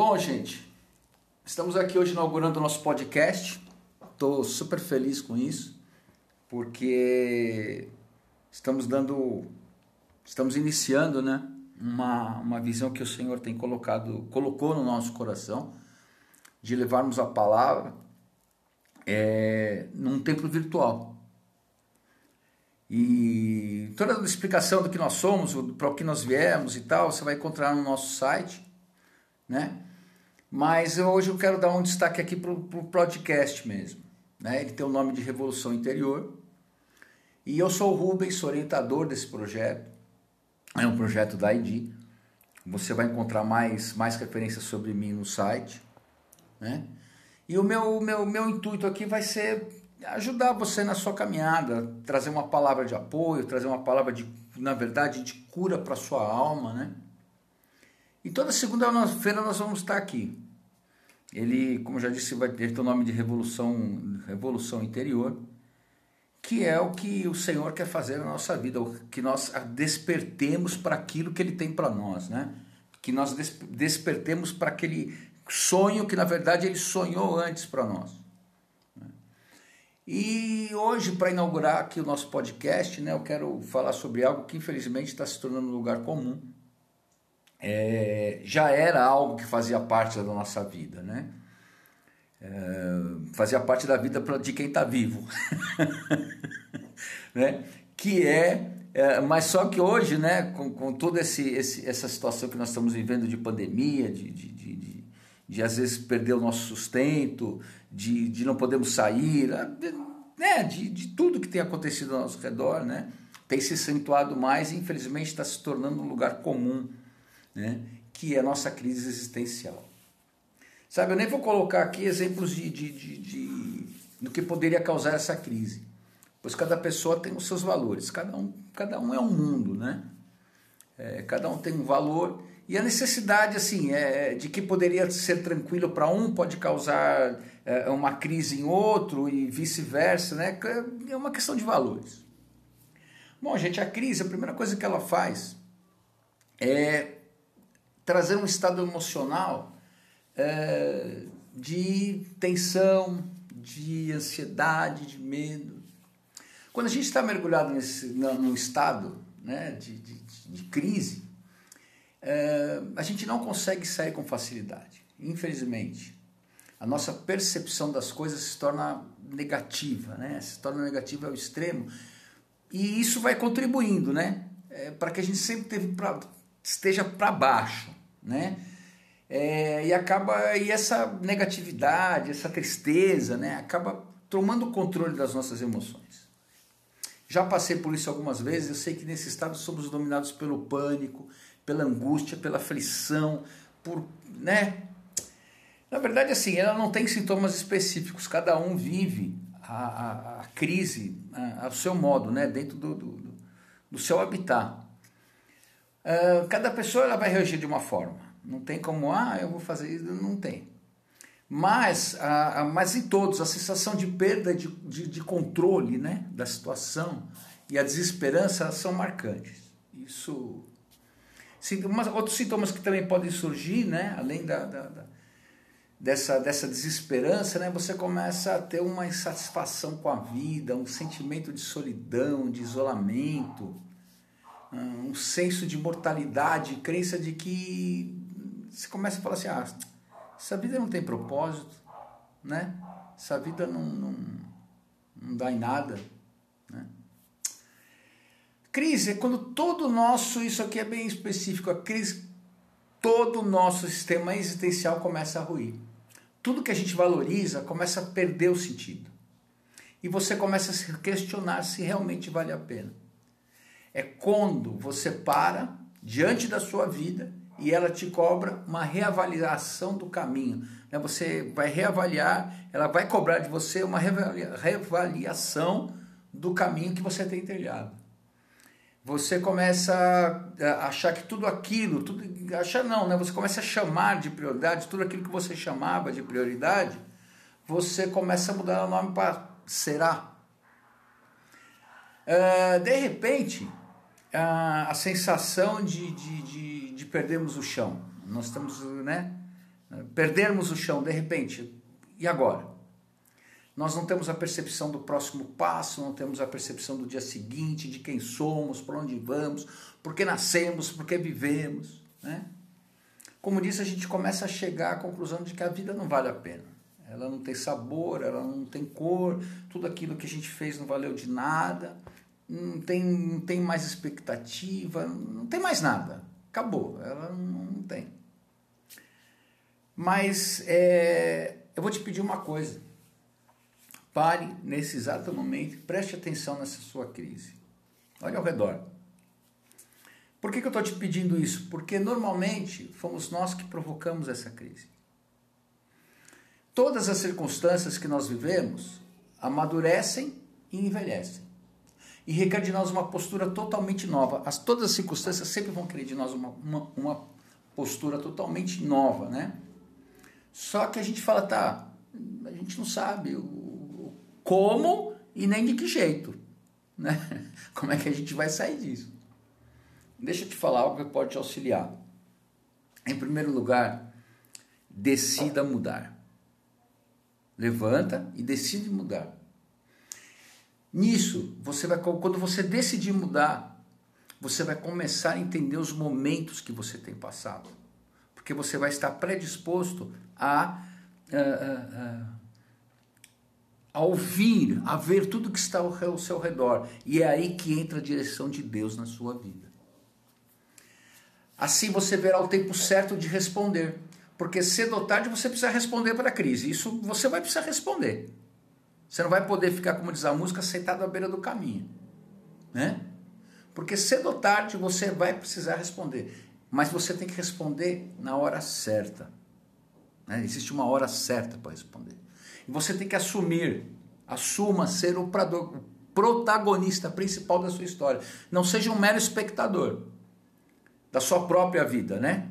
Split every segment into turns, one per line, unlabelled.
Bom, gente, estamos aqui hoje inaugurando o nosso podcast. Estou super feliz com isso, porque estamos dando, estamos iniciando, né, uma, uma visão que o Senhor tem colocado, colocou no nosso coração, de levarmos a palavra é, num templo virtual. E toda a explicação do que nós somos, para o que nós viemos e tal, você vai encontrar no nosso site, né? Mas hoje eu quero dar um destaque aqui para o podcast mesmo. Né? Ele tem o nome de Revolução Interior. E eu sou o Rubens, orientador desse projeto. É um projeto da ID. Você vai encontrar mais, mais referências sobre mim no site. Né? E o meu, meu, meu intuito aqui vai ser ajudar você na sua caminhada, trazer uma palavra de apoio, trazer uma palavra de, na verdade, de cura para sua alma, né? E toda segunda-feira nós vamos estar aqui. Ele, como já disse, vai ter o nome de Revolução, Revolução Interior, que é o que o Senhor quer fazer na nossa vida, que nós despertemos para aquilo que Ele tem para nós, né? Que nós despertemos para aquele sonho que na verdade Ele sonhou antes para nós. E hoje, para inaugurar aqui o nosso podcast, né, eu quero falar sobre algo que infelizmente está se tornando um lugar comum, é, já era algo que fazia parte da nossa vida, né? É, fazia parte da vida de quem está vivo, né? Que é, é, mas só que hoje, né? Com, com toda esse, esse, essa situação que nós estamos vivendo de pandemia, de, de, de, de, de às vezes perder o nosso sustento, de, de não podemos sair, né? De, de tudo que tem acontecido ao nosso redor, né? Tem se acentuado mais e infelizmente está se tornando um lugar comum né, que é a nossa crise existencial. Sabe, eu nem vou colocar aqui exemplos de, de, de, de, do que poderia causar essa crise, pois cada pessoa tem os seus valores, cada um, cada um é um mundo, né? É, cada um tem um valor e a necessidade assim é, de que poderia ser tranquilo para um pode causar é, uma crise em outro e vice-versa, né? É uma questão de valores. Bom, gente, a crise, a primeira coisa que ela faz é trazer um estado emocional é, de tensão, de ansiedade, de medo. Quando a gente está mergulhado nesse, num estado né, de, de, de crise, é, a gente não consegue sair com facilidade, infelizmente. A nossa percepção das coisas se torna negativa, né? se torna negativa ao extremo. E isso vai contribuindo né? É, para que a gente sempre pra, esteja para baixo né? É, e acaba e essa negatividade, essa tristeza, né, acaba tomando o controle das nossas emoções. Já passei por isso algumas vezes, eu sei que nesse estado somos dominados pelo pânico, pela angústia, pela aflição, por, né? Na verdade, assim, ela não tem sintomas específicos, cada um vive a, a, a crise a, ao seu modo, né, dentro do, do, do seu habitat. Ah, cada pessoa ela vai reagir de uma forma. Não tem como, ah, eu vou fazer isso, não tem. Mas, mas em todos, a sensação de perda de, de, de controle né, da situação e a desesperança são marcantes. Isso. Sintomas, outros sintomas que também podem surgir, né, além da, da, da, dessa, dessa desesperança, né, você começa a ter uma insatisfação com a vida, um sentimento de solidão, de isolamento um senso de mortalidade, crença de que você começa a falar assim, ah, essa vida não tem propósito, né? Essa vida não, não, não dá em nada, né? Crise é quando todo o nosso, isso aqui é bem específico, a crise, todo o nosso sistema existencial começa a ruir. Tudo que a gente valoriza começa a perder o sentido. E você começa a se questionar se realmente vale a pena é quando você para diante da sua vida e ela te cobra uma reavaliação do caminho. Né? Você vai reavaliar, ela vai cobrar de você uma reavaliação do caminho que você tem trilhado. Você começa a achar que tudo aquilo, tudo, achar não, né? Você começa a chamar de prioridade tudo aquilo que você chamava de prioridade, você começa a mudar o nome para será. Uh, de repente, a, a sensação de, de, de, de, perdermos o chão. Nós estamos, né? perdermos o chão de repente, e agora? Nós não temos a percepção do próximo passo, não temos a percepção do dia seguinte, de quem somos, para onde vamos, por que nascemos, por que vivemos. Né? Como disse, a gente começa a chegar à conclusão de que a vida não vale a pena. Ela não tem sabor, ela não tem cor, tudo aquilo que a gente fez não valeu de nada, não tem, não tem mais expectativa, não tem mais nada. Acabou, ela não, tem. Mas é, eu vou te pedir uma coisa. Pare nesse exato momento, preste atenção nessa sua crise. Olha ao redor. Por que, que eu estou te pedindo isso? Porque normalmente fomos nós que provocamos essa crise. Todas as circunstâncias que nós vivemos amadurecem e envelhecem. E requer de nós uma postura totalmente nova. As, todas as circunstâncias sempre vão querer de nós uma, uma, uma postura totalmente nova, né? Só que a gente fala, tá, a gente não sabe o, como e nem de que jeito, né? Como é que a gente vai sair disso? Deixa eu te falar algo que pode te auxiliar. Em primeiro lugar, decida mudar. Levanta e decide mudar. Nisso, você vai quando você decidir mudar, você vai começar a entender os momentos que você tem passado. Porque você vai estar predisposto a, a, a, a ouvir, a ver tudo que está ao seu redor. E é aí que entra a direção de Deus na sua vida. Assim você verá o tempo certo de responder. Porque cedo ou tarde você precisa responder para a crise. Isso você vai precisar responder. Você não vai poder ficar, como diz a música, sentado à beira do caminho. Né? Porque cedo ou tarde você vai precisar responder. Mas você tem que responder na hora certa. Né? Existe uma hora certa para responder. E você tem que assumir, assuma ser o protagonista principal da sua história. Não seja um mero espectador da sua própria vida, né?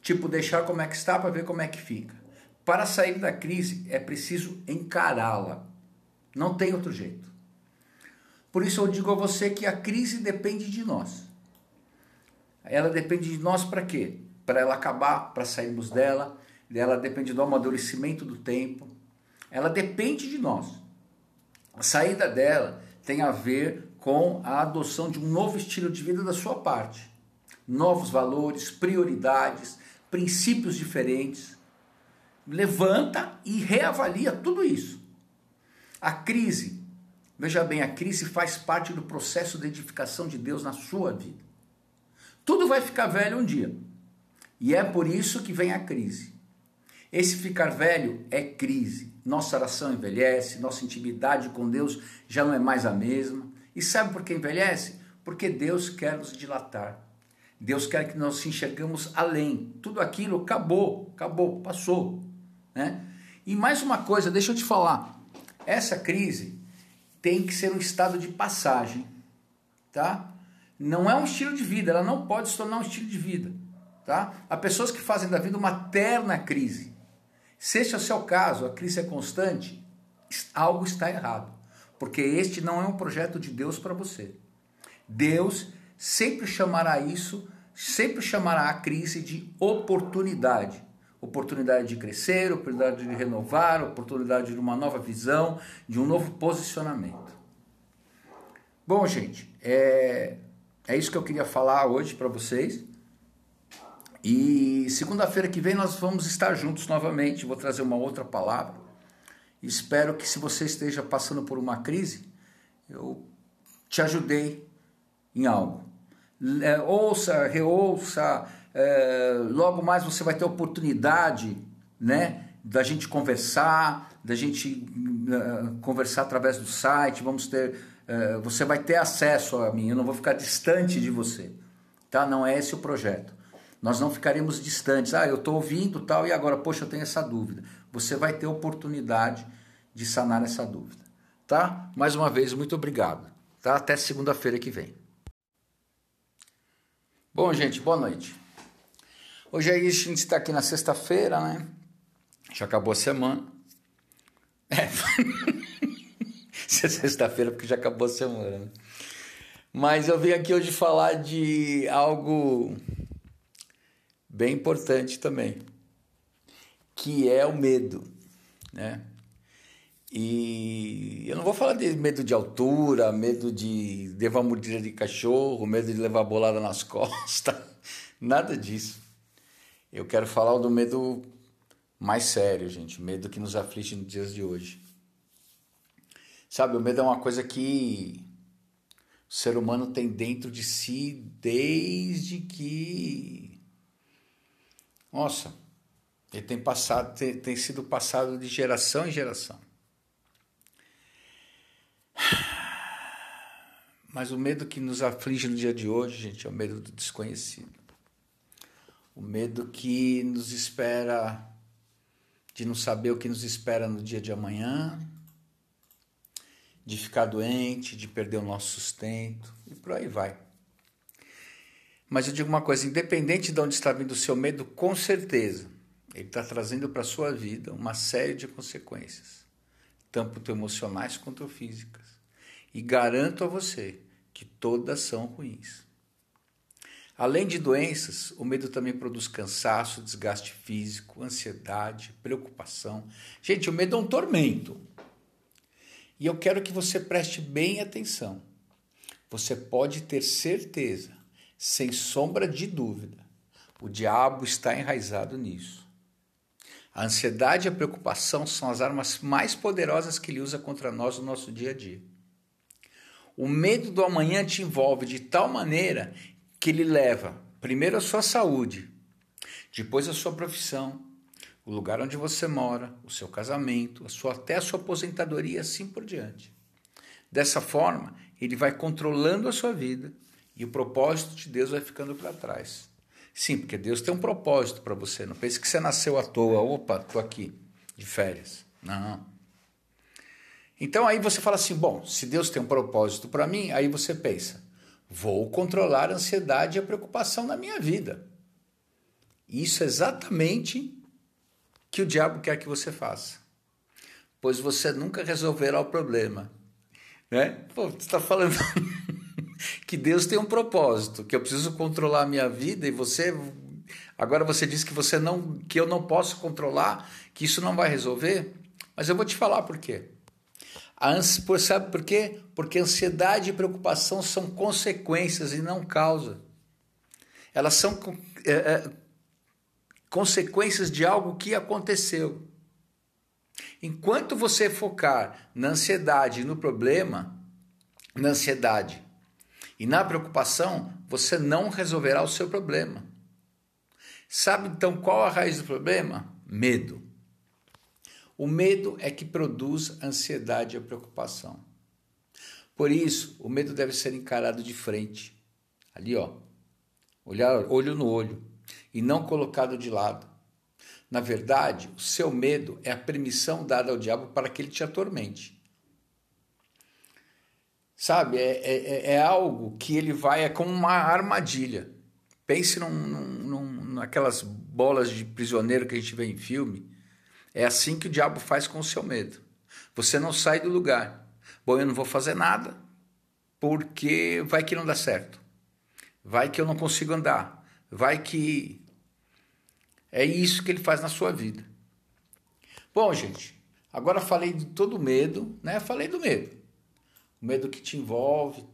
Tipo, deixar como é que está para ver como é que fica. Para sair da crise é preciso encará-la. Não tem outro jeito. Por isso eu digo a você que a crise depende de nós. Ela depende de nós para quê? Para ela acabar, para sairmos dela. Ela depende do amadurecimento do tempo. Ela depende de nós. A saída dela tem a ver com a adoção de um novo estilo de vida da sua parte novos valores, prioridades, princípios diferentes. Levanta e reavalia tudo isso. A crise, veja bem, a crise faz parte do processo de edificação de Deus na sua vida. Tudo vai ficar velho um dia. E é por isso que vem a crise. Esse ficar velho é crise. Nossa oração envelhece, nossa intimidade com Deus já não é mais a mesma. E sabe por que envelhece? Porque Deus quer nos dilatar. Deus quer que nós enxergamos além. Tudo aquilo acabou, acabou, passou. Né? E mais uma coisa, deixa eu te falar. Essa crise tem que ser um estado de passagem. Tá? Não é um estilo de vida, ela não pode se tornar um estilo de vida. Tá? Há pessoas que fazem da vida uma terna crise. Se este é o seu caso, a crise é constante, algo está errado. Porque este não é um projeto de Deus para você. Deus sempre chamará isso, sempre chamará a crise de oportunidade. Oportunidade de crescer, oportunidade de renovar, oportunidade de uma nova visão, de um novo posicionamento. Bom, gente, é, é isso que eu queria falar hoje para vocês. E segunda-feira que vem nós vamos estar juntos novamente. Vou trazer uma outra palavra. Espero que, se você esteja passando por uma crise, eu te ajudei em algo é, ouça, reouça, é, logo mais você vai ter oportunidade, né, da gente conversar, da gente uh, conversar através do site, vamos ter, uh, você vai ter acesso a mim, eu não vou ficar distante de você, tá? Não é esse o projeto. Nós não ficaremos distantes. Ah, eu estou ouvindo tal e agora, poxa, eu tenho essa dúvida. Você vai ter oportunidade de sanar essa dúvida, tá? Mais uma vez, muito obrigado. Tá? Até segunda-feira que vem. Bom, gente, boa noite. Hoje aí a gente está aqui na sexta-feira, né? Já acabou a semana. É. É sexta-feira, porque já acabou a semana. Né? Mas eu vim aqui hoje falar de algo bem importante também. que é o medo, né? E eu não vou falar de medo de altura, medo de levar mordida de cachorro, medo de levar bolada nas costas, nada disso. Eu quero falar do medo mais sério, gente, o medo que nos aflige nos dias de hoje. Sabe, o medo é uma coisa que o ser humano tem dentro de si desde que. Nossa, ele tem passado, tem, tem sido passado de geração em geração. Mas o medo que nos aflige no dia de hoje, gente, é o medo do desconhecido. O medo que nos espera, de não saber o que nos espera no dia de amanhã, de ficar doente, de perder o nosso sustento e por aí vai. Mas eu digo uma coisa: independente de onde está vindo o seu medo, com certeza, ele está trazendo para a sua vida uma série de consequências, tanto emocionais quanto físicas. E garanto a você que todas são ruins. Além de doenças, o medo também produz cansaço, desgaste físico, ansiedade, preocupação. Gente, o medo é um tormento. E eu quero que você preste bem atenção. Você pode ter certeza, sem sombra de dúvida, o diabo está enraizado nisso. A ansiedade e a preocupação são as armas mais poderosas que ele usa contra nós no nosso dia a dia. O medo do amanhã te envolve de tal maneira que ele leva primeiro a sua saúde, depois a sua profissão, o lugar onde você mora, o seu casamento, a sua, até a sua aposentadoria, assim por diante. Dessa forma, ele vai controlando a sua vida e o propósito de Deus vai ficando para trás. Sim, porque Deus tem um propósito para você. Não pense que você nasceu à toa. Opa, estou aqui de férias. Não. Então aí você fala assim: bom, se Deus tem um propósito para mim, aí você pensa: vou controlar a ansiedade e a preocupação na minha vida. Isso é exatamente que o diabo quer que você faça, pois você nunca resolverá o problema. Né? Pô, você está falando que Deus tem um propósito, que eu preciso controlar a minha vida e você agora você diz que você não que eu não posso controlar, que isso não vai resolver, mas eu vou te falar por quê. A por, sabe por quê? Porque ansiedade e preocupação são consequências e não causa. Elas são é, é, consequências de algo que aconteceu. Enquanto você focar na ansiedade e no problema, na ansiedade e na preocupação, você não resolverá o seu problema. Sabe então qual a raiz do problema? Medo. O medo é que produz ansiedade e preocupação. Por isso, o medo deve ser encarado de frente. Ali, ó. Olhar olho no olho e não colocado de lado. Na verdade, o seu medo é a permissão dada ao diabo para que ele te atormente. Sabe, é, é, é algo que ele vai, é como uma armadilha. Pense num, num, naquelas bolas de prisioneiro que a gente vê em filme, é assim que o diabo faz com o seu medo. Você não sai do lugar. Bom, eu não vou fazer nada, porque vai que não dá certo. Vai que eu não consigo andar. Vai que. É isso que ele faz na sua vida. Bom, gente, agora falei de todo medo, né? Falei do medo. O medo que te envolve.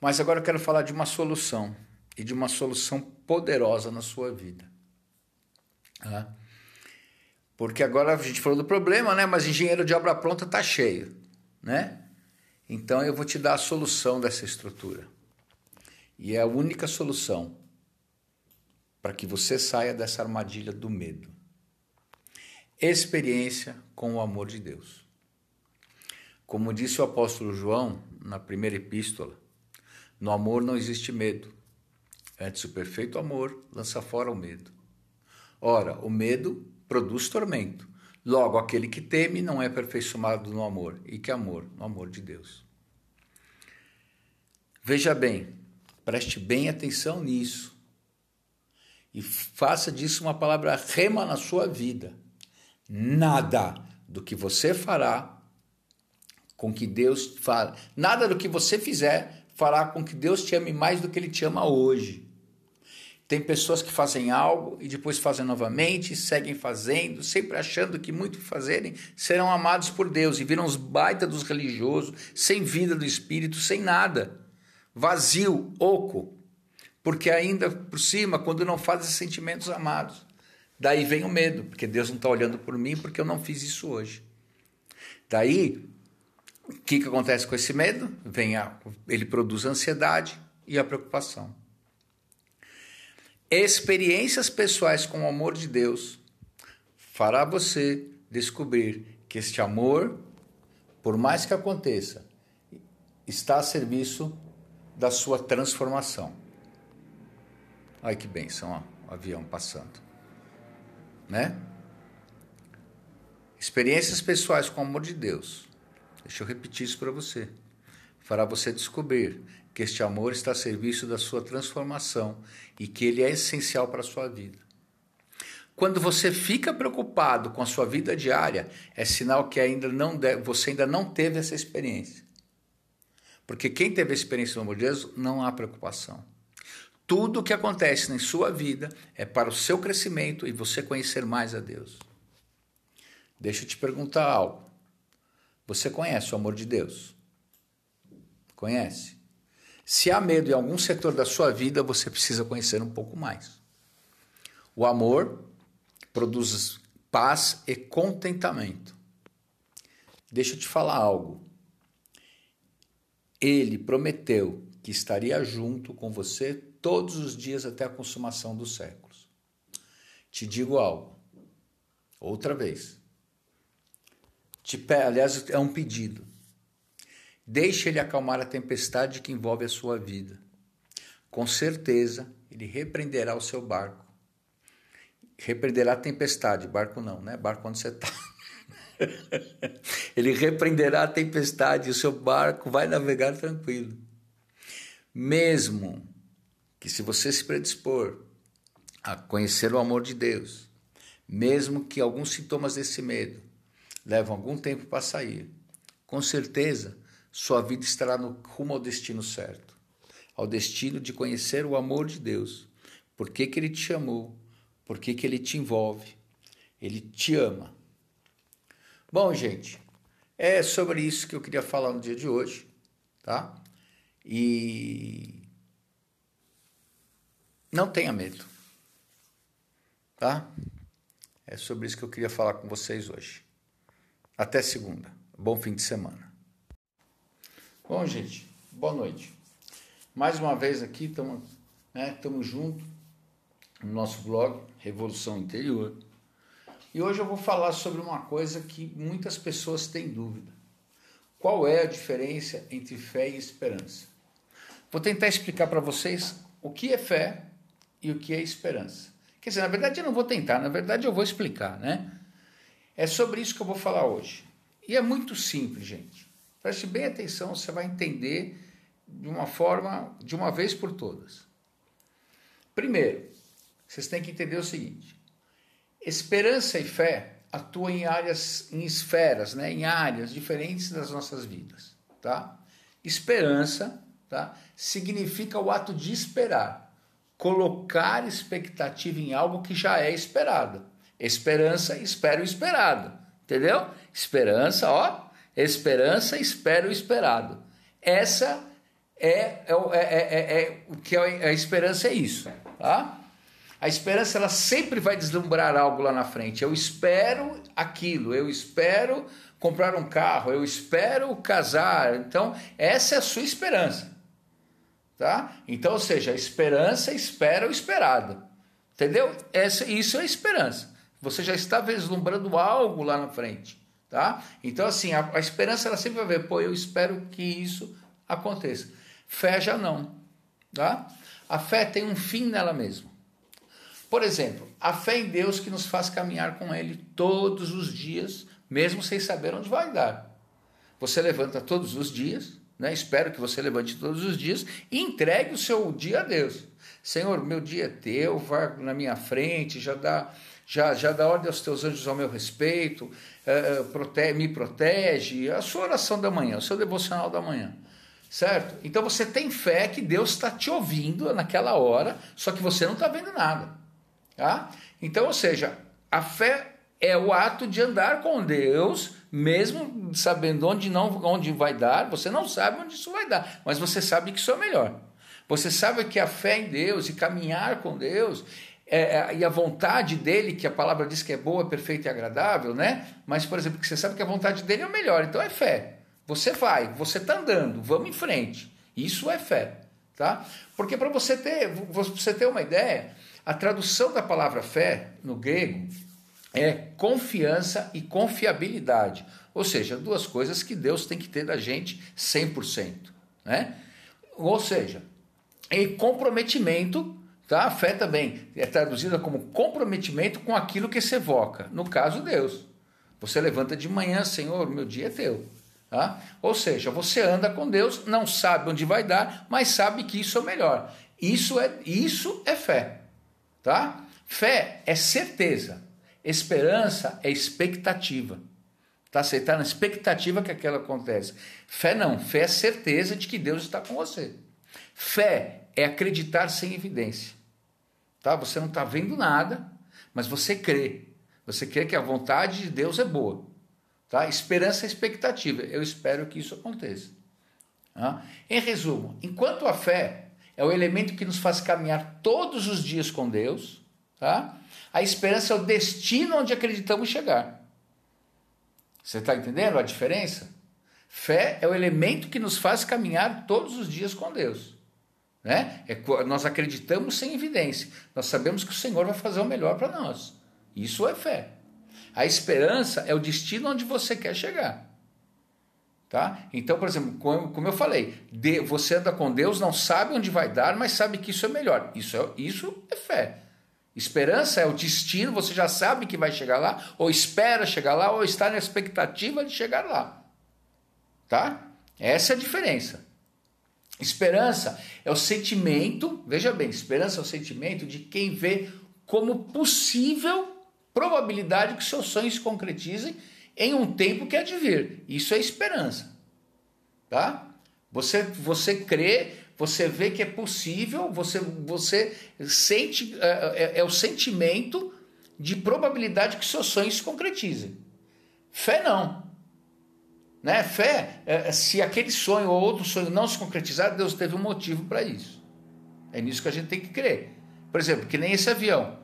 Mas agora eu quero falar de uma solução. E de uma solução poderosa na sua vida. Tá? Porque agora a gente falou do problema, né? Mas engenheiro de obra pronta está cheio, né? Então eu vou te dar a solução dessa estrutura. E é a única solução para que você saia dessa armadilha do medo. Experiência com o amor de Deus. Como disse o apóstolo João na primeira epístola, no amor não existe medo. Antes, o perfeito amor lança fora o medo. Ora, o medo produz tormento. Logo, aquele que teme não é aperfeiçoado no amor. E que amor? No amor de Deus. Veja bem, preste bem atenção nisso. E faça disso uma palavra rema na sua vida. Nada do que você fará com que Deus fale, nada do que você fizer fará com que Deus te ame mais do que ele te ama hoje. Tem pessoas que fazem algo e depois fazem novamente, seguem fazendo, sempre achando que muito fazerem serão amados por Deus e viram os baita dos religiosos, sem vida do espírito, sem nada, vazio, oco, porque ainda por cima, quando não fazem sentimentos amados, daí vem o medo, porque Deus não está olhando por mim porque eu não fiz isso hoje. Daí, o que, que acontece com esse medo? Vem a, ele produz ansiedade e a preocupação. Experiências pessoais com o amor de Deus fará você descobrir que este amor, por mais que aconteça, está a serviço da sua transformação. Ai que benção, ó, o avião passando. Né? Experiências pessoais com o amor de Deus. Deixa eu repetir isso para você. Fará você descobrir que este amor está a serviço da sua transformação e que ele é essencial para a sua vida. Quando você fica preocupado com a sua vida diária, é sinal que ainda não deve, você ainda não teve essa experiência. Porque quem teve a experiência do amor de Deus, não há preocupação. Tudo o que acontece na sua vida é para o seu crescimento e você conhecer mais a Deus. Deixa eu te perguntar algo. Você conhece o amor de Deus? Conhece? Se há medo em algum setor da sua vida, você precisa conhecer um pouco mais. O amor produz paz e contentamento. Deixa eu te falar algo. Ele prometeu que estaria junto com você todos os dias até a consumação dos séculos. Te digo algo. Outra vez. Te, aliás, é um pedido. Deixe ele acalmar a tempestade que envolve a sua vida. Com certeza, ele repreenderá o seu barco. Repreenderá a tempestade, barco não, né? Barco onde você está. ele repreenderá a tempestade e o seu barco vai navegar tranquilo. Mesmo que, se você se predispor a conhecer o amor de Deus, mesmo que alguns sintomas desse medo levam algum tempo para sair, com certeza sua vida estará no rumo ao destino certo, ao destino de conhecer o amor de Deus. Por que, que Ele te chamou? Por que, que Ele te envolve? Ele te ama. Bom, gente, é sobre isso que eu queria falar no dia de hoje, tá? E não tenha medo, tá? É sobre isso que eu queria falar com vocês hoje. Até segunda. Bom fim de semana. Bom, gente, boa noite. Mais uma vez aqui, estamos né, juntos no nosso blog Revolução Interior. E hoje eu vou falar sobre uma coisa que muitas pessoas têm dúvida. Qual é a diferença entre fé e esperança? Vou tentar explicar para vocês o que é fé e o que é esperança. Quer dizer, na verdade eu não vou tentar, na verdade eu vou explicar, né? É sobre isso que eu vou falar hoje. E é muito simples, gente. Preste bem atenção, você vai entender de uma forma, de uma vez por todas. Primeiro, vocês têm que entender o seguinte: esperança e fé atuam em áreas, em esferas, né, em áreas diferentes das nossas vidas, tá? Esperança, tá, significa o ato de esperar, colocar expectativa em algo que já é esperado. Esperança, espera o esperado, entendeu? Esperança, ó, Esperança espera o esperado. Essa é, é, é, é, é o que a esperança é isso, tá? A esperança ela sempre vai deslumbrar algo lá na frente. Eu espero aquilo, eu espero comprar um carro, eu espero casar. Então, essa é a sua esperança. Tá? Então, ou seja, a esperança espera o esperado. Entendeu? Essa, isso é esperança. Você já está vislumbrando algo lá na frente. Tá? Então, assim, a, a esperança ela sempre vai ver, pô, eu espero que isso aconteça. Fé já não. Tá? A fé tem um fim nela mesma. Por exemplo, a fé em Deus que nos faz caminhar com Ele todos os dias, mesmo sem saber onde vai dar. Você levanta todos os dias, né? espero que você levante todos os dias e entregue o seu dia a Deus. Senhor, meu dia é teu, vai na minha frente, já dá já, já dá ordem aos teus anjos ao meu respeito, é, é, prote me protege, a sua oração da manhã, o seu devocional da manhã. certo? Então você tem fé que Deus está te ouvindo naquela hora, só que você não está vendo nada, tá? Então, ou seja, a fé é o ato de andar com Deus, mesmo sabendo onde não onde vai dar, você não sabe onde isso vai dar, mas você sabe que isso é melhor. Você sabe que a fé em Deus e caminhar com Deus é, é, e a vontade dele, que a palavra diz que é boa, perfeita e agradável, né? Mas, por exemplo, que você sabe que a vontade dele é o melhor, então é fé. Você vai, você está andando, vamos em frente. Isso é fé, tá? Porque para você ter, você ter uma ideia, a tradução da palavra fé no grego é confiança e confiabilidade. Ou seja, duas coisas que Deus tem que ter da gente 100%, né? Ou seja, e comprometimento, tá? A fé também é traduzida como comprometimento com aquilo que se evoca. No caso, Deus. Você levanta de manhã, Senhor, meu dia é teu. Tá? Ou seja, você anda com Deus, não sabe onde vai dar, mas sabe que isso é o melhor. Isso é, isso é fé. Tá? Fé é certeza. Esperança é expectativa. Tá? Você está na expectativa que aquilo acontece. Fé não. Fé é certeza de que Deus está com você. Fé é acreditar sem evidência. Tá? Você não está vendo nada, mas você crê. Você crê que a vontade de Deus é boa. Tá? Esperança e expectativa. Eu espero que isso aconteça. Tá? Em resumo, enquanto a fé é o elemento que nos faz caminhar todos os dias com Deus, tá? a esperança é o destino onde acreditamos chegar. Você está entendendo a diferença? Fé é o elemento que nos faz caminhar todos os dias com Deus. Né? É, nós acreditamos sem evidência. Nós sabemos que o Senhor vai fazer o melhor para nós. Isso é fé. A esperança é o destino onde você quer chegar. Tá? Então, por exemplo, como eu falei, você anda com Deus, não sabe onde vai dar, mas sabe que isso é melhor. Isso é, isso é fé. Esperança é o destino, você já sabe que vai chegar lá, ou espera chegar lá, ou está na expectativa de chegar lá. Tá? Essa é a diferença. Esperança é o sentimento, veja bem, esperança é o sentimento de quem vê como possível probabilidade que seus sonhos se concretizem em um tempo que é de vir. Isso é esperança. Tá? Você, você crê, você vê que é possível, você, você sente, é, é, é o sentimento de probabilidade que seus sonhos se concretizem. Fé não. Né? Fé, é, se aquele sonho ou outro sonho não se concretizar, Deus teve um motivo para isso. É nisso que a gente tem que crer. Por exemplo, que nem esse avião.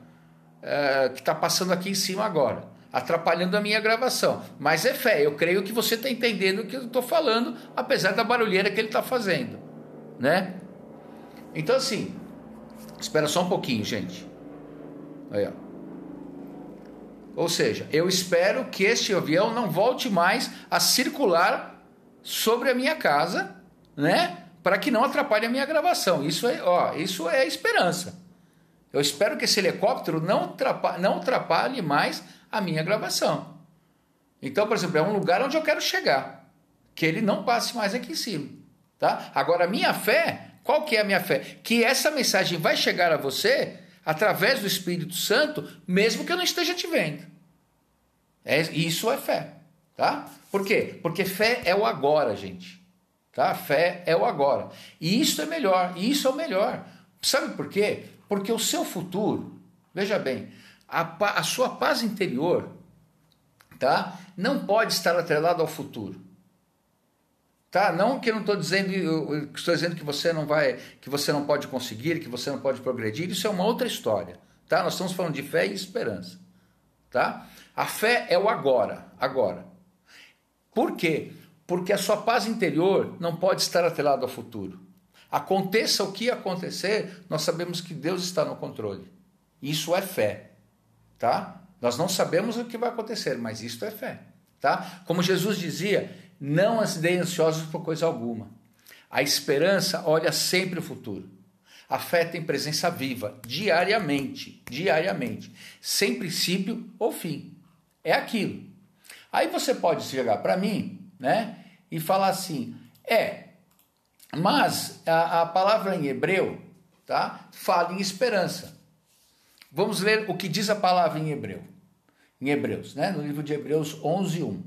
Eh, que está passando aqui em cima agora, atrapalhando a minha gravação. Mas é fé, eu creio que você está entendendo o que eu estou falando, apesar da barulheira que ele está fazendo, né? Então assim, espera só um pouquinho, gente. Aí, ó. Ou seja, eu espero que este avião não volte mais a circular sobre a minha casa, né? Para que não atrapalhe a minha gravação. Isso é, ó, isso é esperança. Eu espero que esse helicóptero não atrapalhe, não atrapalhe mais a minha gravação. Então, por exemplo, é um lugar onde eu quero chegar, que ele não passe mais aqui em cima, tá? Agora, a minha fé, qual que é a minha fé? Que essa mensagem vai chegar a você através do Espírito Santo, mesmo que eu não esteja te vendo. É, isso é fé, tá? Por quê? Porque fé é o agora, gente. Tá? Fé é o agora. E isso é melhor, e isso é o melhor. Sabe por quê? Porque o seu futuro, veja bem, a, a sua paz interior, tá? Não pode estar atrelado ao futuro. Tá? Não que eu não estou dizendo, estou dizendo que você não vai, que você não pode conseguir, que você não pode progredir, isso é uma outra história, tá? Nós estamos falando de fé e esperança, tá? A fé é o agora, agora. Por quê? Porque a sua paz interior não pode estar atrelada ao futuro. Aconteça o que acontecer, nós sabemos que Deus está no controle. Isso é fé, tá? Nós não sabemos o que vai acontecer, mas isso é fé, tá? Como Jesus dizia, não andei ansiosos por coisa alguma. A esperança olha sempre o futuro. A fé tem presença viva, diariamente, diariamente, sem princípio ou fim. É aquilo. Aí você pode chegar para mim, né, e falar assim: é, mas a, a palavra em hebreu tá, fala em esperança. Vamos ler o que diz a palavra em hebreu. Em Hebreus, né? no livro de Hebreus 11, 1.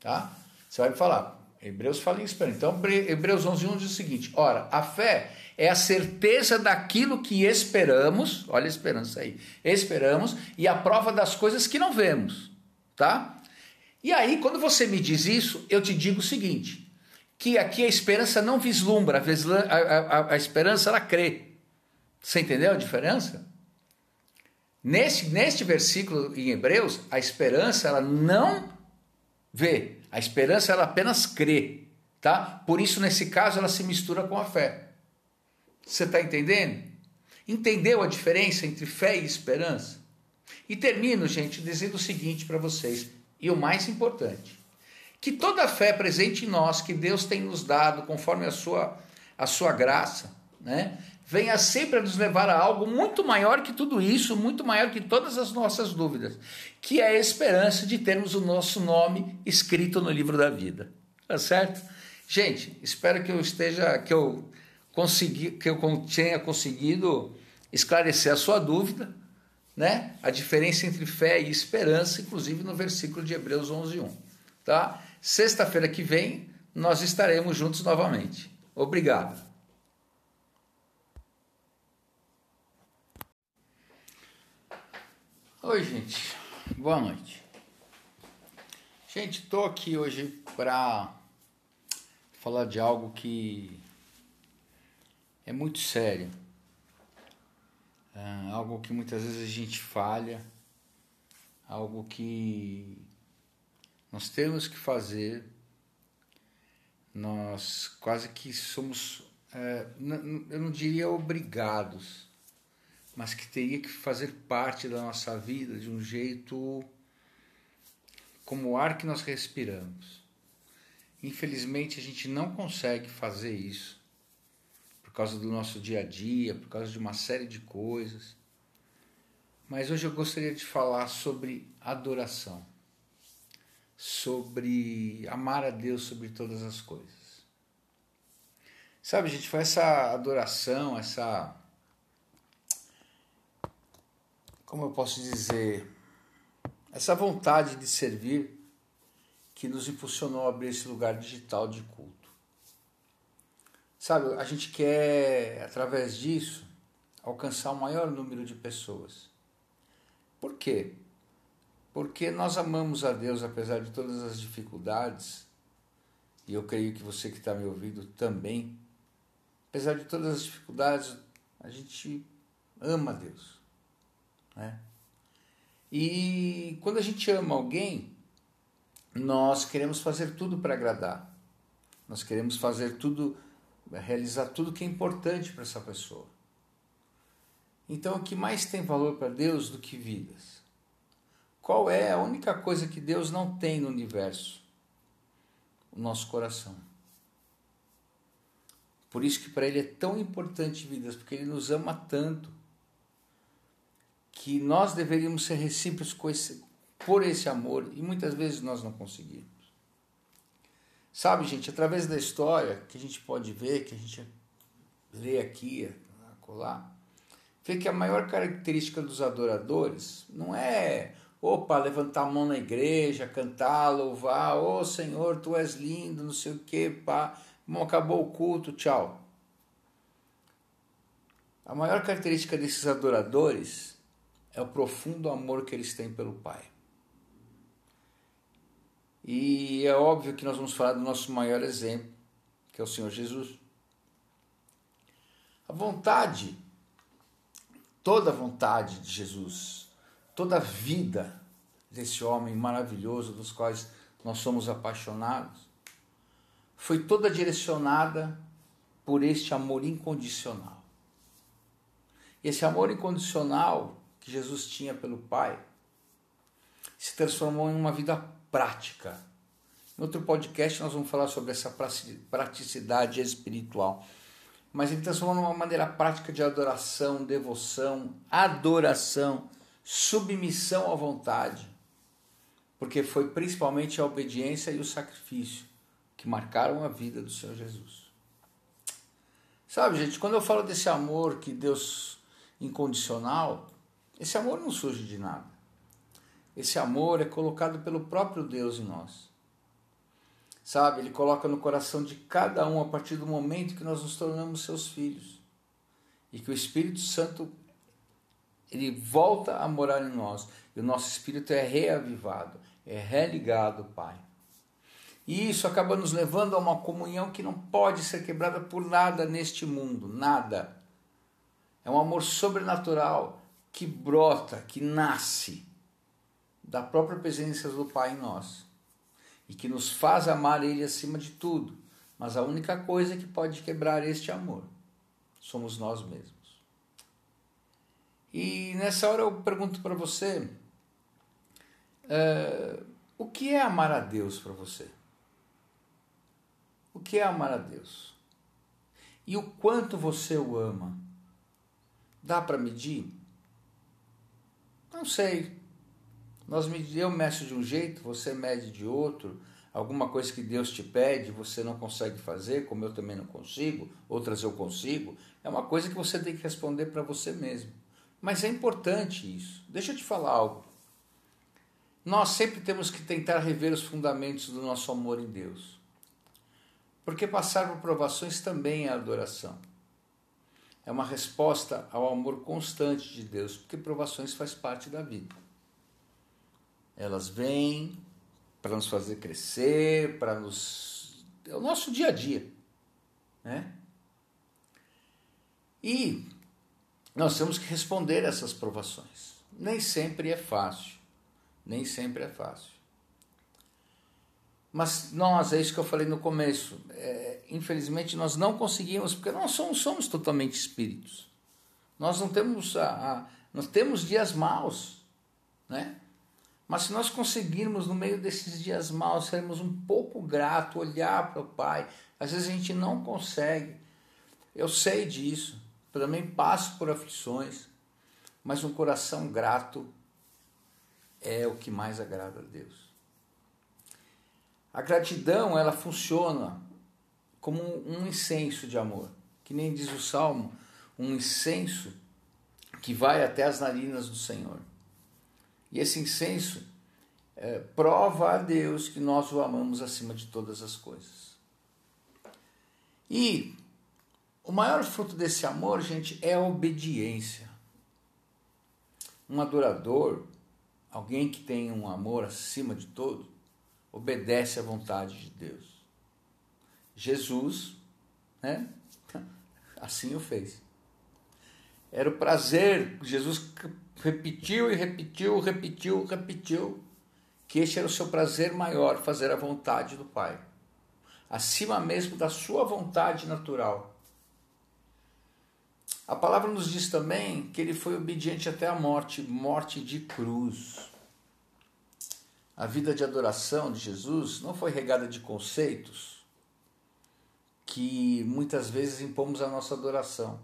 Tá? Você vai falar, Hebreus fala em esperança. Então, Hebreus 11, 1 diz o seguinte: Ora, a fé é a certeza daquilo que esperamos, olha a esperança aí, esperamos, e a prova das coisas que não vemos, tá? E aí, quando você me diz isso, eu te digo o seguinte: que aqui a esperança não vislumbra, a, a, a esperança ela crê. Você entendeu a diferença? Neste, neste versículo em Hebreus, a esperança ela não vê, a esperança ela apenas crê, tá? Por isso nesse caso ela se mistura com a fé. Você está entendendo? Entendeu a diferença entre fé e esperança? E termino, gente, dizendo o seguinte para vocês, e o mais importante, que toda a fé presente em nós que Deus tem nos dado conforme a sua a sua graça, né? Venha sempre a nos levar a algo muito maior que tudo isso, muito maior que todas as nossas dúvidas, que é a esperança de termos o nosso nome escrito no livro da vida. Tá certo? Gente, espero que eu esteja, que eu consegui, que eu tenha conseguido esclarecer a sua dúvida, né? A diferença entre fé e esperança, inclusive no versículo de Hebreus 11:1, tá? Sexta-feira que vem nós estaremos juntos novamente. Obrigado. Oi, gente. Boa noite. Gente, estou aqui hoje para falar de algo que é muito sério. É algo que muitas vezes a gente falha, algo que nós temos que fazer. Nós quase que somos, é, eu não diria obrigados, mas que teria que fazer parte da nossa vida de um jeito como o ar que nós respiramos. Infelizmente, a gente não consegue fazer isso por causa do nosso dia a dia, por causa de uma série de coisas. Mas hoje eu gostaria de falar sobre adoração, sobre amar a Deus sobre todas as coisas. Sabe, gente, foi essa adoração, essa como eu posso dizer, essa vontade de servir que nos impulsionou a abrir esse lugar digital de culto. Sabe, a gente quer, através disso, alcançar o maior número de pessoas. Por quê? Porque nós amamos a Deus apesar de todas as dificuldades, e eu creio que você que está me ouvindo também, apesar de todas as dificuldades, a gente ama a Deus. Né? E quando a gente ama alguém, nós queremos fazer tudo para agradar. Nós queremos fazer tudo, realizar tudo que é importante para essa pessoa. Então, o que mais tem valor para Deus do que vidas? Qual é a única coisa que Deus não tem no universo? O nosso coração. Por isso que para Ele é tão importante vidas, porque Ele nos ama tanto que nós deveríamos ser recíprocos por esse amor e muitas vezes nós não conseguimos. Sabe, gente, através da história que a gente pode ver, que a gente lê aqui, colar, vê que a maior característica dos adoradores não é, opa, levantar a mão na igreja, cantar, louvar, ô oh, Senhor, tu és lindo, não sei o que, pá, bom, acabou o culto, tchau. A maior característica desses adoradores é o profundo amor que eles têm pelo Pai. E é óbvio que nós vamos falar do nosso maior exemplo, que é o Senhor Jesus. A vontade, toda a vontade de Jesus, toda a vida desse homem maravilhoso, dos quais nós somos apaixonados, foi toda direcionada por este amor incondicional. Esse amor incondicional que Jesus tinha pelo Pai se transformou em uma vida prática. No outro podcast nós vamos falar sobre essa praticidade espiritual. Mas ele transformou numa maneira prática de adoração, devoção, adoração, submissão à vontade. Porque foi principalmente a obediência e o sacrifício que marcaram a vida do Senhor Jesus. Sabe, gente, quando eu falo desse amor que Deus incondicional, esse amor não surge de nada. Esse amor é colocado pelo próprio Deus em nós. sabe? Ele coloca no coração de cada um a partir do momento que nós nos tornamos seus filhos. E que o Espírito Santo ele volta a morar em nós. E o nosso espírito é reavivado, é religado, Pai. E isso acaba nos levando a uma comunhão que não pode ser quebrada por nada neste mundo, nada. É um amor sobrenatural que brota, que nasce da própria presença do Pai em nós e que nos faz amar Ele acima de tudo. Mas a única coisa que pode quebrar este amor somos nós mesmos. E nessa hora eu pergunto para você: uh, o que é amar a Deus para você? O que é amar a Deus? E o quanto você o ama? Dá para medir? Não sei. Nós eu meço de um jeito, você mede de outro. Alguma coisa que Deus te pede, você não consegue fazer, como eu também não consigo, outras eu consigo. É uma coisa que você tem que responder para você mesmo. Mas é importante isso. Deixa eu te falar algo. Nós sempre temos que tentar rever os fundamentos do nosso amor em Deus. Porque passar por provações também é adoração. É uma resposta ao amor constante de Deus, porque provações faz parte da vida. Elas vêm para nos fazer crescer, para nos. É o nosso dia a dia. Né? E nós temos que responder a essas provações. Nem sempre é fácil. Nem sempre é fácil. Mas nós, é isso que eu falei no começo, é, infelizmente nós não conseguimos, porque nós somos, somos totalmente espíritos. Nós não temos a, a, nós temos dias maus, né? Mas se nós conseguirmos, no meio desses dias maus, sermos um pouco grato, olhar para o Pai, às vezes a gente não consegue. Eu sei disso, também passo por aflições, mas um coração grato é o que mais agrada a Deus. A gratidão, ela funciona como um incenso de amor, que nem diz o Salmo, um incenso que vai até as narinas do Senhor. E esse incenso é, prova a Deus que nós o amamos acima de todas as coisas. E o maior fruto desse amor, gente, é a obediência. Um adorador, alguém que tem um amor acima de todo, obedece à vontade de Deus. Jesus, né? Assim o fez. Era o prazer, Jesus repetiu e repetiu, repetiu, repetiu, que este era o seu prazer maior, fazer a vontade do Pai, acima mesmo da sua vontade natural. A palavra nos diz também que ele foi obediente até a morte, morte de cruz. A vida de adoração de Jesus não foi regada de conceitos que muitas vezes impomos a nossa adoração.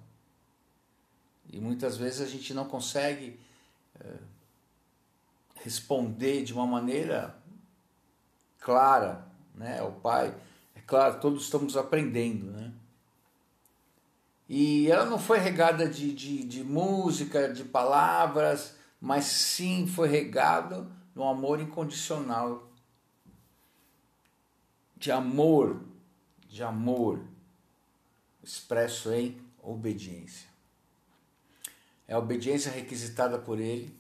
E muitas vezes a gente não consegue é, responder de uma maneira clara, né? O Pai, é claro, todos estamos aprendendo, né? E ela não foi regada de, de, de música, de palavras, mas sim foi regada no amor incondicional. De amor, de amor, expresso em obediência. É a obediência requisitada por Ele,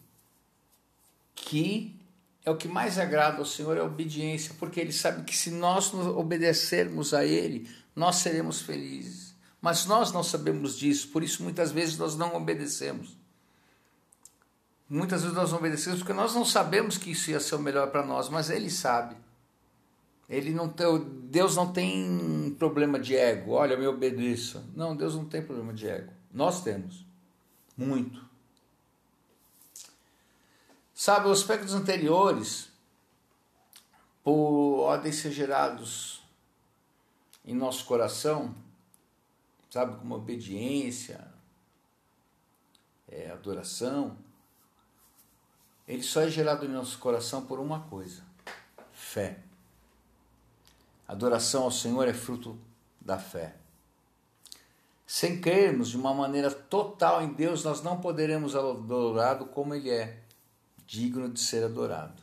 que é o que mais agrada ao Senhor, é a obediência, porque Ele sabe que se nós obedecermos a Ele, nós seremos felizes. Mas nós não sabemos disso, por isso muitas vezes nós não obedecemos. Muitas vezes nós não obedecemos porque nós não sabemos que isso ia ser o melhor para nós, mas Ele sabe. Ele não tem, Deus não tem problema de ego. Olha, me obedeça. Não, Deus não tem problema de ego. Nós temos. Muito. Sabe, os aspectos anteriores podem ser gerados em nosso coração sabe, como obediência, é, adoração, ele só é gerado em nosso coração por uma coisa: fé. Adoração ao Senhor é fruto da fé. Sem crermos de uma maneira total em Deus, nós não poderemos adorá-lo como Ele é, digno de ser adorado.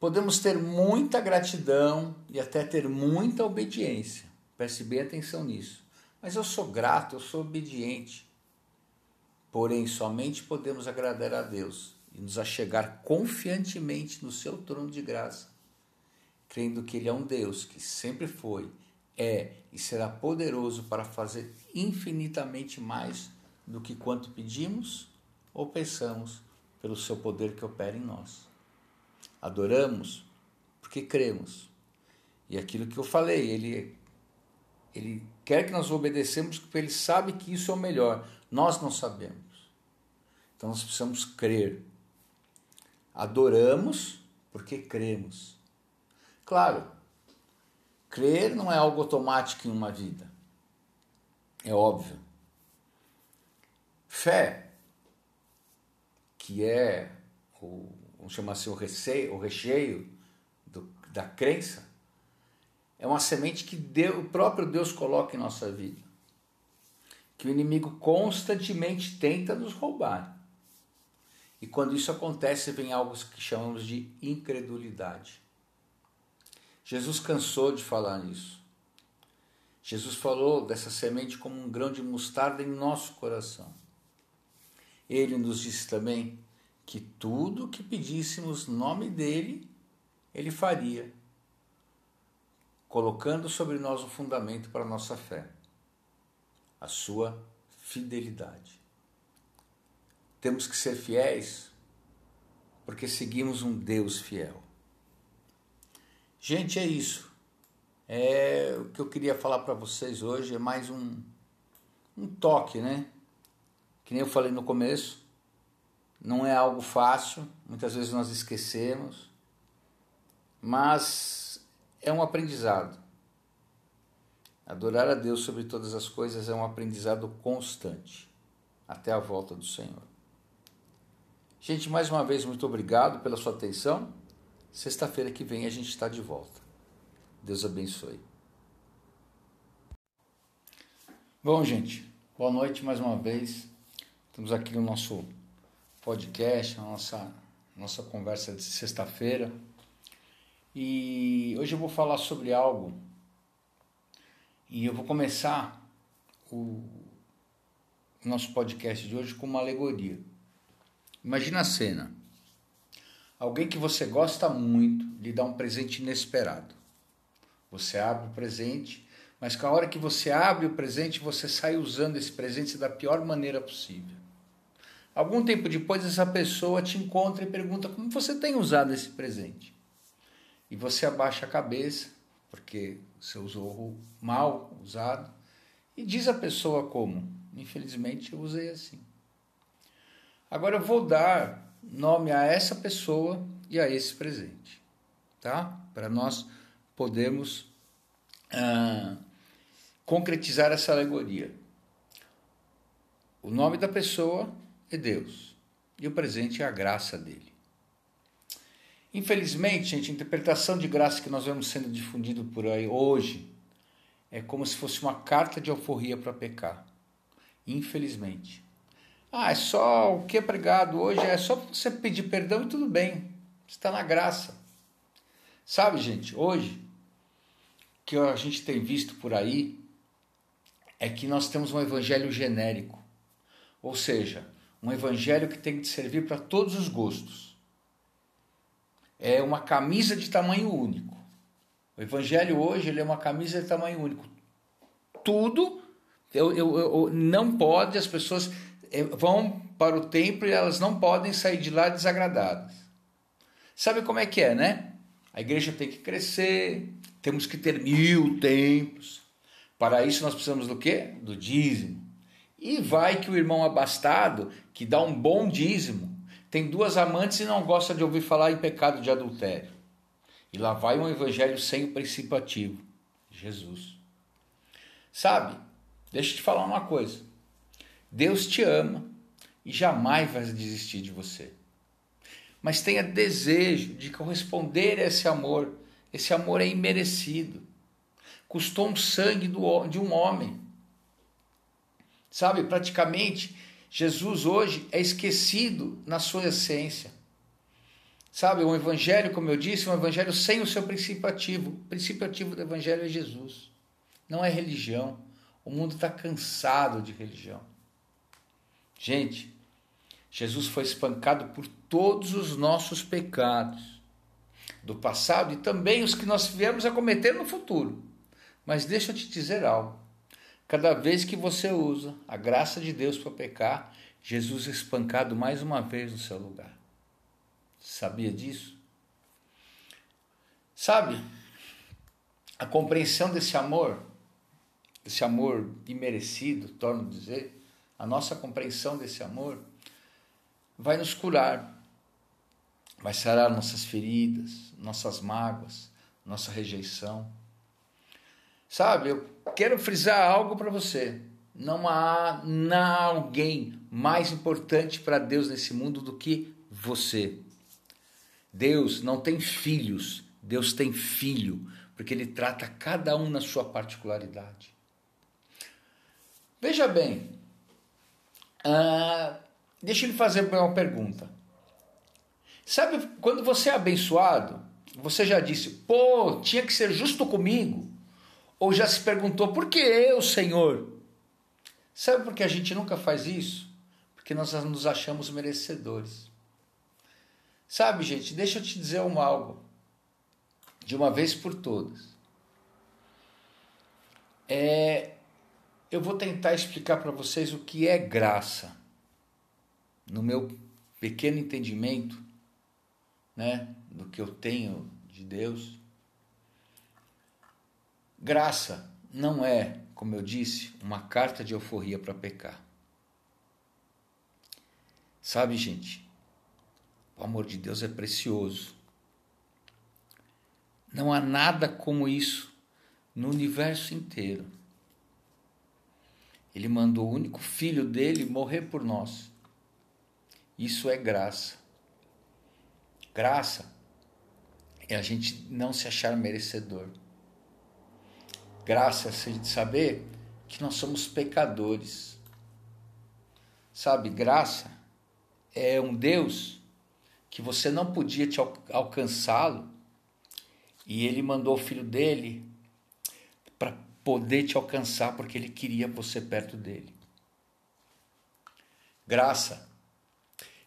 Podemos ter muita gratidão e até ter muita obediência. Preste bem atenção nisso. Mas eu sou grato, eu sou obediente. Porém, somente podemos agradar a Deus e nos achegar confiantemente no seu trono de graça, crendo que Ele é um Deus que sempre foi, é e será poderoso para fazer infinitamente mais do que quanto pedimos ou pensamos pelo seu poder que opera em nós. Adoramos porque cremos. E aquilo que eu falei, ele, ele quer que nós obedecemos porque ele sabe que isso é o melhor. Nós não sabemos. Então nós precisamos crer. Adoramos porque cremos. Claro, crer não é algo automático em uma vida. É óbvio. Fé, que é o, vamos chamar assim, o recheio, o recheio do, da crença, é uma semente que Deus, o próprio Deus coloca em nossa vida. Que o inimigo constantemente tenta nos roubar. E quando isso acontece, vem algo que chamamos de incredulidade. Jesus cansou de falar nisso. Jesus falou dessa semente como um grão de mostarda em nosso coração. Ele nos disse também que tudo o que pedíssemos no nome dele, ele faria, colocando sobre nós o fundamento para a nossa fé, a sua fidelidade. Temos que ser fiéis porque seguimos um Deus fiel. Gente, é isso. É o que eu queria falar para vocês hoje é mais um um toque, né? Que nem eu falei no começo, não é algo fácil, muitas vezes nós esquecemos, mas é um aprendizado. Adorar a Deus sobre todas as coisas é um aprendizado constante, até a volta do Senhor. Gente, mais uma vez, muito obrigado pela sua atenção. Sexta-feira que vem a gente está de volta. Deus abençoe. Bom, gente, boa noite mais uma vez. Estamos aqui no nosso podcast, na nossa, nossa conversa de sexta-feira. E hoje eu vou falar sobre algo. E eu vou começar o nosso podcast de hoje com uma alegoria. Imagina a cena. Alguém que você gosta muito lhe dá um presente inesperado. Você abre o presente, mas com a hora que você abre o presente, você sai usando esse presente da pior maneira possível. Algum tempo depois, essa pessoa te encontra e pergunta como você tem usado esse presente. E você abaixa a cabeça, porque você usou mal usado, e diz a pessoa como: Infelizmente, eu usei assim. Agora eu vou dar nome a essa pessoa e a esse presente, tá? Para nós podermos ah, concretizar essa alegoria. O nome da pessoa é Deus e o presente é a graça dele. Infelizmente, gente, a interpretação de graça que nós vemos sendo difundido por aí hoje é como se fosse uma carta de alforria para pecar. Infelizmente. Ah, é só o que é pregado hoje, é só você pedir perdão e tudo bem. Está na graça. Sabe, gente, hoje, que a gente tem visto por aí, é que nós temos um evangelho genérico. Ou seja, um evangelho que tem que servir para todos os gostos. É uma camisa de tamanho único. O evangelho hoje ele é uma camisa de tamanho único. Tudo eu, eu, eu não pode as pessoas é, vão para o templo e elas não podem sair de lá desagradadas. Sabe como é que é, né? A igreja tem que crescer, temos que ter mil templos. Para isso nós precisamos do quê? Do dízimo. E vai que o irmão abastado, que dá um bom dízimo, tem duas amantes e não gosta de ouvir falar em pecado de adultério. E lá vai um evangelho sem o princípio ativo, Jesus. Sabe? Deixa eu te falar uma coisa. Deus te ama e jamais vai desistir de você. Mas tenha desejo de corresponder a esse amor. Esse amor é imerecido. Custou um sangue de um homem. Sabe, praticamente, Jesus hoje é esquecido na sua essência. Sabe, um evangelho, como eu disse, um evangelho sem o seu princípio ativo. O princípio ativo do evangelho é Jesus. Não é religião. O mundo está cansado de religião. Gente, Jesus foi espancado por todos os nossos pecados do passado e também os que nós viemos a cometer no futuro. Mas deixa eu te dizer algo. Cada vez que você usa a graça de Deus para pecar, Jesus é espancado mais uma vez no seu lugar. Sabia disso? Sabe, a compreensão desse amor, esse amor imerecido, torno a dizer, a nossa compreensão desse amor vai nos curar, vai sarar nossas feridas, nossas mágoas, nossa rejeição. Sabe, eu quero frisar algo para você. Não há, não há alguém mais importante para Deus nesse mundo do que você. Deus não tem filhos, Deus tem filho, porque Ele trata cada um na sua particularidade. Veja bem, uh, deixa eu lhe fazer uma pergunta. Sabe, quando você é abençoado, você já disse, pô, tinha que ser justo comigo? Ou já se perguntou, por que eu, Senhor? Sabe por que a gente nunca faz isso? Porque nós nos achamos merecedores. Sabe, gente, deixa eu te dizer um algo, de uma vez por todas. É, eu vou tentar explicar para vocês o que é graça, no meu pequeno entendimento, né, do que eu tenho de Deus. Graça não é, como eu disse, uma carta de euforia para pecar. Sabe, gente, o amor de Deus é precioso. Não há nada como isso no universo inteiro. Ele mandou o único filho dele morrer por nós. Isso é graça. Graça é a gente não se achar merecedor. Graça é gente saber que nós somos pecadores. Sabe, graça é um Deus que você não podia te alcançá-lo, e ele mandou o filho dele para poder te alcançar, porque ele queria você perto dele. Graça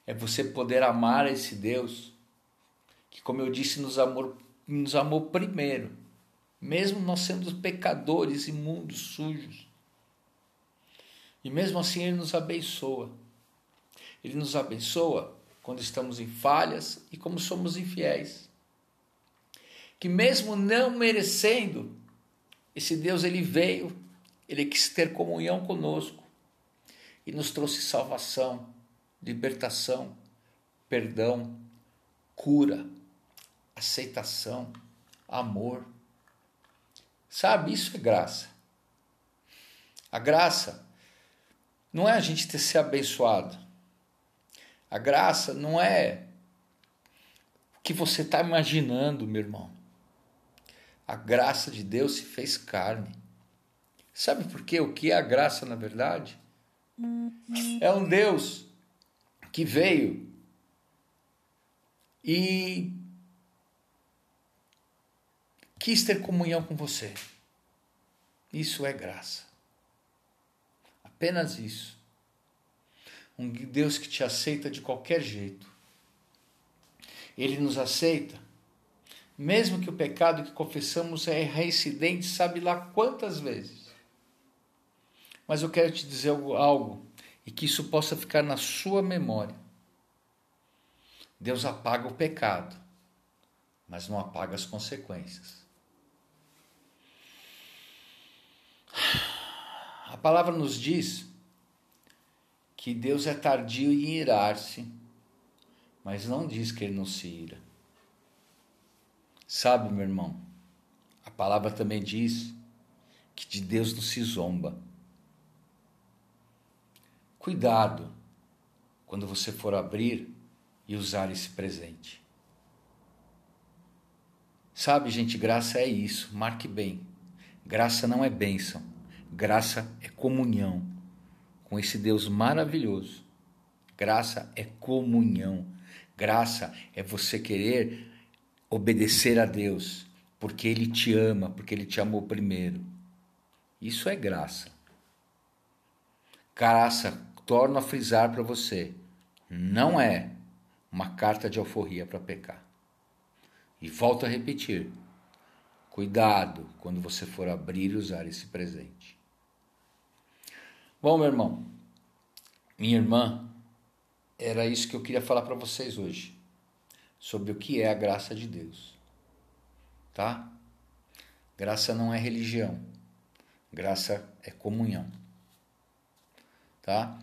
é você poder amar esse Deus que, como eu disse, nos amou, nos amou primeiro, mesmo nós sendo pecadores, imundos, sujos. E mesmo assim ele nos abençoa. Ele nos abençoa quando estamos em falhas e como somos infiéis. Que mesmo não merecendo, esse Deus ele veio, ele quis ter comunhão conosco e nos trouxe salvação, libertação, perdão, cura, aceitação, amor. Sabe, isso é graça. A graça não é a gente ter ser abençoado. A graça não é o que você está imaginando, meu irmão. A graça de Deus se fez carne. Sabe por quê? O que é a graça, na verdade? É um Deus que veio e quis ter comunhão com você. Isso é graça. Apenas isso um Deus que te aceita de qualquer jeito. Ele nos aceita, mesmo que o pecado que confessamos é reincidente, sabe lá quantas vezes. Mas eu quero te dizer algo, e que isso possa ficar na sua memória. Deus apaga o pecado, mas não apaga as consequências. A palavra nos diz que Deus é tardio em irar-se, mas não diz que ele não se ira. Sabe, meu irmão, a palavra também diz que de Deus não se zomba. Cuidado quando você for abrir e usar esse presente. Sabe, gente, graça é isso, marque bem. Graça não é bênção, graça é comunhão com esse Deus maravilhoso. Graça é comunhão. Graça é você querer obedecer a Deus, porque Ele te ama, porque Ele te amou primeiro. Isso é graça. Graça, torno a frisar para você, não é uma carta de alforria para pecar. E volto a repetir: cuidado quando você for abrir e usar esse presente. Bom, meu irmão, minha irmã, era isso que eu queria falar para vocês hoje, sobre o que é a graça de Deus. Tá? Graça não é religião. Graça é comunhão. Tá?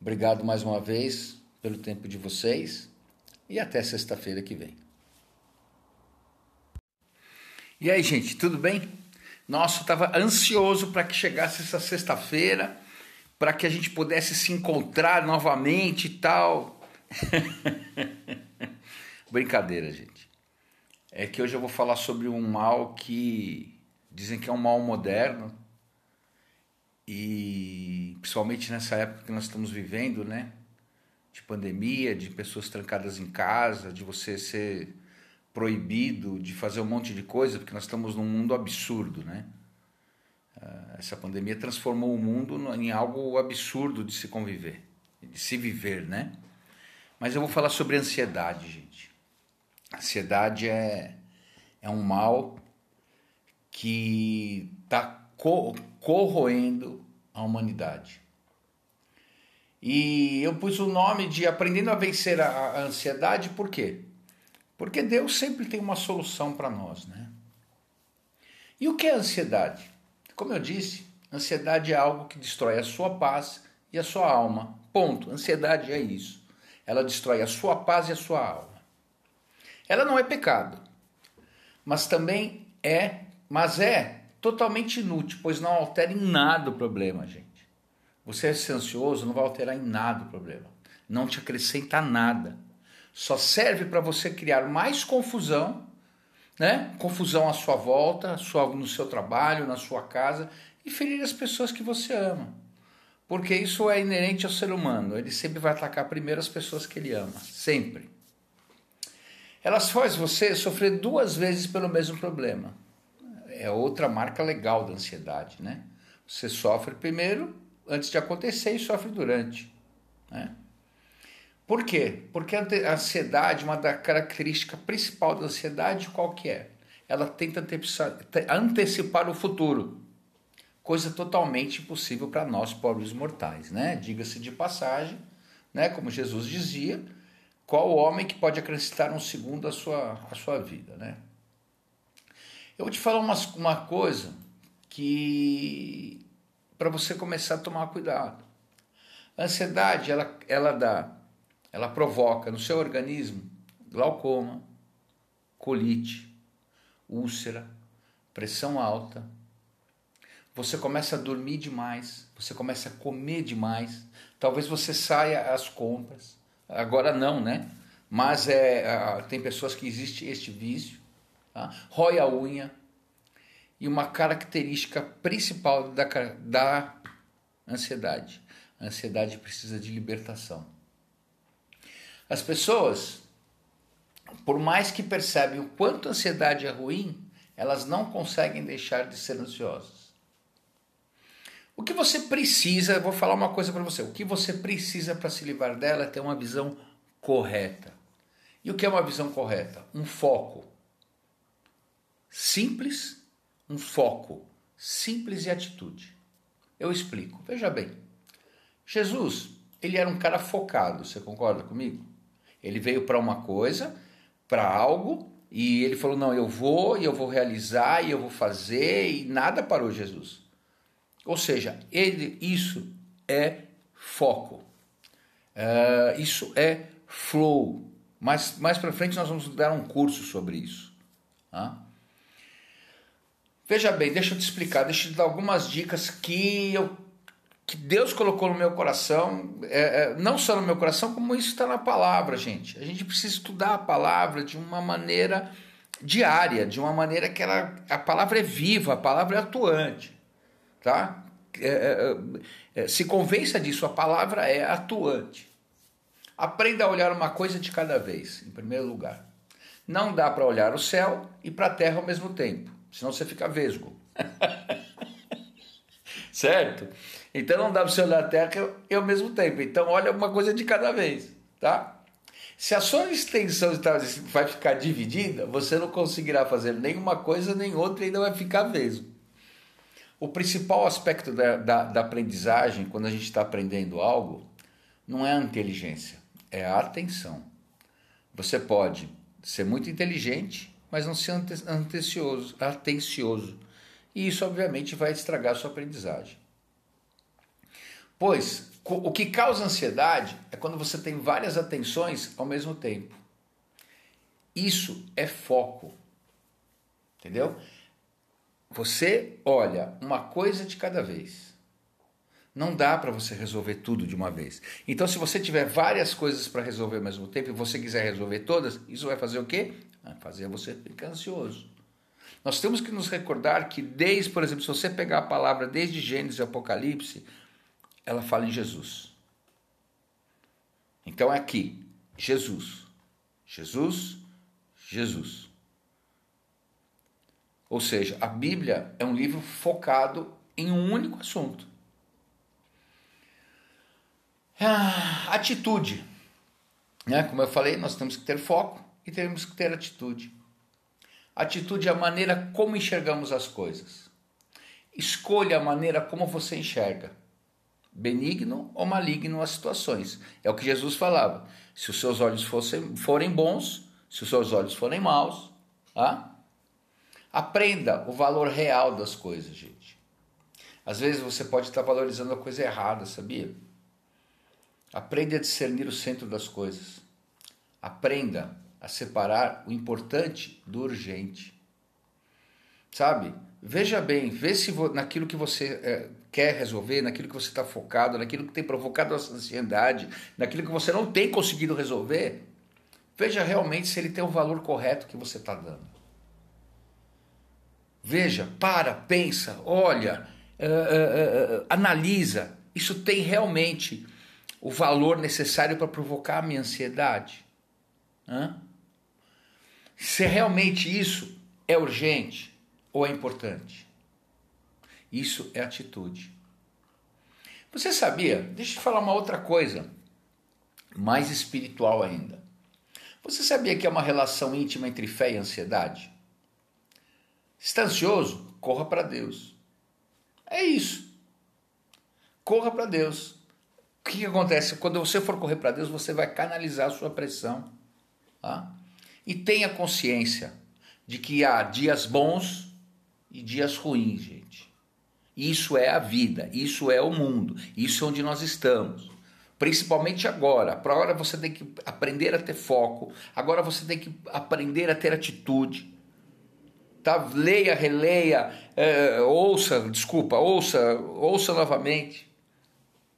Obrigado mais uma vez pelo tempo de vocês e até sexta-feira que vem. E aí, gente, tudo bem? Nossa, eu estava ansioso para que chegasse essa sexta-feira, para que a gente pudesse se encontrar novamente e tal. Brincadeira, gente. É que hoje eu vou falar sobre um mal que dizem que é um mal moderno e principalmente nessa época que nós estamos vivendo, né? De pandemia, de pessoas trancadas em casa, de você ser proibido de fazer um monte de coisa, porque nós estamos num mundo absurdo, né? Ah, essa pandemia transformou o mundo em algo absurdo de se conviver, de se viver, né? Mas eu vou falar sobre ansiedade, gente. Ansiedade é, é um mal que está corroendo a humanidade. E eu pus o nome de Aprendendo a Vencer a Ansiedade, por quê? Porque Deus sempre tem uma solução para nós, né? E o que é ansiedade? Como eu disse, ansiedade é algo que destrói a sua paz e a sua alma. Ponto. Ansiedade é isso. Ela destrói a sua paz e a sua alma. Ela não é pecado, mas também é, mas é totalmente inútil, pois não altera em nada o problema, gente. Você é ansioso não vai alterar em nada o problema. Não te acrescenta nada só serve para você criar mais confusão, né? Confusão à sua volta, no seu trabalho, na sua casa e ferir as pessoas que você ama. Porque isso é inerente ao ser humano. Ele sempre vai atacar primeiro as pessoas que ele ama, sempre. Elas fazem você sofrer duas vezes pelo mesmo problema. É outra marca legal da ansiedade, né? Você sofre primeiro antes de acontecer e sofre durante, né? Por quê? Porque a ansiedade, uma da característica principal da ansiedade, qual que é? Ela tenta antecipar o futuro, coisa totalmente impossível para nós pobres mortais, né? Diga-se de passagem, né? Como Jesus dizia, qual o homem que pode acrescentar um segundo à sua, à sua vida, né? Eu vou te falar uma, uma coisa que para você começar a tomar cuidado. A ansiedade, ela, ela dá ela provoca no seu organismo glaucoma, colite, úlcera, pressão alta. Você começa a dormir demais, você começa a comer demais. Talvez você saia às compras. Agora não, né? Mas é, tem pessoas que existe este vício. Tá? Rói a unha. E uma característica principal da, da ansiedade. A ansiedade precisa de libertação. As pessoas, por mais que percebem o quanto a ansiedade é ruim, elas não conseguem deixar de ser ansiosas. O que você precisa, vou falar uma coisa para você, o que você precisa para se livrar dela é ter uma visão correta. E o que é uma visão correta? Um foco. Simples, um foco. Simples e atitude. Eu explico. Veja bem. Jesus, ele era um cara focado, você concorda comigo? Ele veio para uma coisa, para algo, e ele falou: Não, eu vou, e eu vou realizar, e eu vou fazer, e nada parou Jesus. Ou seja, ele, isso é foco, uh, isso é flow. Mais, mais para frente nós vamos dar um curso sobre isso. Tá? Veja bem, deixa eu te explicar, deixa eu te dar algumas dicas que eu que Deus colocou no meu coração, é, é, não só no meu coração, como isso está na palavra, gente. A gente precisa estudar a palavra de uma maneira diária, de uma maneira que ela, a palavra é viva, a palavra é atuante, tá? É, é, é se convença disso, a palavra é atuante. Aprenda a olhar uma coisa de cada vez, em primeiro lugar. Não dá para olhar o céu e para a terra ao mesmo tempo, senão você fica vesgo. certo? Então não dá para você olhar a terra e ao mesmo tempo. Então olha uma coisa de cada vez, tá? Se a sua extensão vai ficar dividida, você não conseguirá fazer nenhuma coisa nem outra e ainda vai ficar vesgo. O principal aspecto da, da, da aprendizagem, quando a gente está aprendendo algo, não é a inteligência, é a atenção. Você pode ser muito inteligente, mas não ser atencioso. E isso, obviamente, vai estragar a sua aprendizagem. Pois o que causa ansiedade é quando você tem várias atenções ao mesmo tempo. Isso é foco. Entendeu? Você olha uma coisa de cada vez. Não dá para você resolver tudo de uma vez. Então, se você tiver várias coisas para resolver ao mesmo tempo e você quiser resolver todas, isso vai fazer o quê? Vai fazer você ficar ansioso. Nós temos que nos recordar que, desde, por exemplo, se você pegar a palavra desde Gênesis e Apocalipse, ela fala em Jesus. Então é aqui, Jesus. Jesus, Jesus. Ou seja, a Bíblia é um livro focado em um único assunto. Ah, atitude. Né? Como eu falei, nós temos que ter foco e temos que ter atitude. Atitude é a maneira como enxergamos as coisas. Escolha a maneira como você enxerga. Benigno ou maligno as situações. É o que Jesus falava. Se os seus olhos fossem, forem bons, se os seus olhos forem maus, tá? aprenda o valor real das coisas, gente. Às vezes você pode estar valorizando a coisa errada, sabia? Aprenda a discernir o centro das coisas. Aprenda a separar o importante do urgente. Sabe? Veja bem, vê se naquilo que você é, quer resolver, naquilo que você está focado, naquilo que tem provocado a ansiedade, naquilo que você não tem conseguido resolver, veja realmente se ele tem o valor correto que você está dando. Veja, para, pensa, olha, uh, uh, uh, analisa. Isso tem realmente o valor necessário para provocar a minha ansiedade? Hã? Se realmente isso é urgente ou é importante? Isso é atitude. Você sabia? Deixa eu te falar uma outra coisa, mais espiritual ainda. Você sabia que é uma relação íntima entre fé e ansiedade? Está ansioso? Corra para Deus. É isso. Corra para Deus. O que, que, acontece? Quando você for correr para Deus, você vai canalizar a sua pressão. Tá? E tenha consciência de que há dias bons e dias ruins, gente. Isso é a vida, isso é o mundo, isso é onde nós estamos. Principalmente agora. Para agora você tem que aprender a ter foco, agora você tem que aprender a ter atitude. Tá? Leia, releia, é, ouça, desculpa, ouça, ouça novamente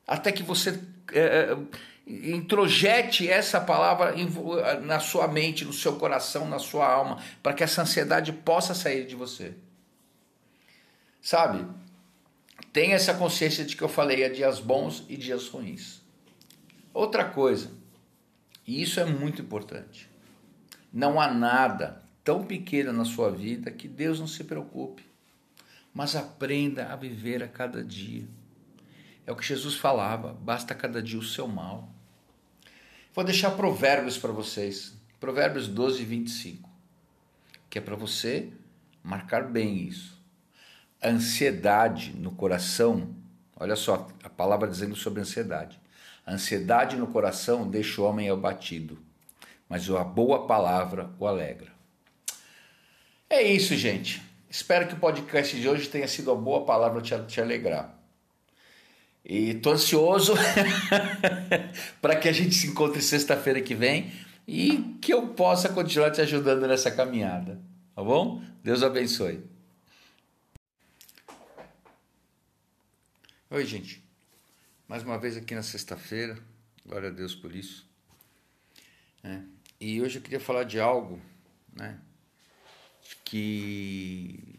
até que você é, introjete essa palavra na sua mente, no seu coração, na sua alma, para que essa ansiedade possa sair de você. Sabe? Tenha essa consciência de que eu falei é dias bons e dias ruins. Outra coisa, e isso é muito importante. Não há nada tão pequeno na sua vida que Deus não se preocupe. Mas aprenda a viver a cada dia. É o que Jesus falava, basta cada dia o seu mal. Vou deixar provérbios para vocês. Provérbios 12, 25. Que é para você marcar bem isso. Ansiedade no coração, olha só a palavra dizendo sobre ansiedade. A ansiedade no coração deixa o homem abatido, mas a boa palavra o alegra. É isso, gente. Espero que o podcast de hoje tenha sido a boa palavra te, te alegrar. E tô ansioso para que a gente se encontre sexta-feira que vem e que eu possa continuar te ajudando nessa caminhada. Tá bom? Deus abençoe. Oi, gente. Mais uma vez aqui na sexta-feira. Glória a Deus por isso. É. E hoje eu queria falar de algo, né? Que,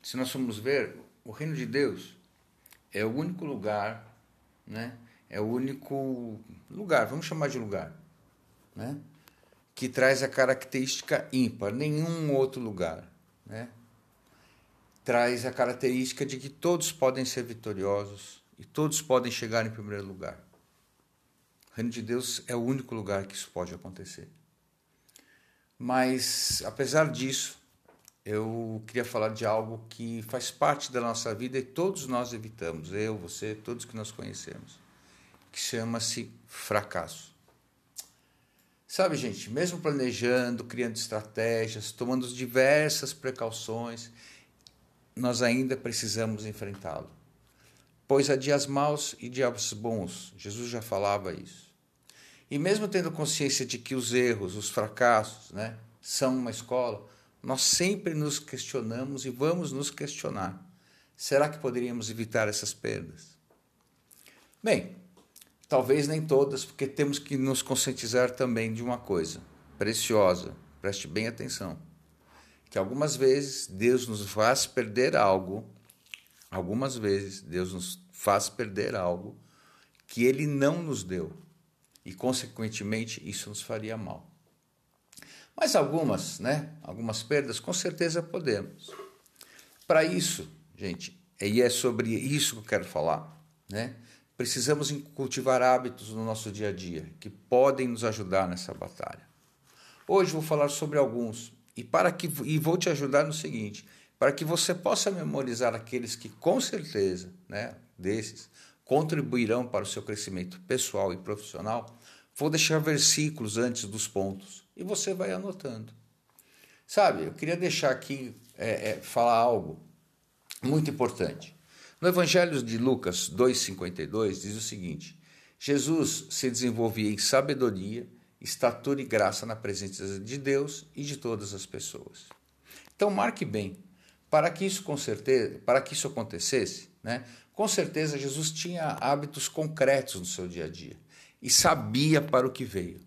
se nós formos ver, o reino de Deus é o único lugar, né?
é o único lugar, vamos chamar de lugar, né? que traz a característica ímpar, nenhum outro lugar. Né? Traz a característica de que todos podem ser vitoriosos e todos podem chegar em primeiro lugar. O reino de Deus é o único lugar que isso pode acontecer. Mas, apesar disso, eu queria falar de algo que faz parte da nossa vida e todos nós evitamos, eu, você, todos que nós conhecemos, que chama-se fracasso. Sabe, gente, mesmo planejando, criando estratégias, tomando diversas precauções, nós ainda precisamos enfrentá-lo. Pois há dias maus e dias bons, Jesus já falava isso. E mesmo tendo consciência de que os erros, os fracassos, né, são uma escola, nós sempre nos questionamos e vamos nos questionar. Será que poderíamos evitar essas perdas? Bem, talvez nem todas, porque temos que nos conscientizar também de uma coisa preciosa, preste bem atenção, que algumas vezes Deus nos faz perder algo, algumas vezes Deus nos faz perder algo que ele não nos deu e, consequentemente, isso nos faria mal. Mas algumas, né? Algumas perdas, com certeza podemos. Para isso, gente, e é sobre isso que eu quero falar, né? Precisamos cultivar hábitos no nosso dia a dia que podem nos ajudar nessa batalha. Hoje vou falar sobre alguns e para que e vou te ajudar no seguinte, para que você possa memorizar aqueles que com certeza, né, desses contribuirão para o seu crescimento pessoal e profissional, vou deixar versículos antes dos pontos e você vai anotando. Sabe, eu queria deixar aqui, é, é, falar algo muito importante. No Evangelho de Lucas 2,52 diz o seguinte: Jesus se desenvolvia em sabedoria, estatura e graça na presença de Deus e de todas as pessoas. Então marque bem, para que isso com certeza, para que isso acontecesse, né, com certeza, Jesus tinha hábitos concretos no seu dia a dia e sabia para o que veio.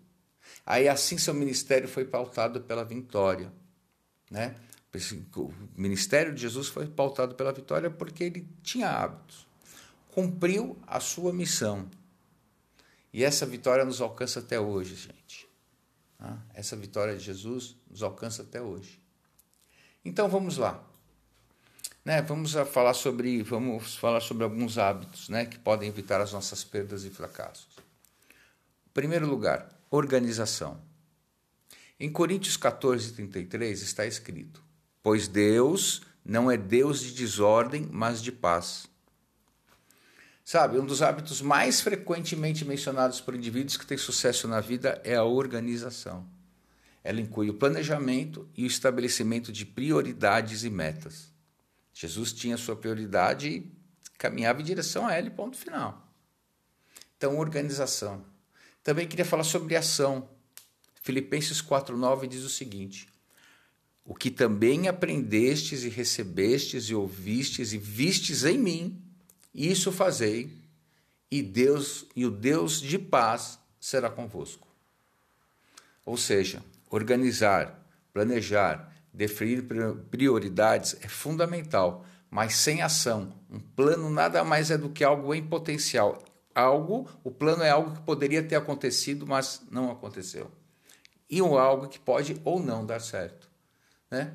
Aí, assim, seu ministério foi pautado pela vitória. Né? O ministério de Jesus foi pautado pela vitória porque ele tinha hábitos. Cumpriu a sua missão. E essa vitória nos alcança até hoje, gente. Tá? Essa vitória de Jesus nos alcança até hoje. Então vamos lá. Né, vamos falar sobre vamos falar sobre alguns hábitos, né, que podem evitar as nossas perdas e fracassos. Em primeiro lugar, organização. Em Coríntios 14:33 está escrito: Pois Deus não é Deus de desordem, mas de paz. Sabe, um dos hábitos mais frequentemente mencionados por indivíduos que têm sucesso na vida é a organização. Ela inclui o planejamento e o estabelecimento de prioridades e metas. Jesus tinha sua prioridade e caminhava em direção a ela, ponto final. Então, organização. Também queria falar sobre ação. Filipenses 4,9 diz o seguinte: O que também aprendestes e recebestes e ouvistes e vistes em mim, isso fazei, e Deus e o Deus de paz será convosco. Ou seja, organizar, planejar, Definir prioridades é fundamental, mas sem ação. Um plano nada mais é do que algo em potencial. Algo, o plano é algo que poderia ter acontecido, mas não aconteceu. E um algo que pode ou não dar certo. Né?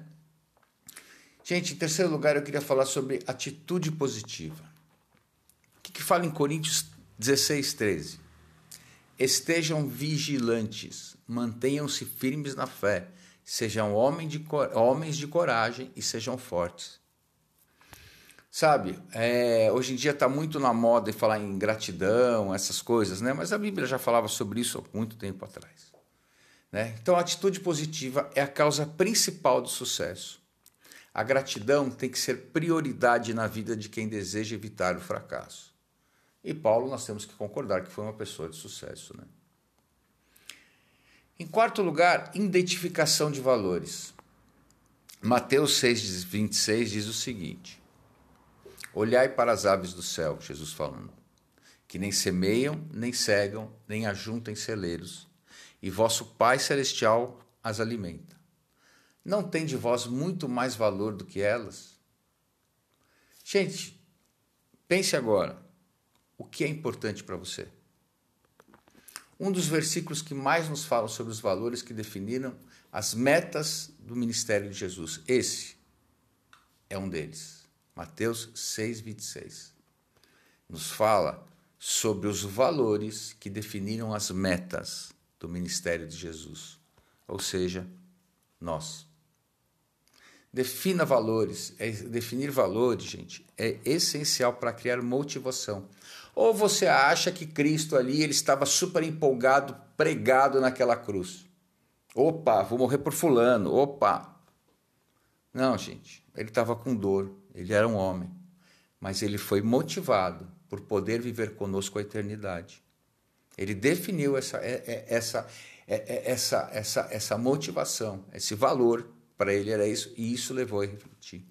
Gente, em terceiro lugar, eu queria falar sobre atitude positiva. Que, que fala em Coríntios 16, 13? Estejam vigilantes, mantenham-se firmes na fé Sejam homens de, homens de coragem e sejam fortes. Sabe, é, hoje em dia está muito na moda falar em gratidão, essas coisas, né? mas a Bíblia já falava sobre isso há muito tempo atrás. Né? Então, a atitude positiva é a causa principal do sucesso. A gratidão tem que ser prioridade na vida de quem deseja evitar o fracasso. E Paulo, nós temos que concordar que foi uma pessoa de sucesso. Né? Em quarto lugar, identificação de valores. Mateus 6, 26 diz o seguinte: Olhai para as aves do céu, Jesus falando, que nem semeiam, nem cegam, nem ajuntem celeiros, e vosso Pai Celestial as alimenta. Não tem de vós muito mais valor do que elas? Gente, pense agora: o que é importante para você? um dos versículos que mais nos falam sobre os valores que definiram as metas do ministério de Jesus. Esse é um deles. Mateus 6, 26. Nos fala sobre os valores que definiram as metas do ministério de Jesus, ou seja, nós. Defina valores. É, definir valores, gente, é essencial para criar motivação. Ou você acha que Cristo ali ele estava super empolgado, pregado naquela cruz? Opa, vou morrer por fulano. Opa. Não, gente. Ele estava com dor. Ele era um homem. Mas ele foi motivado por poder viver conosco a eternidade. Ele definiu essa, é, é, essa, essa, essa, essa motivação, esse valor para ele era isso, e isso levou a refletir.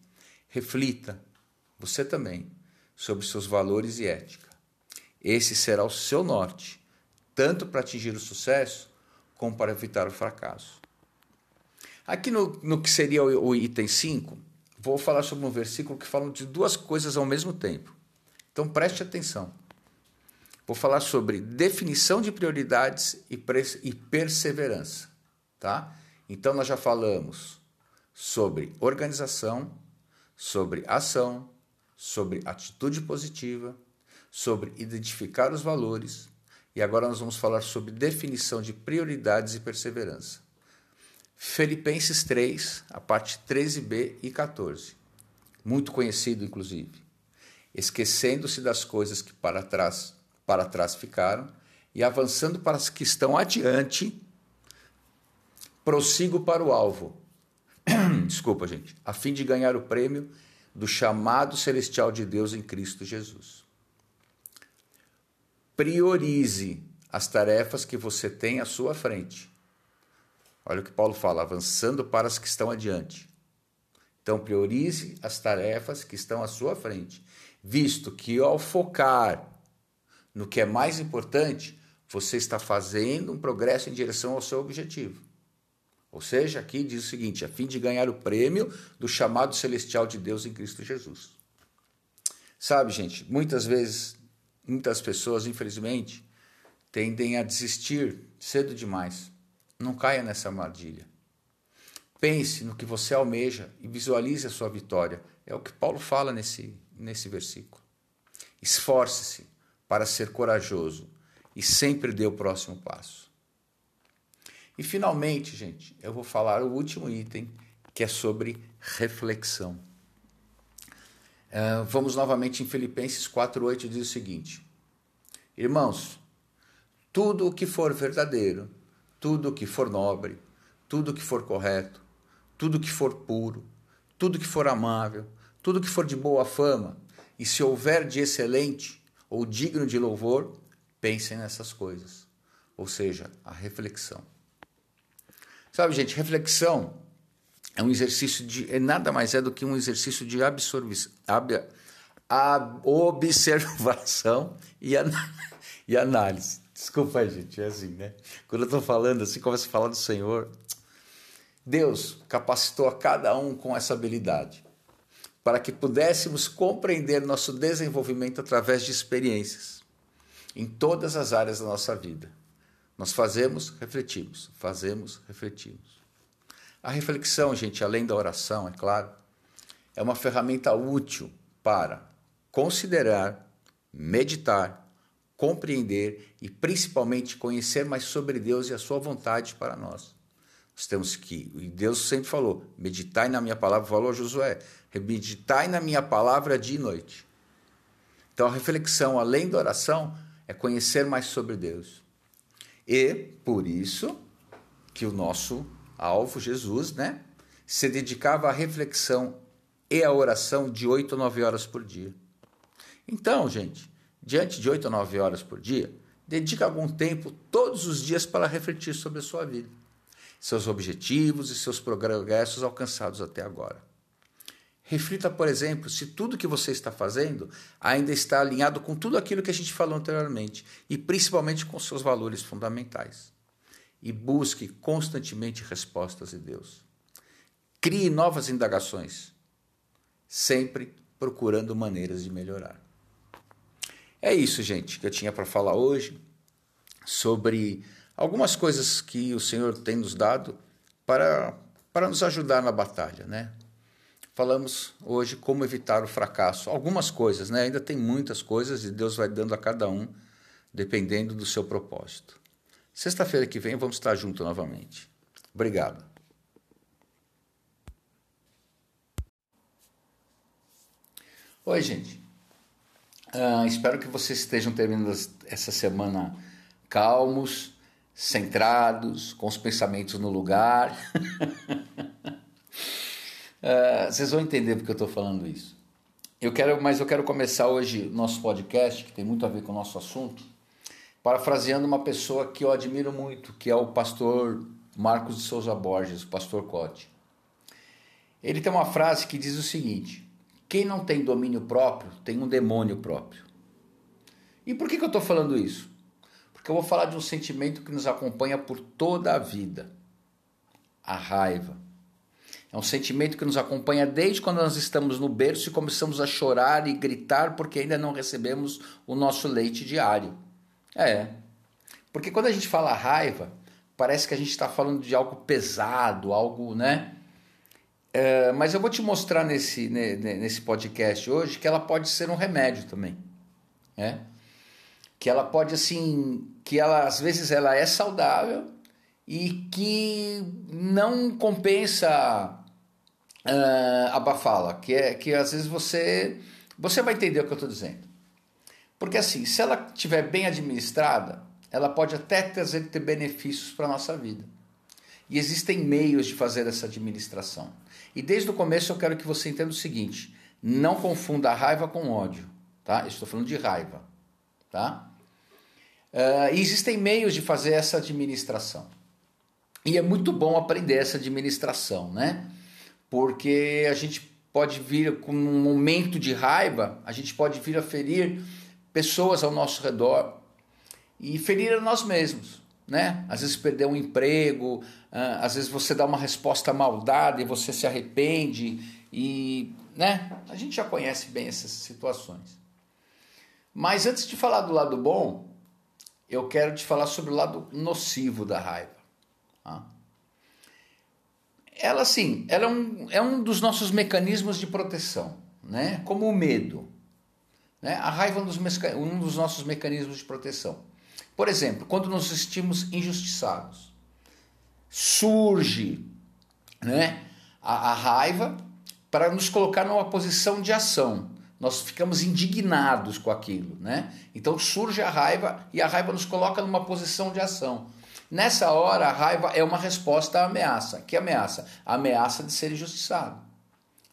Reflita, você também, sobre seus valores e ética. Esse será o seu norte, tanto para atingir o sucesso, como para evitar o fracasso. Aqui no, no que seria o, o item 5, vou falar sobre um versículo que fala de duas coisas ao mesmo tempo. Então preste atenção. Vou falar sobre definição de prioridades e, e perseverança. Tá? Então nós já falamos sobre organização, sobre ação, sobre atitude positiva, sobre identificar os valores e agora nós vamos falar sobre definição de prioridades e perseverança. Filipenses 3, a parte 13b e 14. Muito conhecido, inclusive. Esquecendo-se das coisas que para trás, para trás ficaram e avançando para as que estão adiante, prossigo para o alvo desculpa, gente, a fim de ganhar o prêmio do chamado celestial de Deus em Cristo Jesus. Priorize as tarefas que você tem à sua frente. Olha o que Paulo fala, avançando para as que estão adiante. Então, priorize as tarefas que estão à sua frente, visto que ao focar no que é mais importante, você está fazendo um progresso em direção ao seu objetivo. Ou seja, aqui diz o seguinte: a fim de ganhar o prêmio do chamado celestial de Deus em Cristo Jesus. Sabe, gente, muitas vezes, muitas pessoas, infelizmente, tendem a desistir cedo demais. Não caia nessa armadilha. Pense no que você almeja e visualize a sua vitória. É o que Paulo fala nesse, nesse versículo. Esforce-se para ser corajoso e sempre dê o próximo passo. E finalmente, gente, eu vou falar o último item, que é sobre reflexão. Uh, vamos novamente em Filipenses 4,8 diz o seguinte: Irmãos, tudo o que for verdadeiro, tudo o que for nobre, tudo o que for correto, tudo o que for puro, tudo o que for amável, tudo o que for de boa fama, e se houver de excelente ou digno de louvor, pensem nessas coisas. Ou seja, a reflexão. Sabe, gente, reflexão é um exercício de. É nada mais é do que um exercício de absorvição, ab, ab, observação e, an, e análise. Desculpa, gente, é assim, né? Quando eu estou falando assim, começo a falar do Senhor. Deus capacitou a cada um com essa habilidade para que pudéssemos compreender nosso desenvolvimento através de experiências em todas as áreas da nossa vida. Nós fazemos, refletimos, fazemos, refletimos. A reflexão, gente, além da oração, é claro, é uma ferramenta útil para considerar, meditar, compreender e principalmente conhecer mais sobre Deus e a sua vontade para nós. Nós temos que, e Deus sempre falou, meditai na minha palavra, falou a Josué, meditai na minha palavra dia e noite. Então a reflexão, além da oração, é conhecer mais sobre Deus. E por isso que o nosso alvo, Jesus, né, se dedicava à reflexão e à oração de 8 a 9 horas por dia. Então, gente, diante de 8 a 9 horas por dia, dedique algum tempo todos os dias para refletir sobre a sua vida, seus objetivos e seus progressos alcançados até agora. Reflita, por exemplo, se tudo que você está fazendo ainda está alinhado com tudo aquilo que a gente falou anteriormente e principalmente com seus valores fundamentais. E busque constantemente respostas de Deus. Crie novas indagações, sempre procurando maneiras de melhorar. É isso, gente, que eu tinha para falar hoje sobre algumas coisas que o Senhor tem nos dado para, para nos ajudar na batalha, né? Falamos hoje como evitar o fracasso. Algumas coisas, né? Ainda tem muitas coisas e Deus vai dando a cada um, dependendo do seu propósito. Sexta-feira que vem vamos estar juntos novamente. Obrigado.
Oi, gente. Uh, espero que vocês estejam terminando essa semana calmos, centrados, com os pensamentos no lugar. uh, vocês vão entender porque eu estou falando isso. Eu quero, mas eu quero começar hoje nosso podcast, que tem muito a ver com o nosso assunto, parafraseando uma pessoa que eu admiro muito, que é o pastor Marcos de Souza Borges, o pastor Cote. Ele tem uma frase que diz o seguinte: quem não tem domínio próprio tem um demônio próprio. E por que, que eu estou falando isso? Porque eu vou falar de um sentimento que nos acompanha por toda a vida: a raiva. É um sentimento que nos acompanha desde quando nós estamos no berço e começamos a chorar e gritar porque ainda não recebemos o nosso leite diário. É. Porque quando a gente fala raiva, parece que a gente está falando de algo pesado, algo, né? É, mas eu vou te mostrar nesse, nesse podcast hoje que ela pode ser um remédio também. Né? Que ela pode, assim, que ela às vezes ela é saudável e que não compensa uh, abafá-la. Que, é, que às vezes você, você vai entender o que eu estou dizendo. Porque assim, se ela estiver bem administrada, ela pode até trazer ter benefícios para a nossa vida. E existem meios de fazer essa administração. E desde o começo eu quero que você entenda o seguinte: não confunda raiva com ódio, tá? estou falando de raiva, tá? Uh, existem meios de fazer essa administração. E é muito bom aprender essa administração, né? Porque a gente pode vir com um momento de raiva, a gente pode vir a ferir pessoas ao nosso redor e ferir a nós mesmos né? Às vezes perder um emprego, ah, às vezes você dá uma resposta maldada e você se arrepende e, né? A gente já conhece bem essas situações. Mas antes de falar do lado bom, eu quero te falar sobre o lado nocivo da raiva. Tá? Ela, sim, ela é um, é um dos nossos mecanismos de proteção, né? Como o medo. Né? A raiva é um dos, um dos nossos mecanismos de proteção. Por exemplo, quando nos sentimos injustiçados, surge né, a, a raiva para nos colocar numa posição de ação. Nós ficamos indignados com aquilo, né? Então surge a raiva e a raiva nos coloca numa posição de ação. Nessa hora, a raiva é uma resposta à ameaça. Que ameaça? A ameaça de ser injustiçado.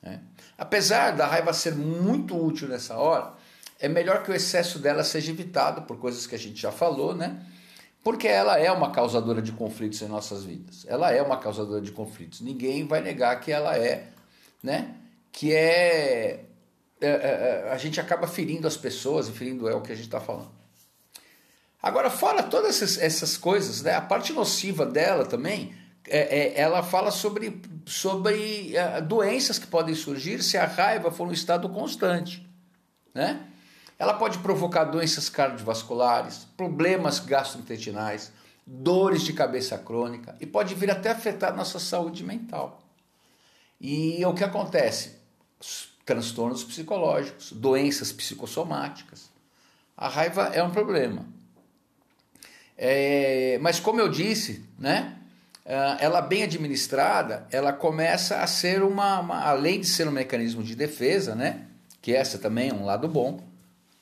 Né? Apesar da raiva ser muito útil nessa hora, é melhor que o excesso dela seja evitado por coisas que a gente já falou, né? Porque ela é uma causadora de conflitos em nossas vidas. Ela é uma causadora de conflitos. Ninguém vai negar que ela é, né? Que é, é, é, é a gente acaba ferindo as pessoas e ferindo é o que a gente está falando. Agora, fora todas essas, essas, coisas, né? A parte nociva dela também, é, é, ela fala sobre, sobre é, doenças que podem surgir se a raiva for um estado constante, né? Ela pode provocar doenças cardiovasculares, problemas gastrointestinais, dores de cabeça crônica e pode vir até afetar nossa saúde mental. E o que acontece? Transtornos psicológicos, doenças psicossomáticas. A raiva é um problema. É, mas como eu disse, né? Ah, ela bem administrada, ela começa a ser uma, uma, além de ser um mecanismo de defesa, né? Que essa também é um lado bom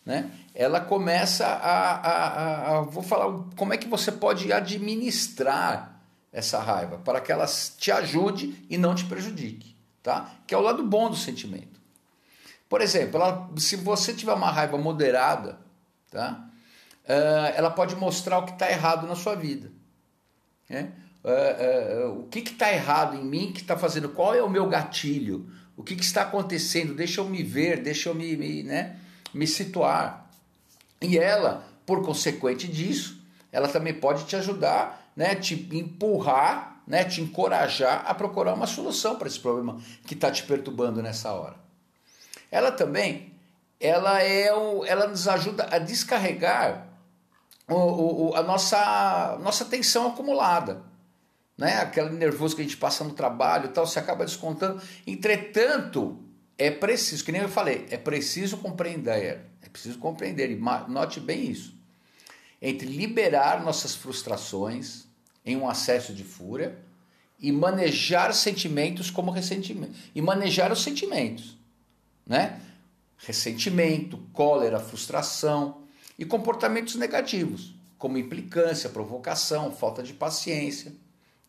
né? ela começa a, a, a, a, Vou falar como é que você pode administrar essa raiva para que ela te ajude e não te prejudique, tá? Que é o lado bom do sentimento. Por exemplo, ela, se você tiver uma raiva moderada, tá? Uh, ela pode mostrar o que está errado na sua vida. Né? Uh, uh, o que está errado em mim, que está fazendo, qual é o meu gatilho, o que, que, está acontecendo, deixa eu me ver, deixa eu me, me né? Me situar. E ela, por consequente disso, ela também pode te ajudar, né, te empurrar, né, te encorajar a procurar uma solução para esse problema que está te perturbando nessa hora. Ela também, ela é o, ela nos ajuda a descarregar o, o, a nossa, nossa tensão acumulada. Né? Aquele nervoso que a gente passa no trabalho tal, você acaba descontando. Entretanto, é preciso, que nem eu falei, é preciso compreender, é preciso compreender, e note bem isso, entre liberar nossas frustrações em um acesso de fúria e manejar sentimentos como ressentimento, e manejar os sentimentos, né? Ressentimento, cólera, frustração e comportamentos negativos, como implicância, provocação, falta de paciência,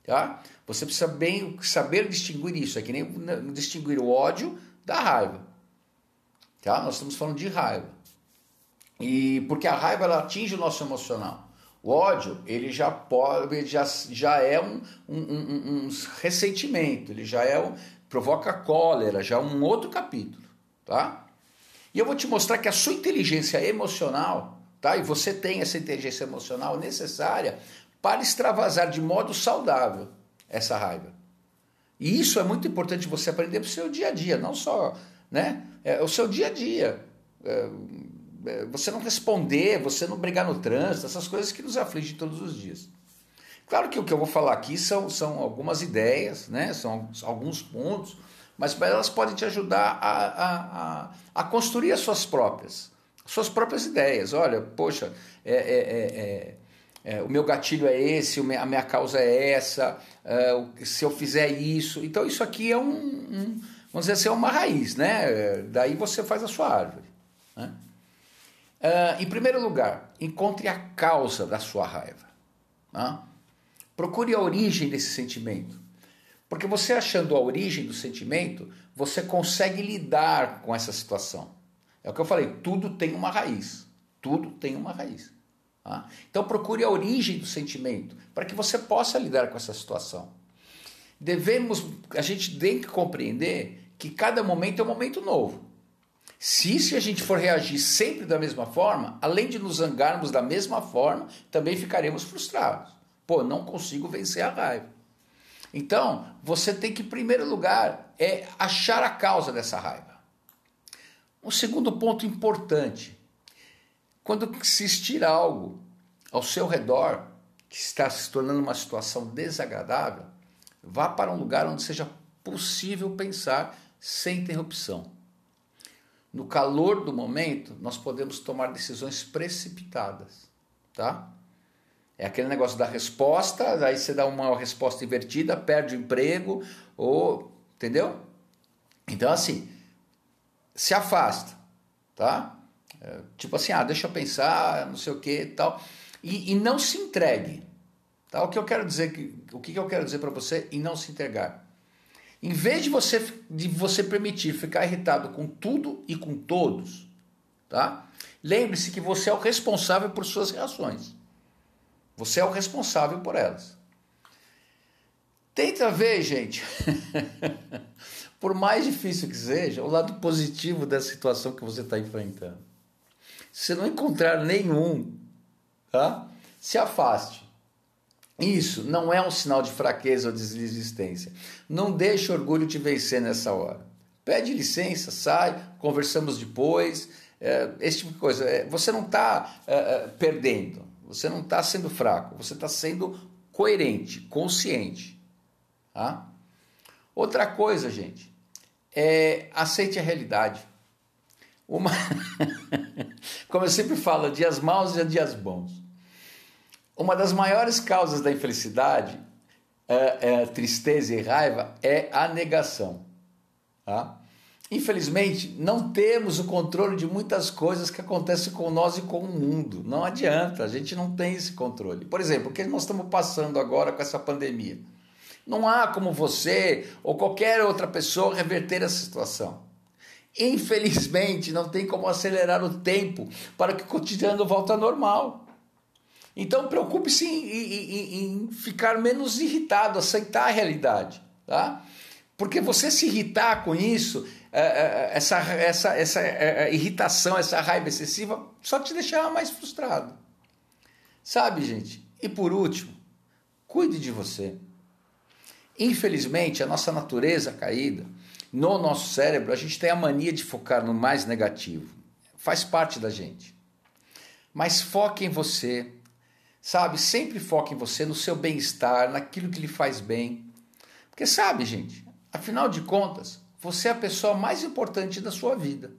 tá? Você precisa bem saber distinguir isso, é que nem distinguir o ódio da raiva. Tá? Nós estamos falando de raiva. E porque a raiva ela atinge o nosso emocional. O ódio, ele já pode, já, já é um, um, um, um ressentimento, ele já é um, provoca cólera, já é um outro capítulo, tá? E eu vou te mostrar que a sua inteligência emocional, tá? E você tem essa inteligência emocional necessária para extravasar de modo saudável essa raiva. E isso é muito importante você aprender para o seu dia a dia, não só né? É, o seu dia a dia. É, é, você não responder, você não brigar no trânsito, essas coisas que nos afligem todos os dias. Claro que o que eu vou falar aqui são, são algumas ideias, né? são alguns pontos, mas elas podem te ajudar a, a, a, a construir as suas próprias, suas próprias ideias. Olha, poxa, é, é, é, é, o meu gatilho é esse, a minha causa é essa, é, se eu fizer isso. Então, isso aqui é um, um, vamos dizer assim, é uma raiz, né? Daí você faz a sua árvore. Né? Uh, em primeiro lugar, encontre a causa da sua raiva. Né? Procure a origem desse sentimento. Porque você achando a origem do sentimento, você consegue lidar com essa situação. É o que eu falei, tudo tem uma raiz. Tudo tem uma raiz. Tá? Então procure a origem do sentimento para que você possa lidar com essa situação. Devemos, a gente tem que compreender que cada momento é um momento novo. Se, se a gente for reagir sempre da mesma forma, além de nos zangarmos da mesma forma, também ficaremos frustrados. Pô, não consigo vencer a raiva. Então, você tem que, em primeiro lugar, é achar a causa dessa raiva. Um segundo ponto importante quando existir algo ao seu redor que está se tornando uma situação desagradável, vá para um lugar onde seja possível pensar sem interrupção. No calor do momento, nós podemos tomar decisões precipitadas, tá? É aquele negócio da resposta, aí você dá uma resposta invertida, perde o emprego, ou entendeu? Então assim, se afasta, tá? Tipo assim, ah, deixa eu pensar, não sei o que tal. E, e não se entregue. Tá? O que eu quero dizer, o que eu quero dizer para você em não se entregar? Em vez de você, de você permitir ficar irritado com tudo e com todos, tá? lembre-se que você é o responsável por suas reações. Você é o responsável por elas. Tenta ver, gente, por mais difícil que seja, o lado positivo da situação que você está enfrentando. Se não encontrar nenhum, tá? se afaste. Isso não é um sinal de fraqueza ou desistência. Não deixe orgulho te vencer nessa hora. Pede licença, sai, conversamos depois, é, esse tipo de coisa. É, você não está é, é, perdendo, você não está sendo fraco, você está sendo coerente, consciente. Tá? Outra coisa, gente, é aceite a realidade. Uma, como eu sempre falo, dias maus e dias bons. Uma das maiores causas da infelicidade, é, é, tristeza e raiva é a negação. Tá? Infelizmente, não temos o controle de muitas coisas que acontecem com nós e com o mundo. Não adianta, a gente não tem esse controle. Por exemplo, o que nós estamos passando agora com essa pandemia? Não há como você ou qualquer outra pessoa reverter essa situação. Infelizmente, não tem como acelerar o tempo para que o cotidiano volte ao normal. Então, preocupe-se em, em, em, ficar menos irritado, aceitar a realidade. Tá? Porque você se irritar com isso, é, é, essa, essa, essa é, irritação, essa raiva excessiva, só te deixará mais frustrado. Sabe, gente? E por último, cuide de você. Infelizmente, a nossa natureza caída no nosso cérebro, a gente tem a mania de focar no mais negativo. Faz parte da gente. Mas foque em você, sabe? Sempre foque em você, no seu bem-estar, naquilo que lhe faz bem. Porque sabe, gente, afinal de contas, você é a pessoa mais importante da sua vida.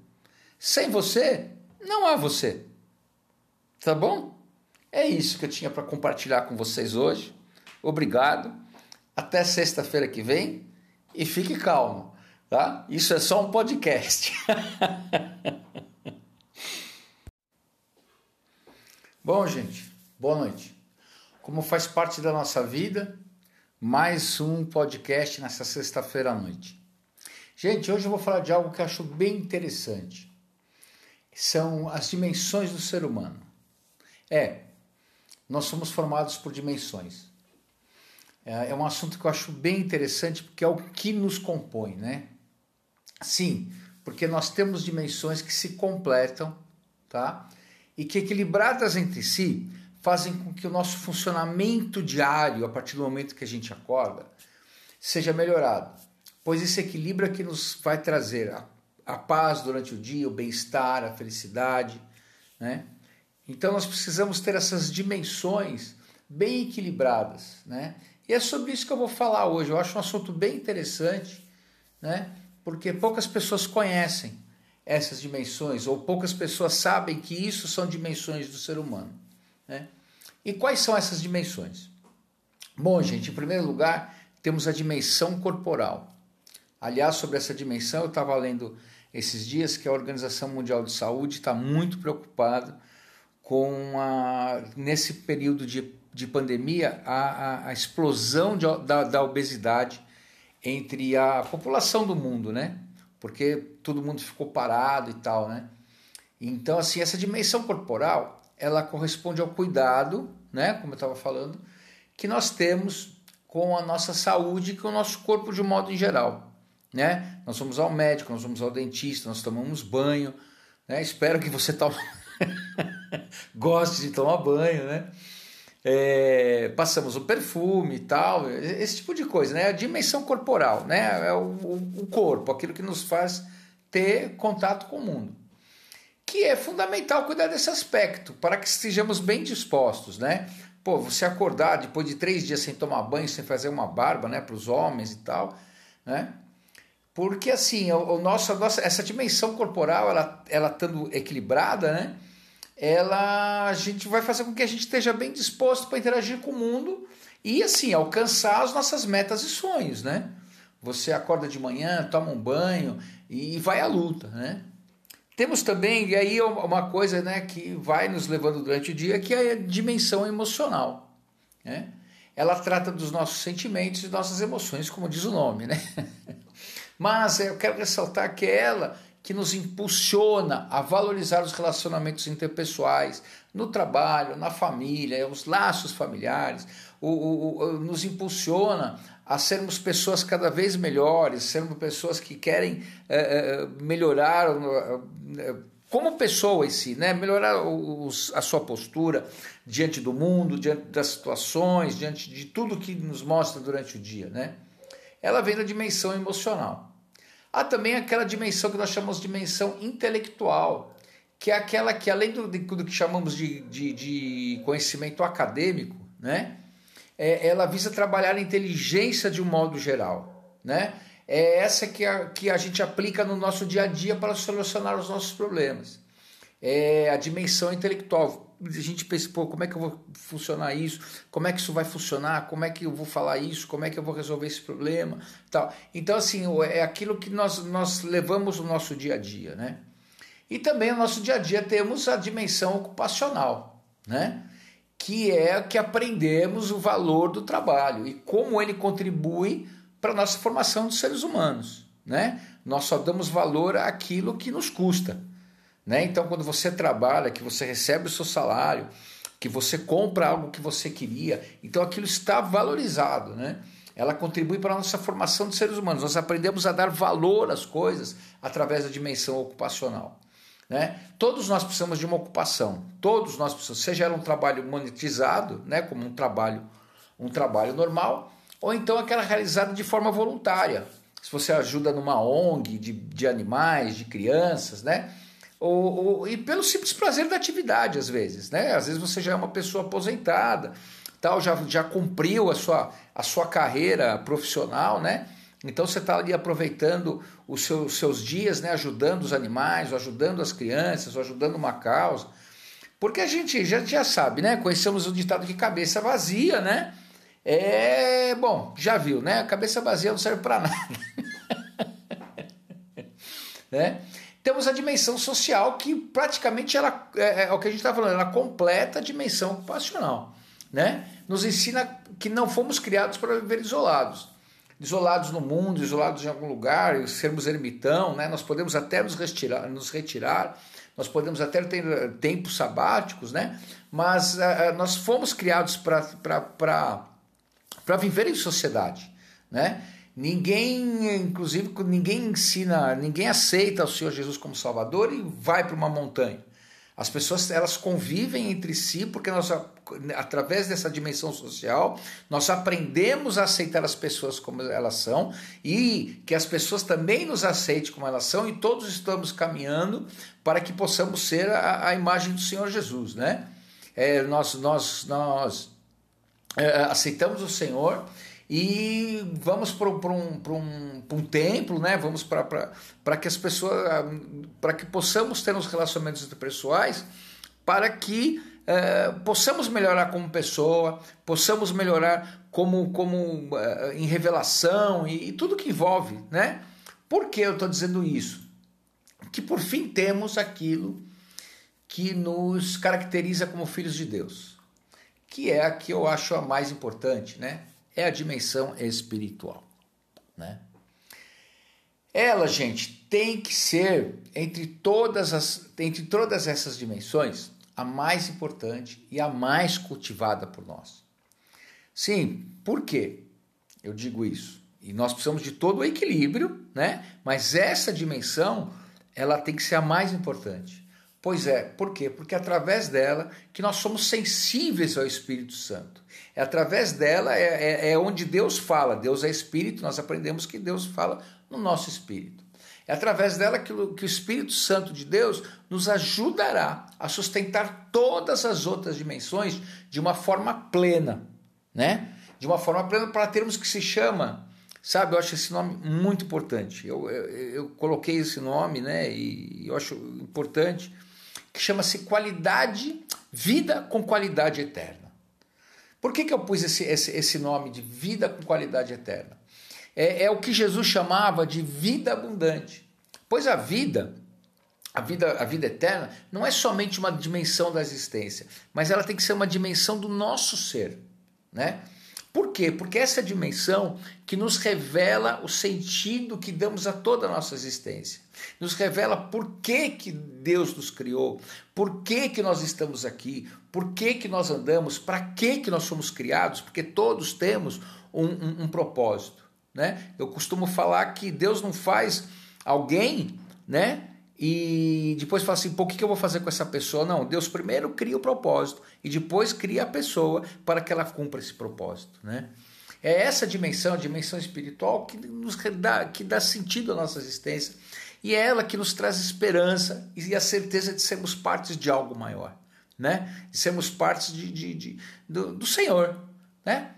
Sem você, não há você. Tá bom? É isso que eu tinha para compartilhar com vocês hoje. Obrigado. Até sexta-feira que vem e fique calmo, tá? Isso é só um podcast. Bom, gente, boa noite. Como faz parte da nossa vida, mais um podcast nessa sexta-feira à noite. Gente, hoje eu vou falar de algo que eu acho bem interessante. São as dimensões do ser humano. É, nós somos formados por dimensões. É, é um assunto que eu acho bem interessante porque é o que nos compõe, né? Sim, porque nós temos dimensões que se completam, tá? e que, equilibradas entre si, fazem com que o nosso funcionamento diário, a partir do momento que a gente acorda, seja melhorado. Pois esse equilíbrio é que nos vai trazer a, a paz durante o dia, o bem-estar, a felicidade. Né? Então nós precisamos ter essas dimensões bem equilibradas. Né? E é sobre isso que eu vou falar hoje. Eu acho um assunto bem interessante, né? Porque poucas pessoas conhecem essas dimensões, ou poucas pessoas sabem que isso são dimensões do ser humano. Né? E quais são essas dimensões? Bom, gente, em primeiro lugar, temos a dimensão corporal. Aliás, sobre essa dimensão, eu estava lendo esses dias que a Organização Mundial de Saúde está muito preocupada com a, nesse período de, de pandemia a, a, a explosão de, da, da obesidade entre a população do mundo, né? porque todo mundo ficou parado e tal, né? Então, assim, essa dimensão corporal, ela corresponde ao cuidado, né, como eu estava falando, que nós temos com a nossa saúde e com o nosso corpo de um modo em geral, né? Nós vamos ao médico, nós vamos ao dentista, nós tomamos banho, né? Espero que você tome... goste de tomar banho, né? É, passamos o perfume e tal, esse tipo de coisa, né? A dimensão corporal, né? É o, o corpo, aquilo que nos faz ter contato com o mundo. Que é fundamental cuidar desse aspecto, para que estejamos bem dispostos, né? Pô, você acordar depois de três dias sem tomar banho, sem fazer uma barba, né? Para os homens e tal, né? Porque assim, o, o nosso, nossa, essa dimensão corporal, ela, ela estando equilibrada, né? Ela a gente vai fazer com que a gente esteja bem disposto para interagir com o mundo e assim alcançar as nossas metas e sonhos, né? Você acorda de manhã, toma um banho e vai à luta, né? Temos também e aí uma coisa, né, que vai nos levando durante o dia, que é a dimensão emocional, né? Ela trata dos nossos sentimentos e nossas emoções, como diz o nome, né? Mas eu quero ressaltar que ela que nos impulsiona a valorizar os relacionamentos interpessoais, no trabalho, na família, os laços familiares, o, o, o, nos impulsiona a sermos pessoas cada vez melhores, sermos pessoas que querem é, melhorar é, como pessoa em si, né? melhorar os, a sua postura diante do mundo, diante das situações, diante de tudo que nos mostra durante o dia. Né? Ela vem da dimensão emocional. Há também aquela dimensão que nós chamamos de dimensão intelectual, que é aquela que, além do, do que chamamos de, de, de, conhecimento acadêmico, né, é, ela visa trabalhar a inteligência de um modo geral. Né? É essa que a, que a gente aplica no nosso dia a dia para solucionar os nossos problemas. É a dimensão intelectual a gente pensa, pô, como é que eu vou funcionar isso? Como é que isso vai funcionar? Como é que eu vou falar isso? Como é que eu vou resolver esse problema? Tal. Então, assim, é aquilo que nós, nós levamos no nosso dia a dia, né? E também no nosso dia a dia temos a dimensão ocupacional, né? Que é que aprendemos o valor do trabalho e como ele contribui para a nossa formação dos seres humanos, né? Nós só damos valor àquilo que nos custa. Né? Então, quando você trabalha, que você recebe o seu salário, que você compra algo que você queria, então aquilo está valorizado. Né? Ela contribui para a nossa formação de seres humanos. Nós aprendemos a dar valor às coisas através da dimensão ocupacional. Né? Todos nós precisamos de uma ocupação, todos nós precisamos, seja ela um trabalho monetizado, né, como um trabalho, um trabalho normal, ou então aquela realizada de forma voluntária. Se você ajuda numa ONG de, de animais, de crianças, né? Ou, ou, e pelo simples prazer da atividade, às vezes. Né? Às vezes você já é uma pessoa aposentada, tal, já, já cumpriu a sua, a sua carreira profissional, né? Então você está ali aproveitando os seus, seus dias, né? ajudando os animais, ou ajudando as crianças, ou ajudando uma causa. Porque a gente já, já sabe, né? Conhecemos o ditado que cabeça vazia, né? É bom, já viu, né? A cabeça vazia não serve para nada. né? Temos a dimensão social que praticamente ela é, é o que a gente está falando, ela completa a dimensão ocupacional, né? Nos ensina que não fomos criados para viver isolados, isolados no mundo, isolados em algum lugar, sermos ermitão, né? Nós podemos até nos retirar, nos retirar, nós podemos até ter tempos sabáticos, né? Mas uh, nós fomos criados para viver em sociedade, né? Ninguém, inclusive, ninguém ensina, ninguém aceita o Senhor Jesus como Salvador e vai para uma montanha. As pessoas elas convivem entre si porque nós, através dessa dimensão social, nós aprendemos a aceitar as pessoas como elas são e que as pessoas também nos aceitem como elas são e todos estamos caminhando para que possamos ser a, a imagem do Senhor Jesus, né? É, nós nós nós é, aceitamos o Senhor e vamos para um, um, um templo, né? vamos para que as pessoas, para que possamos ter uns relacionamentos interpessoais, para que é, possamos melhorar como pessoa, possamos melhorar como, como é, em revelação e, e, tudo que envolve. Né? Por que eu estou dizendo isso? Que por fim temos aquilo que nos caracteriza como filhos de Deus, que é a que eu acho a mais importante, né? É a dimensão espiritual, né? Ela, gente, tem que ser entre todas as entre todas essas dimensões a mais importante e a mais cultivada por nós. Sim, por quê? Eu digo isso. E nós precisamos de todo o equilíbrio, né? Mas essa dimensão, ela tem que ser a mais importante. Pois é, por quê? Porque é através dela que nós somos sensíveis ao Espírito Santo. É através dela é, é, é, onde Deus fala. Deus é Espírito, nós aprendemos que Deus fala no nosso espírito. É através dela que o, que o Espírito Santo de Deus nos ajudará a sustentar todas as outras dimensões de uma forma plena, né? De uma forma plena para termos que se chama, sabe? Eu acho esse nome muito importante. Eu, eu, eu coloquei esse nome, né? E eu acho importante que chama-se qualidade, vida com qualidade eterna. Por que, que eu pus esse, esse, esse nome de vida com qualidade eterna? É, é o que Jesus chamava de vida abundante. Pois a vida, a vida, a vida eterna, não é somente uma dimensão da existência, mas ela tem que ser uma dimensão do nosso ser, né? Por quê? Porque essa dimensão que nos revela o sentido que damos a toda a nossa existência. Nos revela por que, que Deus nos criou, por que, que nós estamos aqui, por que, que nós andamos, para que, que nós somos criados, porque todos temos um, um, um propósito. Né? Eu costumo falar que Deus não faz alguém né, e depois fala assim: pô, o que eu vou fazer com essa pessoa? Não, Deus primeiro cria o propósito e depois cria a pessoa para que ela cumpra esse propósito. Né? É essa dimensão, a dimensão espiritual, que, nos dá, que dá sentido à nossa existência e é ela que nos traz esperança e a certeza de sermos partes de algo maior, né? de sermos partes de, de, de do, do, Senhor. Né?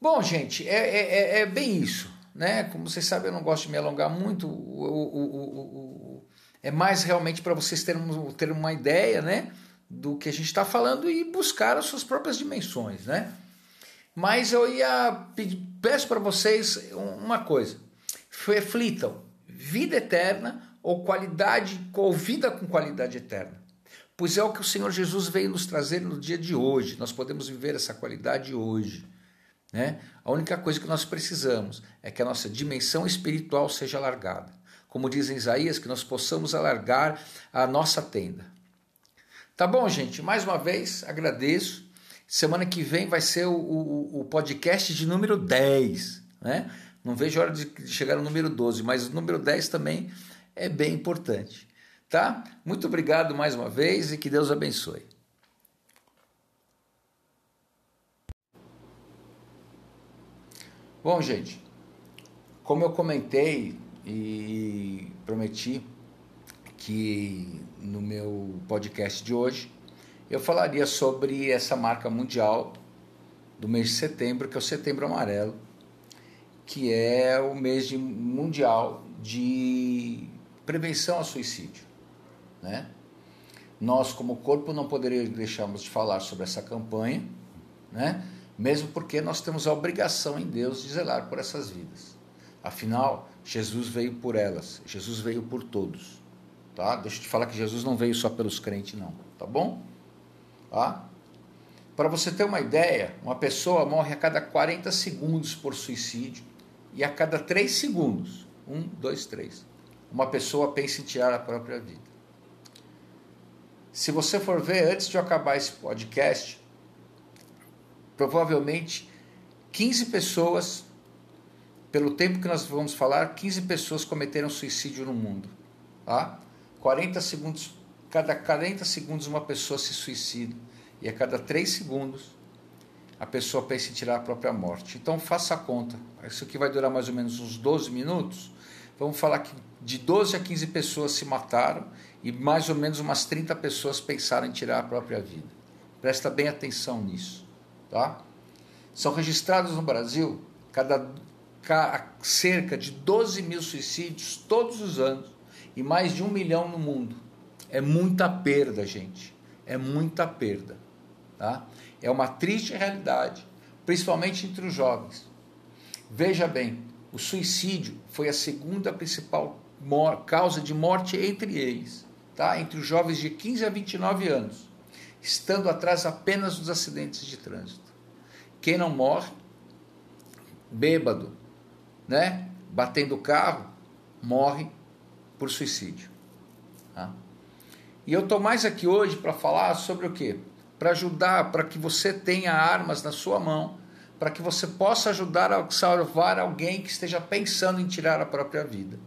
Bom, gente, é, é, é, é bem isso. Né? Como vocês sabem, eu não gosto de me alongar muito. O, o, o, é mais realmente para vocês terem, terem uma ideia né? do que a gente está falando e buscar as suas próprias dimensões. Né? Mas eu ia pedir, peço para vocês uma coisa: reflitam, vida eterna ou qualidade, ou vida com qualidade eterna. Pois é o que o Senhor Jesus veio nos trazer no dia de hoje. Nós podemos viver essa qualidade hoje. Né? A única coisa que nós precisamos é que a nossa dimensão espiritual seja alargada. Como diz em Isaías, que nós possamos alargar a nossa tenda. Tá bom, gente? Mais uma vez, agradeço. Semana que vem vai ser o, o, o podcast de número 10. Né? Não vejo hora de chegar no número 12, mas o número 10 também é bem importante. Tá? Muito obrigado mais uma vez e que Deus abençoe. Bom, gente, como eu comentei e prometi que no meu podcast de hoje eu falaria sobre essa marca mundial do mês de setembro, que é o Setembro Amarelo, que é o mês de, mundial de prevenção ao suicídio. Né? Nós, como corpo, não poderíamos deixarmos de falar sobre essa campanha, né? mesmo porque nós temos a obrigação em Deus de zelar por essas vidas. Afinal, Jesus veio por elas, Jesus veio por todos. Tá? Deixa eu te falar que Jesus não veio só pelos crentes, não. Tá bom? Tá? Para você ter uma ideia, uma pessoa morre a cada 40 segundos por suicídio e a cada 3 segundos, um, dois, três, uma pessoa pensa em tirar a própria vida. Se você for ver, antes de eu acabar esse podcast, provavelmente 15 pessoas, pelo tempo que nós vamos falar, 15 pessoas cometeram suicídio no mundo. Tá? 40 segundos, cada 40 segundos uma pessoa se suicida e a cada 3 segundos a pessoa pensa em tirar a própria morte. Então faça a conta. Isso aqui vai durar mais ou menos uns 12 minutos. Vamos falar que de 12 a 15 pessoas se mataram e mais ou menos umas 30 pessoas pensaram em tirar a própria vida. Presta bem atenção nisso. Tá? São registrados no Brasil cada, cerca de 12 mil suicídios todos os anos e mais de um milhão no mundo. É muita perda, gente. É muita perda. Tá? É uma triste realidade, principalmente entre os jovens. Veja bem, o suicídio foi a segunda principal causa de morte entre eles, tá? entre os jovens de 15 a 29 anos, estando atrás apenas dos acidentes de trânsito. Quem não morre, bêbado, né? batendo o carro, morre por suicídio. Tá? E eu estou mais aqui hoje para falar sobre o quê? Para ajudar, para que você tenha armas na sua mão, para que você possa ajudar a salvar alguém que esteja pensando em tirar a própria vida.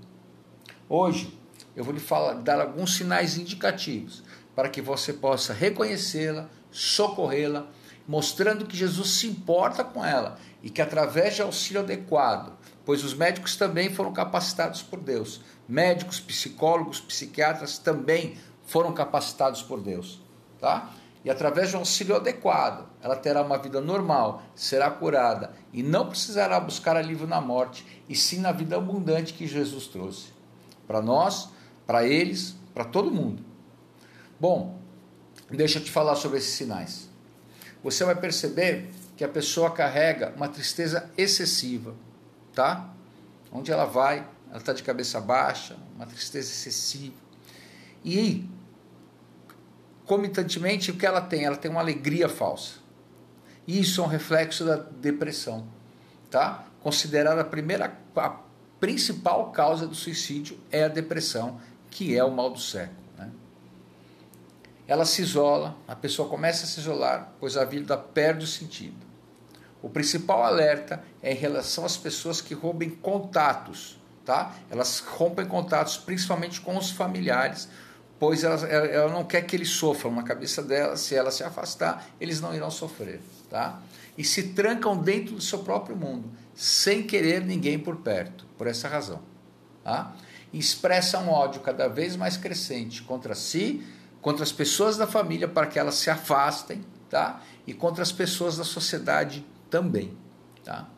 Hoje eu vou lhe falar, dar alguns sinais indicativos para que você possa reconhecê-la, socorrê-la, mostrando que Jesus se importa com ela e que através de auxílio adequado, pois os médicos também foram capacitados por Deus, médicos, psicólogos, psiquiatras também foram capacitados por Deus, tá? E através de um auxílio adequado, ela terá uma vida normal, será curada e não precisará buscar alívio na morte, e sim na vida abundante que Jesus trouxe. Para nós, para eles, para todo mundo. Bom, deixa eu te falar sobre esses sinais. Você vai perceber que a pessoa carrega uma tristeza excessiva, tá? Onde ela vai, ela está de cabeça baixa, uma tristeza excessiva. E, comitantemente, o que ela tem? Ela tem uma alegria falsa. Isso é um reflexo da depressão, tá? Considerada a primeira, a principal causa do suicídio é a depressão, que é o mal do século. Né? Ela se isola, a pessoa começa a se isolar, pois a vida perde o sentido. O principal alerta é em relação às pessoas que roubem contatos tá? Elas rompem contatos principalmente com os familiares, pois ela, ela não quer que eles sofram na cabeça dela, se ela se afastar, eles não irão sofrer, tá? E se trancam dentro do seu próprio mundo, sem querer ninguém por perto, por essa razão, tá? E expressam um ódio cada vez mais crescente contra si, contra as pessoas da família para que elas se afastem, tá? E contra as pessoas da sociedade também, tá?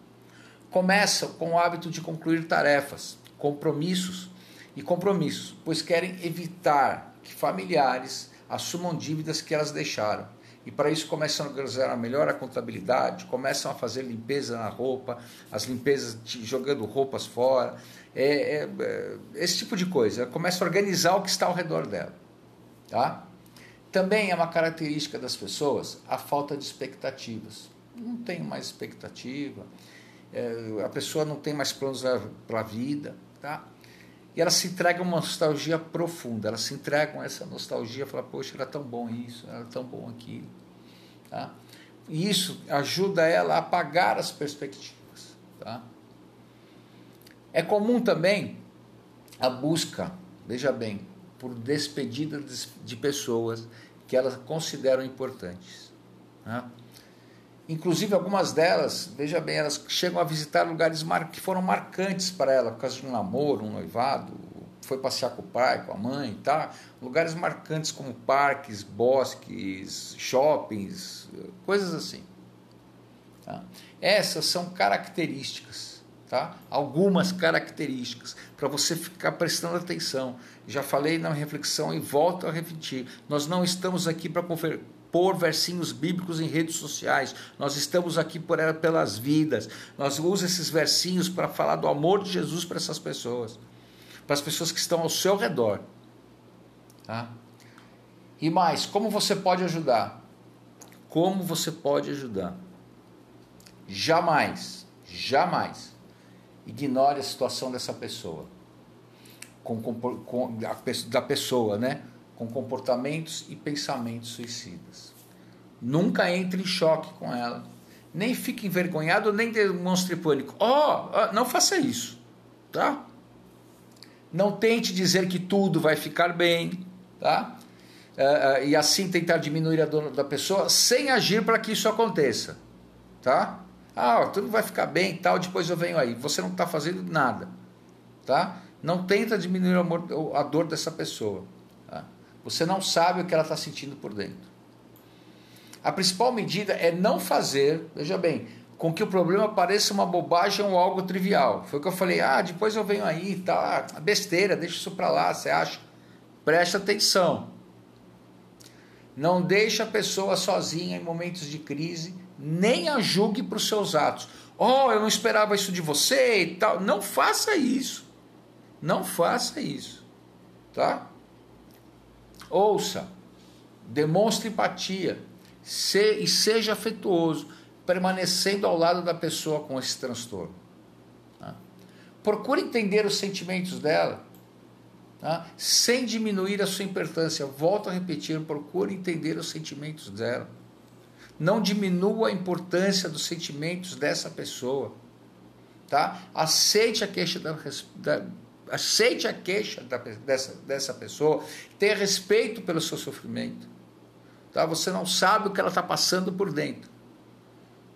Começam com o hábito de concluir tarefas, compromissos e compromissos, pois querem evitar que familiares assumam dívidas que elas deixaram. E para isso começam a organizar melhor a contabilidade, começam a fazer limpeza na roupa, as limpezas de, jogando roupas fora, é, é, é, esse tipo de coisa. Começa a organizar o que está ao redor dela. Tá? Também é uma característica das pessoas a falta de expectativas. Não tenho mais expectativa, é, a pessoa não tem mais planos para a vida. Tá? E elas se entregam uma nostalgia profunda, elas se entregam a essa nostalgia, falam, poxa, era tão bom isso, era tão bom aquilo. Tá? E isso ajuda ela a apagar as perspectivas. Tá? É comum também a busca, veja bem, por despedida de pessoas que elas consideram importantes. Tá? Inclusive, algumas delas, veja bem, elas chegam a visitar lugares que foram marcantes para ela, por causa de um namoro, um noivado, foi passear com o pai, com a mãe, tá? Lugares marcantes como parques, bosques, shoppings, coisas assim. Tá? Essas são características, tá? Algumas características para você ficar prestando atenção. Já falei na reflexão e volto a repetir. Nós não estamos aqui para pôr versinhos bíblicos em redes sociais. Nós estamos aqui por ela pelas vidas. Nós usamos esses versinhos para falar do amor de Jesus para essas pessoas, para as pessoas que estão ao seu redor. Tá? E mais, como você pode ajudar? Como você pode ajudar? Jamais, jamais ignore a situação dessa pessoa, com, com, da pessoa, né? Com comportamentos e pensamentos suicidas. Nunca entre em choque com ela. Nem fique envergonhado, nem demonstre pânico. Oh, não faça isso, tá? Não tente dizer que tudo vai ficar bem, tá? Uh, uh, e assim tentar diminuir a dor da pessoa sem agir para que isso aconteça, tá? Ah, tudo vai ficar bem, tal. Depois eu venho aí. Você não está fazendo nada, tá? Não tenta diminuir a dor dessa pessoa. Você não sabe o que ela está sentindo por dentro. A principal medida é não fazer, veja bem, com que o problema pareça uma bobagem ou algo trivial. Foi o que eu falei, ah, depois eu venho aí, tá, besteira, deixa isso para lá, você acha? Preste atenção. Não deixe a pessoa sozinha em momentos de crise, nem a julgue para os seus atos. Oh, eu não esperava isso de você e tal. Não faça isso. Não faça isso. Tá? Ouça, demonstre empatia se, e seja afetuoso, permanecendo ao lado da pessoa com esse transtorno. Tá? Procure entender os sentimentos dela, tá? sem diminuir a sua importância. Volto a repetir: procure entender os sentimentos dela. Não diminua a importância dos sentimentos dessa pessoa. Tá? Aceite a queixa da, da aceite a queixa da, dessa, dessa pessoa, tenha respeito pelo seu sofrimento. Tá? Você não sabe o que ela está passando por dentro.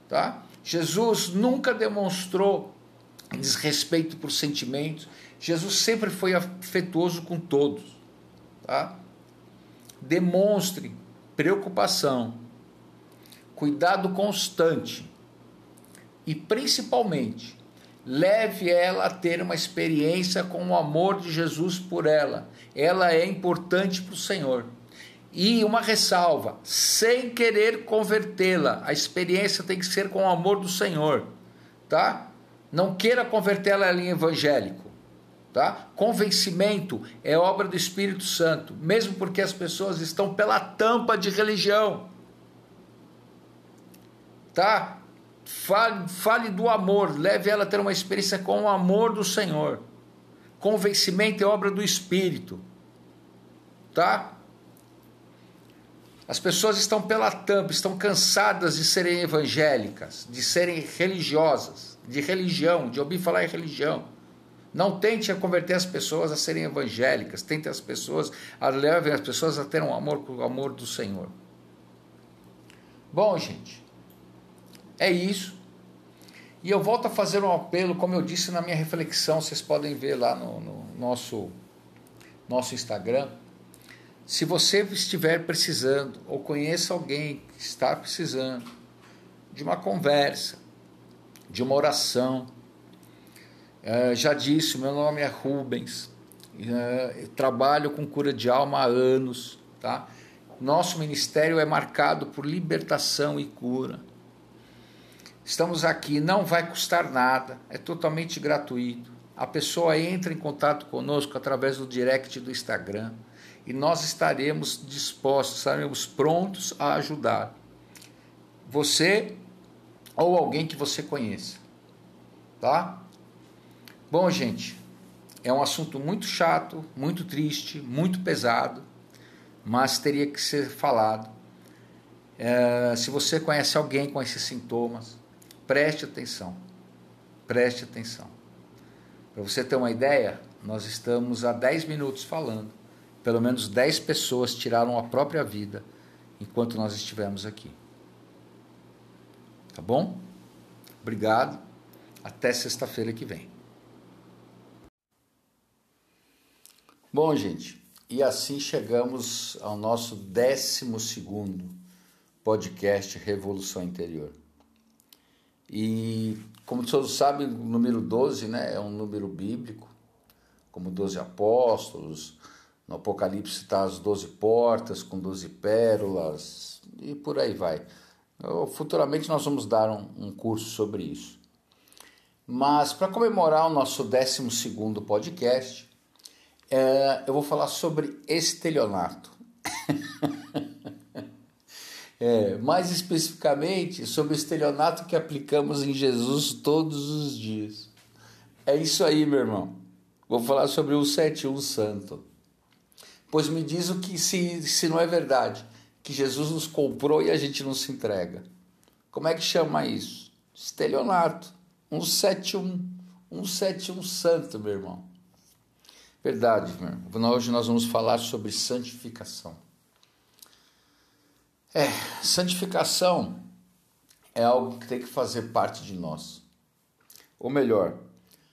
Tá? Jesus nunca demonstrou desrespeito por sentimentos. Jesus sempre foi afetuoso com todos. Tá? Demonstre preocupação, cuidado constante e principalmente leve ela a ter uma experiência com o amor de Jesus por ela. Ela é importante para o Senhor. E uma ressalva: sem querer convertê-la, a experiência tem que ser com o amor do Senhor, tá? Não queira convertê-la em evangélico, tá? Convencimento é obra do Espírito Santo, mesmo porque as pessoas estão pela tampa de religião, tá? Fale, fale do amor, leve ela a ter uma experiência com o amor do Senhor. Convencimento é obra do Espírito. Tá? As pessoas estão pela tampa, estão cansadas de serem evangélicas, de serem religiosas, de religião, de ouvir falar em religião. Não tente a converter as pessoas a serem evangélicas, tente as pessoas a levem as pessoas a ter um amor com o amor do Senhor. Bom, gente, é isso. E eu volto a fazer um apelo, como eu disse na minha reflexão, vocês podem ver lá no, no nosso, nosso Instagram. Se você estiver precisando, ou conheça alguém que está precisando de uma conversa, de uma oração, é, já disse, meu nome é Rubens, é, trabalho com cura de alma há anos, tá? Nosso ministério é marcado por libertação e cura. Estamos aqui, não vai custar nada, é totalmente gratuito. A pessoa entra em contato conosco através do direct do Instagram e nós estaremos dispostos, estaremos prontos a ajudar você ou alguém que você conheça. Tá? Bom, gente, é um assunto muito chato, muito triste, muito pesado, mas teria que ser falado. É, se você conhece alguém com esses sintomas, Preste atenção. Preste atenção. Para você ter uma ideia, nós estamos há 10 minutos falando. Pelo menos 10 pessoas tiraram a própria vida enquanto nós estivemos aqui. Tá bom? Obrigado. Até sexta-feira que vem. Bom, gente, e assim chegamos ao nosso 12 podcast Revolução Interior. E, como todos sabem, o número 12 né, é um número bíblico, como 12 apóstolos. No Apocalipse está as 12 portas com 12 pérolas e por aí vai. Futuramente nós vamos dar um, um curso sobre isso. Mas para comemorar o nosso 12 podcast, é, eu vou falar sobre estelionato. é, mais especificamente sobre o estelionato que aplicamos em Jesus todos os dias. É isso aí, meu irmão. Vou falar sobre o 71 Santo. Pois me diz o que se, se não é verdade, que Jesus nos comprou e a gente não se entrega. Como é que chama isso? Estelionato. 171. 171 Santo, meu irmão. Verdade, irmão. Hoje nós vamos falar sobre santificação. É, santificação é algo que tem que fazer parte de nós. Ou melhor,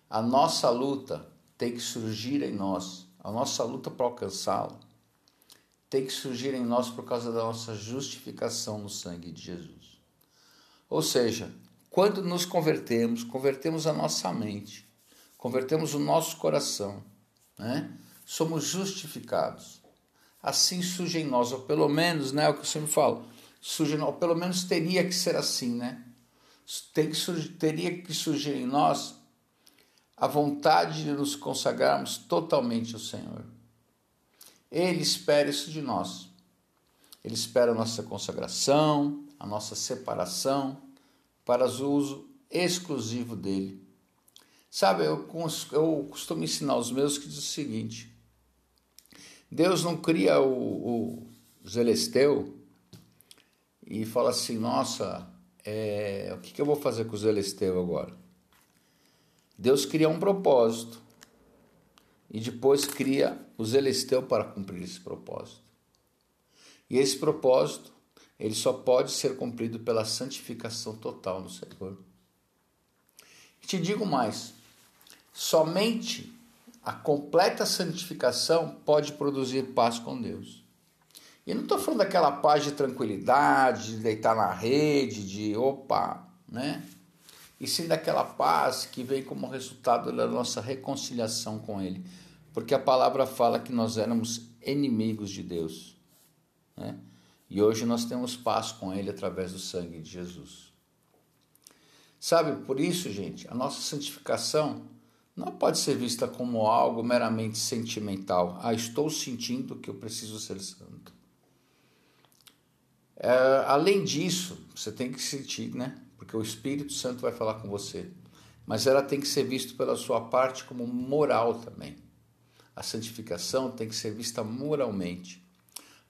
a nossa luta tem que surgir em nós, a nossa luta para alcançá-lo tem que surgir em nós por causa da nossa justificação no sangue de Jesus. Ou seja, quando nos convertemos, convertemos a nossa mente, convertemos o nosso coração, né? somos justificados. Assim surge em nós, ou pelo menos, né, é o que eu sempre falo, surge, ou pelo menos teria que ser assim, né? Tem que surgir, teria que surgir em nós a vontade de nos consagrarmos totalmente ao Senhor. Ele espera isso de nós. Ele espera a nossa consagração, a nossa separação, para o uso exclusivo dele. Sabe, eu, eu costumo ensinar os meus que diz o seguinte: Deus não cria o, o Zelesteu e fala assim, nossa, é, o que, que eu vou fazer com o Zelesteu agora? Deus cria um propósito e depois cria o Zelesteu para cumprir esse propósito. E esse propósito, ele só pode ser cumprido pela santificação total no Senhor. Te digo mais, Somente a completa santificação pode produzir paz com Deus. E não estou falando daquela paz de tranquilidade, de deitar na rede, de opa, né? E sim daquela paz que vem como resultado da nossa reconciliação com Ele. Porque a palavra fala que nós éramos inimigos de Deus. Né? E hoje nós temos paz com Ele através do sangue de Jesus. Sabe, por isso, gente, a nossa santificação não pode ser vista como algo meramente sentimental. Ah, estou sentindo que eu preciso ser santo. É, além disso, você tem que sentir, né? Porque o Espírito Santo vai falar com você. Mas ela tem que ser vista pela sua parte como moral também. A santificação tem que ser vista moralmente.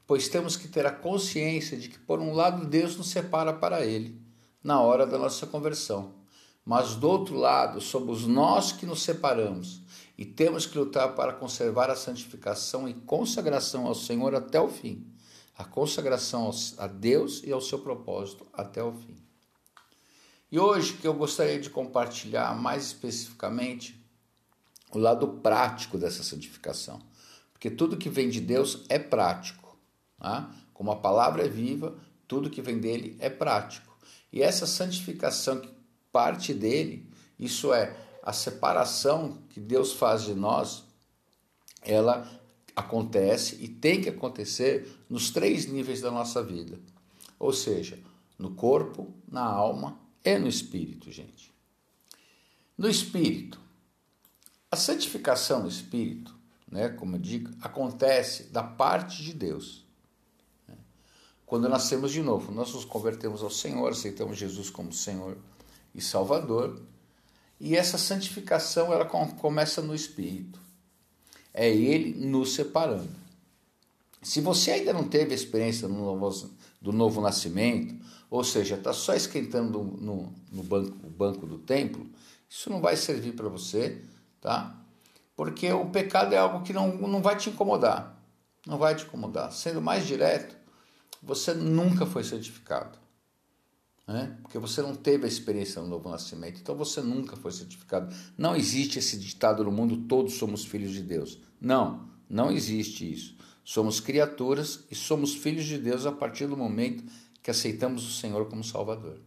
Pois temos que ter a consciência de que, por um lado, Deus nos separa para Ele na hora da nossa conversão mas do outro lado, somos nós que nos separamos e temos que lutar para conservar a santificação e consagração ao Senhor até o fim. A consagração a Deus e ao seu propósito até o fim. E hoje que eu gostaria de compartilhar mais especificamente o lado prático dessa santificação. Porque tudo que vem de Deus é prático. Tá? Como a palavra é viva, tudo que vem dele é prático. E essa santificação que parte dele, isso é, a separação que Deus faz de nós, ela acontece e tem que acontecer nos três níveis da nossa vida. Ou seja, no corpo, na alma e no espírito, gente. No espírito, a santificação do espírito, né, como eu digo, acontece da parte de Deus. Né. Quando nascemos de novo, nós nos convertemos ao Senhor, aceitamos Jesus como Senhor e Salvador. E essa santificação ela começa no Espírito. É Ele nos separando. Se você ainda não teve experiência do novo, do novo nascimento, ou seja, está só esquentando no, no banco, banco do templo, isso não vai servir para você, tá? Porque o pecado é algo que não, não vai te incomodar. Não vai te incomodar. Sendo mais direto, você nunca foi santificado né? porque você não teve a experiência do novo nascimento, então você nunca foi certificado. Não existe esse ditado no mundo: todos somos filhos de Deus. Não,
Não existe isso. Somos criaturas e somos filhos de Deus a partir do momento que aceitamos o Senhor como Salvador.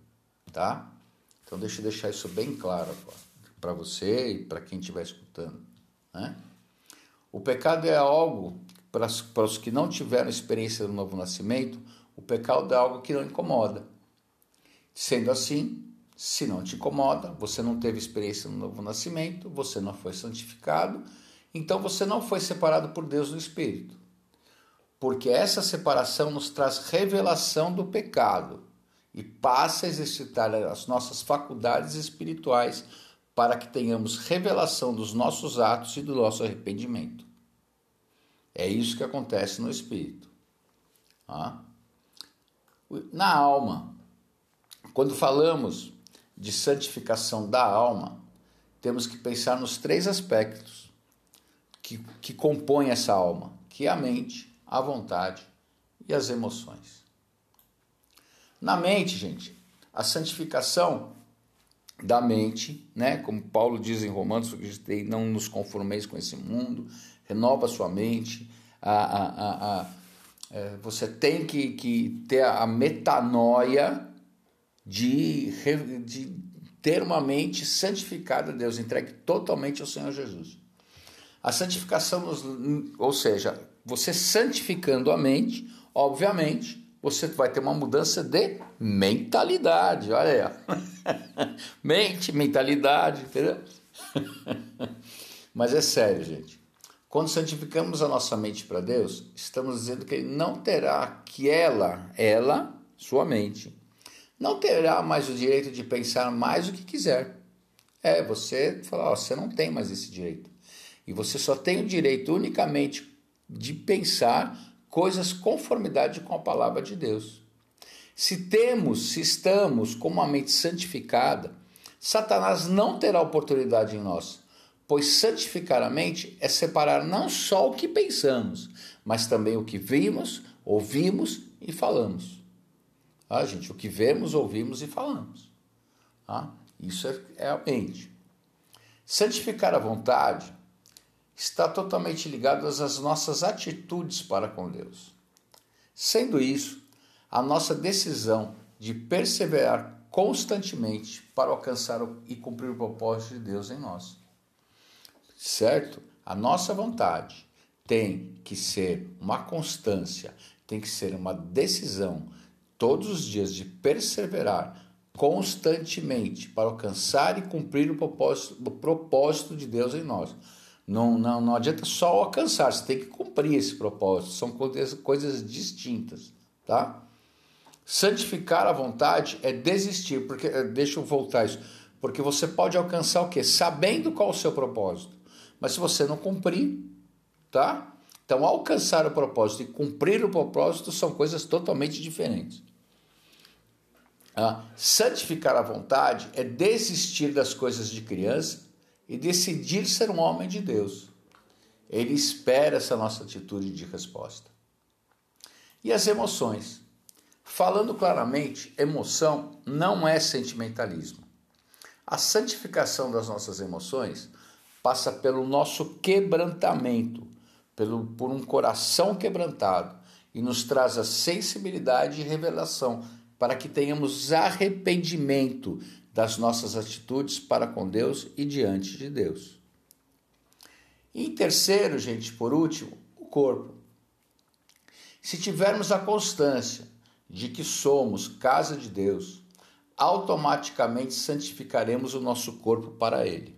Tá? Então deixa eu deixar isso bem claro para você e para quem estiver escutando. Né? O pecado é algo, para, os que não tiveram experiência do novo nascimento, o pecado é algo que não incomoda. Sendo assim, se não te incomoda, você não teve experiência no novo nascimento, você não foi santificado, então você não foi separado por Deus no Espírito. Porque essa separação nos traz revelação do pecado e passa a exercitar as nossas faculdades espirituais para que tenhamos revelação dos nossos atos e do nosso arrependimento. É isso que acontece no espírito. Na alma, quando falamos de santificação da alma, temos que pensar nos três aspectos que, que compõem essa alma, que é a mente, a vontade e as emoções. Na mente, gente, a santificação da mente, né? Como Paulo diz em Romanos, não nos conformeis com esse mundo, renova sua mente. A, a, a, a é, você tem que, que ter a metanoia de, de ter uma mente santificada a Deus, entregue totalmente ao Senhor Jesus. A santificação, nos, ou seja, você santificando a mente, obviamente, você vai ter uma mudança de mentalidade. Olha aí. Mente, mentalidade, entendeu? Mas é sério, gente. Quando santificamos a nossa mente para Deus, estamos dizendo que Ele não terá que ela, ela, sua mente, não terá mais o direito de pensar mais o que quiser. É, você fala, ó, você não tem mais esse direito. E você só tem o direito unicamente de pensar coisas conformidade com a palavra de Deus. Se temos, se estamos com uma mente santificada, Satanás não terá oportunidade em nós, pois santificar a mente é separar não só o que pensamos, mas também o que vimos, ouvimos e falamos. Ah, gente, o que vemos, ouvimos e falamos. Ah, isso é, é a mente. Santificar a vontade está totalmente ligado às nossas atitudes para com Deus. Sendo isso, a nossa decisão de perseverar constantemente para alcançar e cumprir o propósito de Deus em nós. Certo? A nossa vontade tem que ser uma constância, tem que ser uma decisão todos os dias de perseverar constantemente para alcançar e cumprir o propósito, o propósito de Deus em nós. Não, não, não adianta só alcançar, você tem que cumprir esse propósito. São coisas, distintas, tá? Santificar a vontade é desistir, porque eh, deixa eu voltar isso, porque você pode alcançar o quê? Sabendo qual o seu propósito. Mas se você não cumprir, tá? Então, alcançar o propósito e cumprir o propósito são coisas totalmente diferentes. Ah, santificar a vontade é desistir das coisas de criança e decidir ser um homem de Deus. Ele espera essa nossa atitude de resposta. E as emoções? Falando claramente, emoção não é sentimentalismo. A santificação das nossas emoções passa pelo nosso quebrantamento, pelo, por um coração quebrantado, e nos traz a sensibilidade e revelação para que tenhamos arrependimento das nossas atitudes para com Deus e diante de Deus. E em terceiro, gente, por último, o corpo. Se tivermos a constância de que somos casa de Deus, automaticamente santificaremos o nosso corpo para Ele.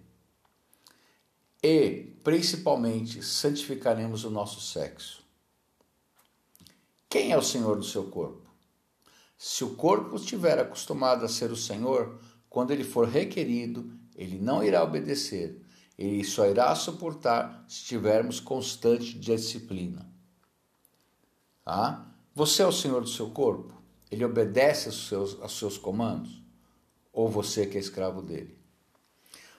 E, principalmente, santificaremos o nosso sexo. Quem é o Senhor do seu corpo? Se o corpo estiver acostumado a ser o Senhor, quando ele for requerido, ele não irá obedecer, ele só irá suportar se tivermos constante disciplina. Tá? Você é o senhor do seu corpo? Ele obedece aos seus, aos seus comandos? Ou você que é escravo dele?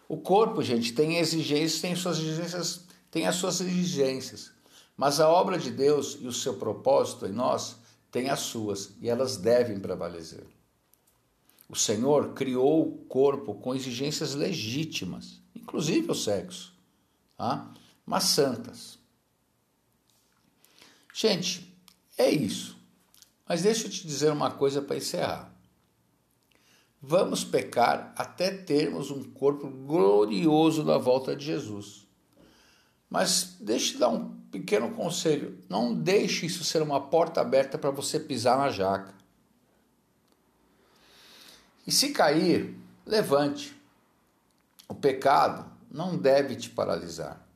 O corpo, gente, tem exigências, tem suas exigências, tem as suas exigências. Mas a obra de Deus e o seu propósito em nós tem as suas e elas devem prevalecer. O Senhor criou o corpo com exigências legítimas, inclusive o sexo, tá? mas santas.
Gente, é isso. Mas deixa eu te dizer uma coisa para encerrar. Vamos pecar até termos um corpo glorioso na volta de Jesus. Mas te dar um pequeno conselho: não deixe isso ser uma porta aberta para você pisar na jaca. E se cair, levante. O pecado não deve te paralisar.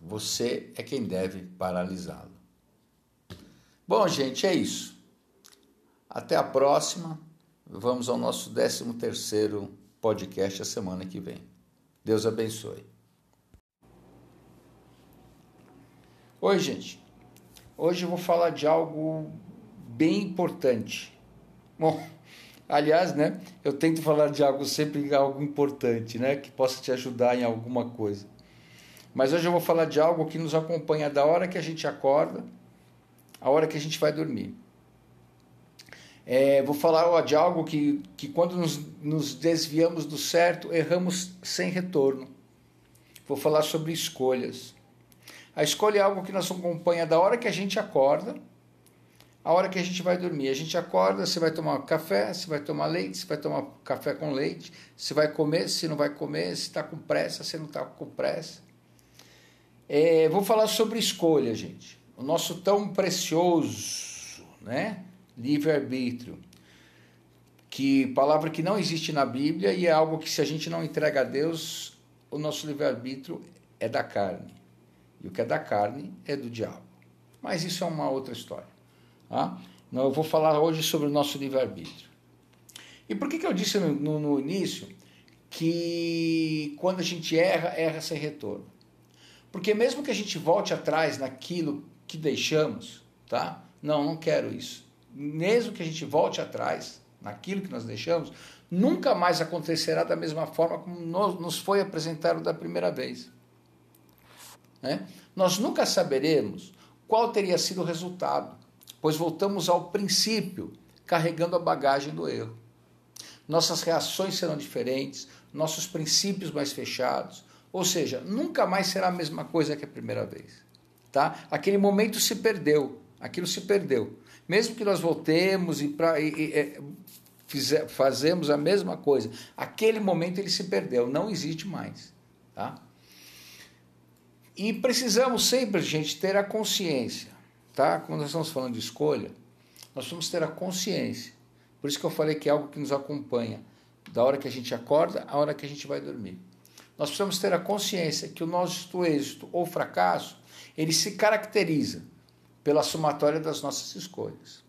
Você é quem deve paralisá-lo. Bom, gente, é isso. Até a próxima. Vamos ao nosso 13 terceiro podcast a semana que vem. Deus abençoe. Oi, gente. Hoje eu vou falar de algo bem importante. Bom, aliás, né, eu tento falar de algo sempre algo importante, né, que possa te ajudar em alguma coisa. Mas hoje eu vou falar de algo que nos acompanha da hora que a gente acorda, a hora que a gente vai dormir. É, vou falar ó, de algo que, que quando nos, nos desviamos do certo, erramos sem retorno. Vou falar sobre escolhas. A escolha é algo que nos acompanha da hora que a gente acorda, a hora que a gente vai dormir. A gente acorda, você vai tomar café, você vai tomar leite, você vai tomar café com leite, você vai comer, se não vai comer, se está com pressa, se não está com pressa. É, vou falar sobre escolha, gente. O nosso tão precioso, né? Livre-arbítrio, que palavra que não existe na Bíblia e é algo que se a gente não entrega a Deus, o nosso livre-arbítrio é da carne. E o que é da carne é do diabo. Mas isso é uma outra história. Tá? Então, eu vou falar hoje sobre o nosso livre-arbítrio. E por que, que eu disse no, no, no início que quando a gente erra, erra sem retorno? Porque mesmo que a gente volte atrás naquilo que deixamos, tá? Não, não quero isso mesmo que a gente volte atrás naquilo que nós deixamos, nunca mais acontecerá da mesma forma como nos foi apresentado da primeira vez. Né? Nós nunca saberemos qual teria sido o resultado, pois voltamos ao princípio, carregando a bagagem do erro. Nossas reações serão diferentes, nossos princípios mais fechados, ou seja, nunca mais será a mesma coisa que a primeira vez. Tá? Aquele momento se perdeu, aquilo se perdeu. Mesmo que nós voltemos e, pra, e, e é, fizer, fazemos a mesma coisa, aquele momento ele se perdeu, não existe mais. Tá? E precisamos sempre, gente, ter a consciência. Tá? Quando nós estamos falando de escolha, nós vamos ter a consciência. Por isso que eu falei que é algo que nos acompanha da hora que a gente acorda à hora que a gente vai dormir. Nós precisamos ter a consciência que o nosso êxito ou fracasso, ele se caracteriza pela somatória das nossas escolhas.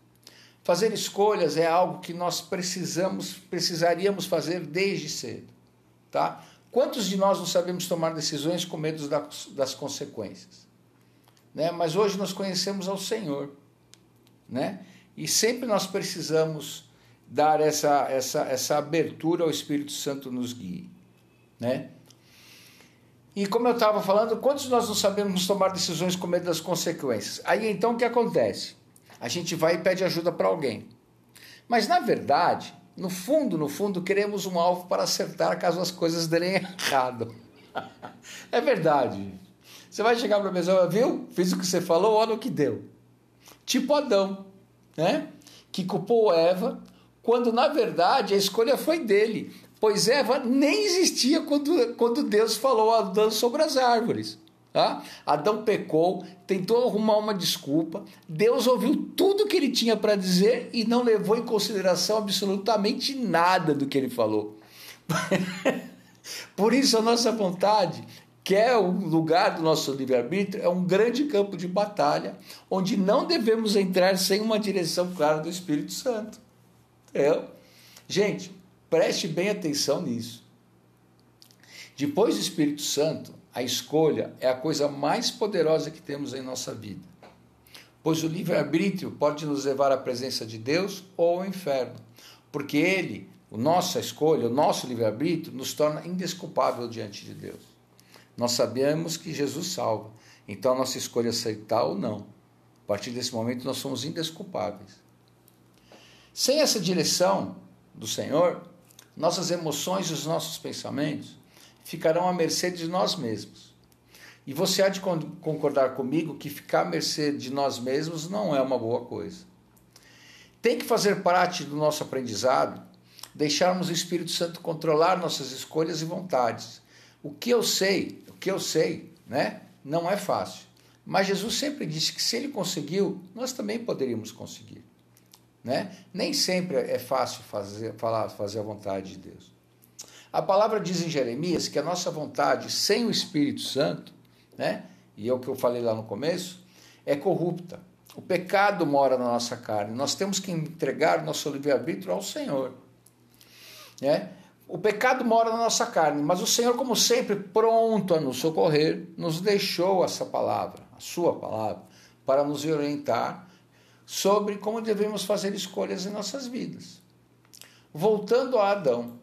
Fazer escolhas é algo que nós precisamos, precisaríamos fazer desde cedo, tá? Quantos de nós não sabemos tomar decisões com medo das, consequências? Né? Mas hoje nós conhecemos ao Senhor, né? E sempre nós precisamos dar essa, essa, essa abertura ao Espírito Santo nos guie, né? E como eu estava falando, quantos nós não sabemos tomar decisões com medo das consequências? Aí então o que acontece? A gente vai e pede ajuda para alguém. Mas na verdade, no fundo, no fundo, queremos um alvo para acertar caso as coisas derem errado. é verdade. Você vai chegar para a pessoa, viu? Fiz o que você falou, olha o que deu. Tipo Adão, né? Que culpou Eva, quando na verdade a escolha foi dele pois Eva nem existia quando, quando Deus falou a Adão sobre as árvores. Tá? Adão pecou, tentou arrumar uma desculpa, Deus ouviu tudo que ele tinha para dizer e não levou em consideração absolutamente nada do que ele falou. Por isso, a nossa vontade, que é o lugar do nosso livre-arbítrio, é um grande campo de batalha, onde não devemos entrar sem uma direção clara do Espírito Santo. É. Gente, Preste bem atenção nisso. Depois do Espírito Santo, a escolha é a coisa mais poderosa que temos em nossa vida. Pois o livre-arbítrio pode nos levar à presença de Deus ou ao inferno. Porque ele, a nossa escolha, o nosso livre-arbítrio, nos torna indesculpável diante de Deus. Nós sabemos que Jesus salva. Então a nossa escolha é aceitar ou não. A partir desse momento nós somos indesculpáveis. Sem essa direção do Senhor, nossas emoções e os nossos pensamentos ficarão à mercê de nós mesmos. E você há de concordar comigo que ficar à mercê de nós mesmos não é uma boa coisa. Tem que fazer parte do nosso aprendizado deixarmos o Espírito Santo controlar nossas escolhas e vontades. O que eu sei, o que eu sei, né, não é fácil. Mas Jesus sempre disse que se ele conseguiu, nós também poderíamos conseguir. Né? Nem sempre é fácil fazer, falar, fazer a vontade de Deus. A palavra diz em Jeremias que a nossa vontade sem o Espírito Santo, né? e é o que eu falei lá no começo, é corrupta. O pecado mora na nossa carne. Nós temos que entregar nosso livre-arbítrio ao Senhor. Né? O pecado mora na nossa carne, mas o Senhor, como sempre, pronto a nos socorrer, nos deixou essa palavra, a sua palavra, para nos orientar sobre como devemos fazer escolhas em nossas vidas. Voltando a Adão,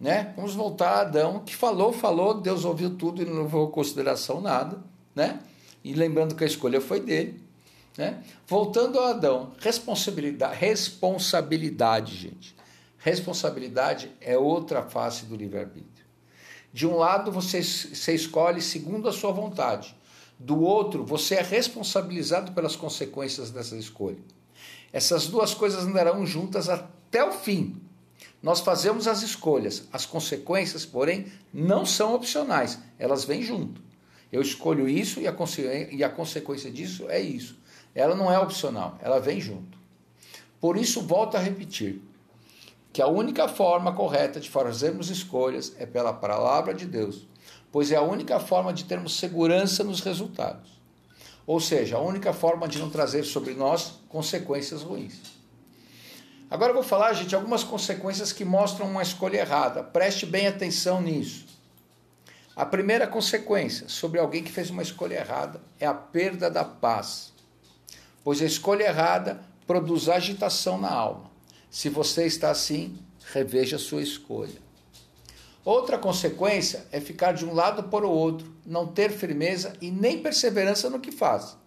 né? Vamos voltar a Adão, que falou, falou, Deus ouviu tudo e não levou em consideração nada, né? E lembrando que a escolha foi dele, né? Voltando a Adão, responsabilidade, responsabilidade, gente. Responsabilidade é outra face do livre-arbítrio. De um lado, você, você escolhe segundo a sua vontade. Do outro, você é responsabilizado pelas consequências dessa escolha. Essas duas coisas andarão juntas até o fim. Nós fazemos as escolhas, as consequências, porém, não são opcionais, elas vêm junto. Eu escolho isso e a, e a consequência disso é isso. Ela não é opcional, ela vem junto. Por isso, volto a repetir: que a única forma correta de fazermos escolhas é pela palavra de Deus, pois é a única forma de termos segurança nos resultados. Ou seja, a única forma de não trazer sobre nós consequências ruins. Agora eu vou falar, gente, algumas consequências que mostram uma escolha errada. Preste bem atenção nisso. A primeira consequência sobre alguém que fez uma escolha errada é a perda da paz, pois a escolha errada produz agitação na alma. Se você está assim, reveja a sua escolha. Outra consequência é ficar de um lado para o outro, não ter firmeza e nem perseverança no que faz.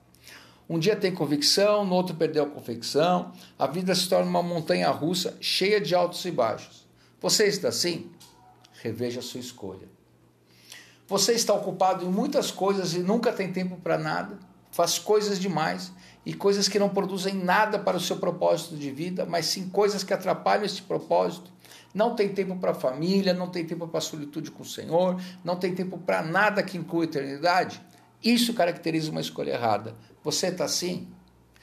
Um dia tem convicção, no outro perdeu a convicção, a vida se torna uma montanha russa cheia de altos e baixos. Você está assim? Reveja a sua escolha. Você está ocupado em muitas coisas e nunca tem tempo para nada, faz coisas demais e coisas que não produzem nada para o seu propósito de vida, mas sim coisas que atrapalham esse propósito. Não tem tempo para a família, não tem tempo para a solitude com o Senhor, não tem tempo para nada que inclua a eternidade. Isso caracteriza uma escolha errada. Você está assim?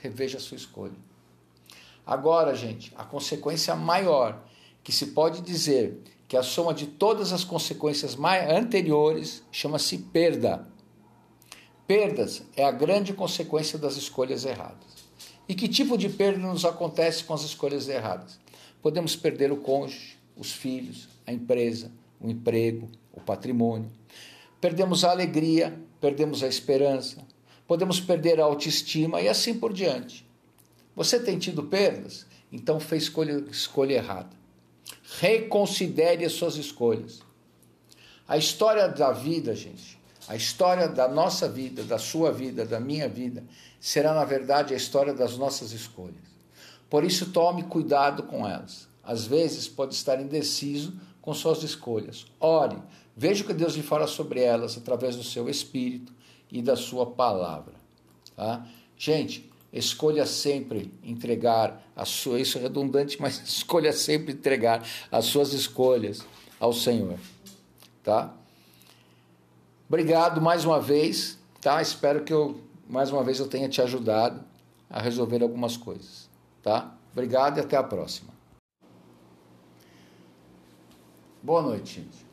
Reveja a sua escolha. Agora, gente, a consequência maior que se pode dizer que a soma de todas as consequências anteriores chama-se perda. Perdas é a grande consequência das escolhas erradas. E que tipo de perda nos acontece com as escolhas erradas? Podemos perder o cônjuge, os filhos, a empresa, o emprego, o patrimônio. Perdemos a alegria, perdemos a esperança, podemos perder a autoestima e assim por diante. Você tem tido perdas? Então fez escolha, escolha errada. Reconsidere as suas escolhas. A história da vida, gente, a história da nossa vida, da sua vida, da minha vida, será na verdade a história das nossas escolhas. Por isso, tome cuidado com elas. Às vezes, pode estar indeciso com suas escolhas. Ore, veja o que Deus lhe fala sobre elas através do seu espírito e da sua palavra. Tá? Gente, escolha sempre entregar a sua, isso é redundante, mas escolha sempre entregar as suas escolhas ao Senhor. Tá? Obrigado mais uma vez, tá? Espero que eu mais uma vez eu tenha te ajudado a resolver algumas coisas, tá? Obrigado e até a próxima. Boa noite, gente.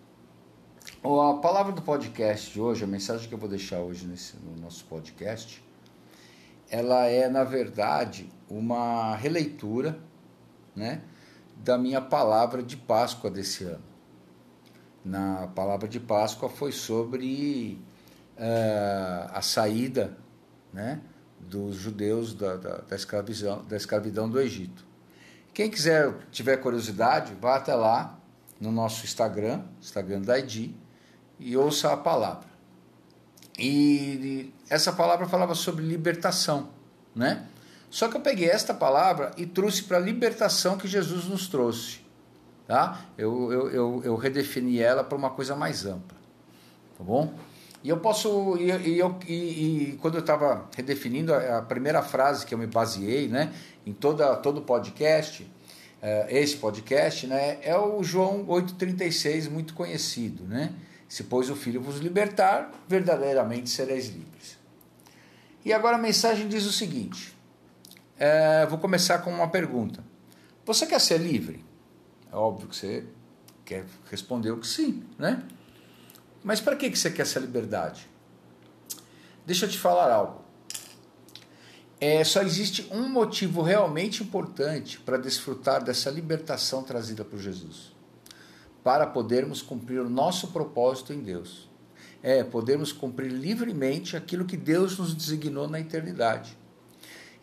A palavra do podcast de hoje, a mensagem que eu vou deixar hoje nesse, no nosso podcast, ela é, na verdade, uma releitura né, da minha palavra de Páscoa desse ano na palavra de Páscoa foi sobre uh, a saída né, dos judeus da, da, da, escravidão, da escravidão do Egito. Quem quiser, tiver curiosidade, vá até lá no nosso Instagram, Instagram da ID, e ouça a palavra. E essa palavra falava sobre libertação, né? Só que eu peguei esta palavra e trouxe para a libertação que Jesus nos trouxe tá? Eu, eu, eu, eu redefini ela para uma coisa mais ampla, tá bom?
E eu posso. E, e, eu, e, e quando eu estava redefinindo a, a, primeira frase que eu me baseei, né, em toda, todo o podcast, esse podcast, né, é o João 8,36, muito conhecido, né? Se pois o Filho vos libertar, verdadeiramente sereis livres. E agora a mensagem diz o seguinte: é, vou começar com uma pergunta. Você quer ser livre? É óbvio que você quer responder que sim, né? Mas para que você quer essa liberdade? Deixa eu te falar algo. É, só existe um motivo realmente importante para desfrutar dessa libertação trazida por Jesus para podermos cumprir o nosso propósito em Deus. É, podermos cumprir livremente aquilo que Deus nos designou na eternidade.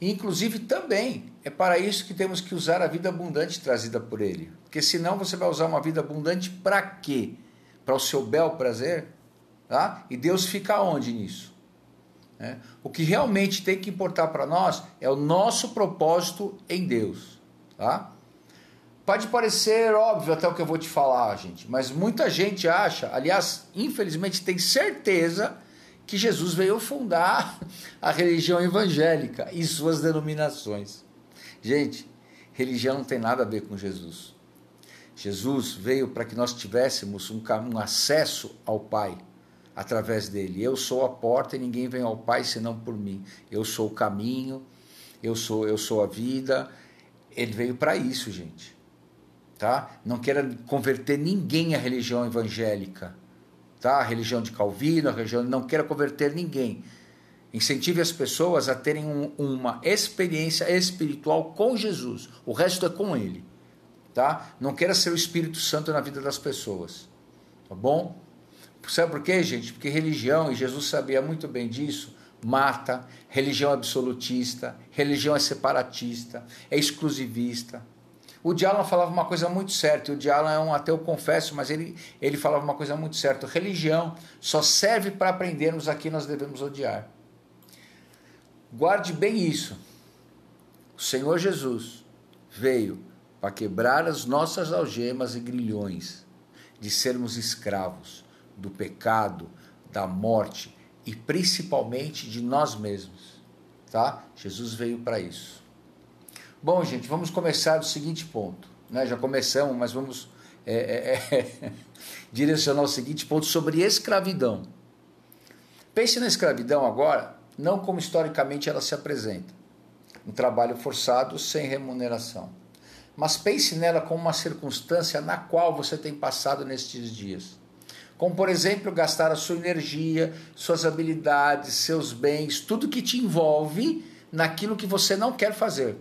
E, inclusive, também é para isso que temos que usar a vida abundante trazida por Ele. Porque senão você vai usar uma vida abundante para quê? Para o seu bel prazer? Tá? E Deus fica onde nisso? É. O que realmente tem que importar para nós é o nosso propósito em Deus. Tá? Pode parecer óbvio até o que eu vou te falar, gente, mas muita gente acha, aliás, infelizmente tem certeza que Jesus veio fundar a religião evangélica e suas denominações. Gente, religião não tem nada a ver com Jesus. Jesus veio para que nós tivéssemos um, um acesso ao Pai através dele. Eu sou a porta e ninguém vem ao Pai senão por mim. Eu sou o caminho, eu sou, eu sou a vida. Ele veio para isso, gente tá? Não queira converter ninguém à religião evangélica, tá? A religião de Calvino, a religião não queira converter ninguém. Incentive as pessoas a terem um, uma experiência espiritual com Jesus. O resto é com Ele, tá? Não queira ser o Espírito Santo na vida das pessoas, tá bom? Sabe por quê, gente? Porque religião, e Jesus sabia muito bem disso, mata, religião absolutista, religião é separatista, é exclusivista, o Diallo falava uma coisa muito certa, o Diallo é um ateu, confesso, mas ele, ele falava uma coisa muito certa. Religião só serve para aprendermos a quem nós devemos odiar. Guarde bem isso. O Senhor Jesus veio para quebrar as nossas algemas e grilhões de sermos escravos do pecado, da morte e principalmente de nós mesmos, tá? Jesus veio para isso. Bom, gente, vamos começar do seguinte ponto. Né? Já começamos, mas vamos é, é, é, direcionar o seguinte ponto sobre escravidão. Pense na escravidão agora, não como historicamente ela se apresenta, um trabalho forçado sem remuneração. Mas pense nela como uma circunstância na qual você tem passado nestes dias. Como, por exemplo, gastar a sua energia, suas habilidades, seus bens, tudo que te envolve naquilo que você não quer fazer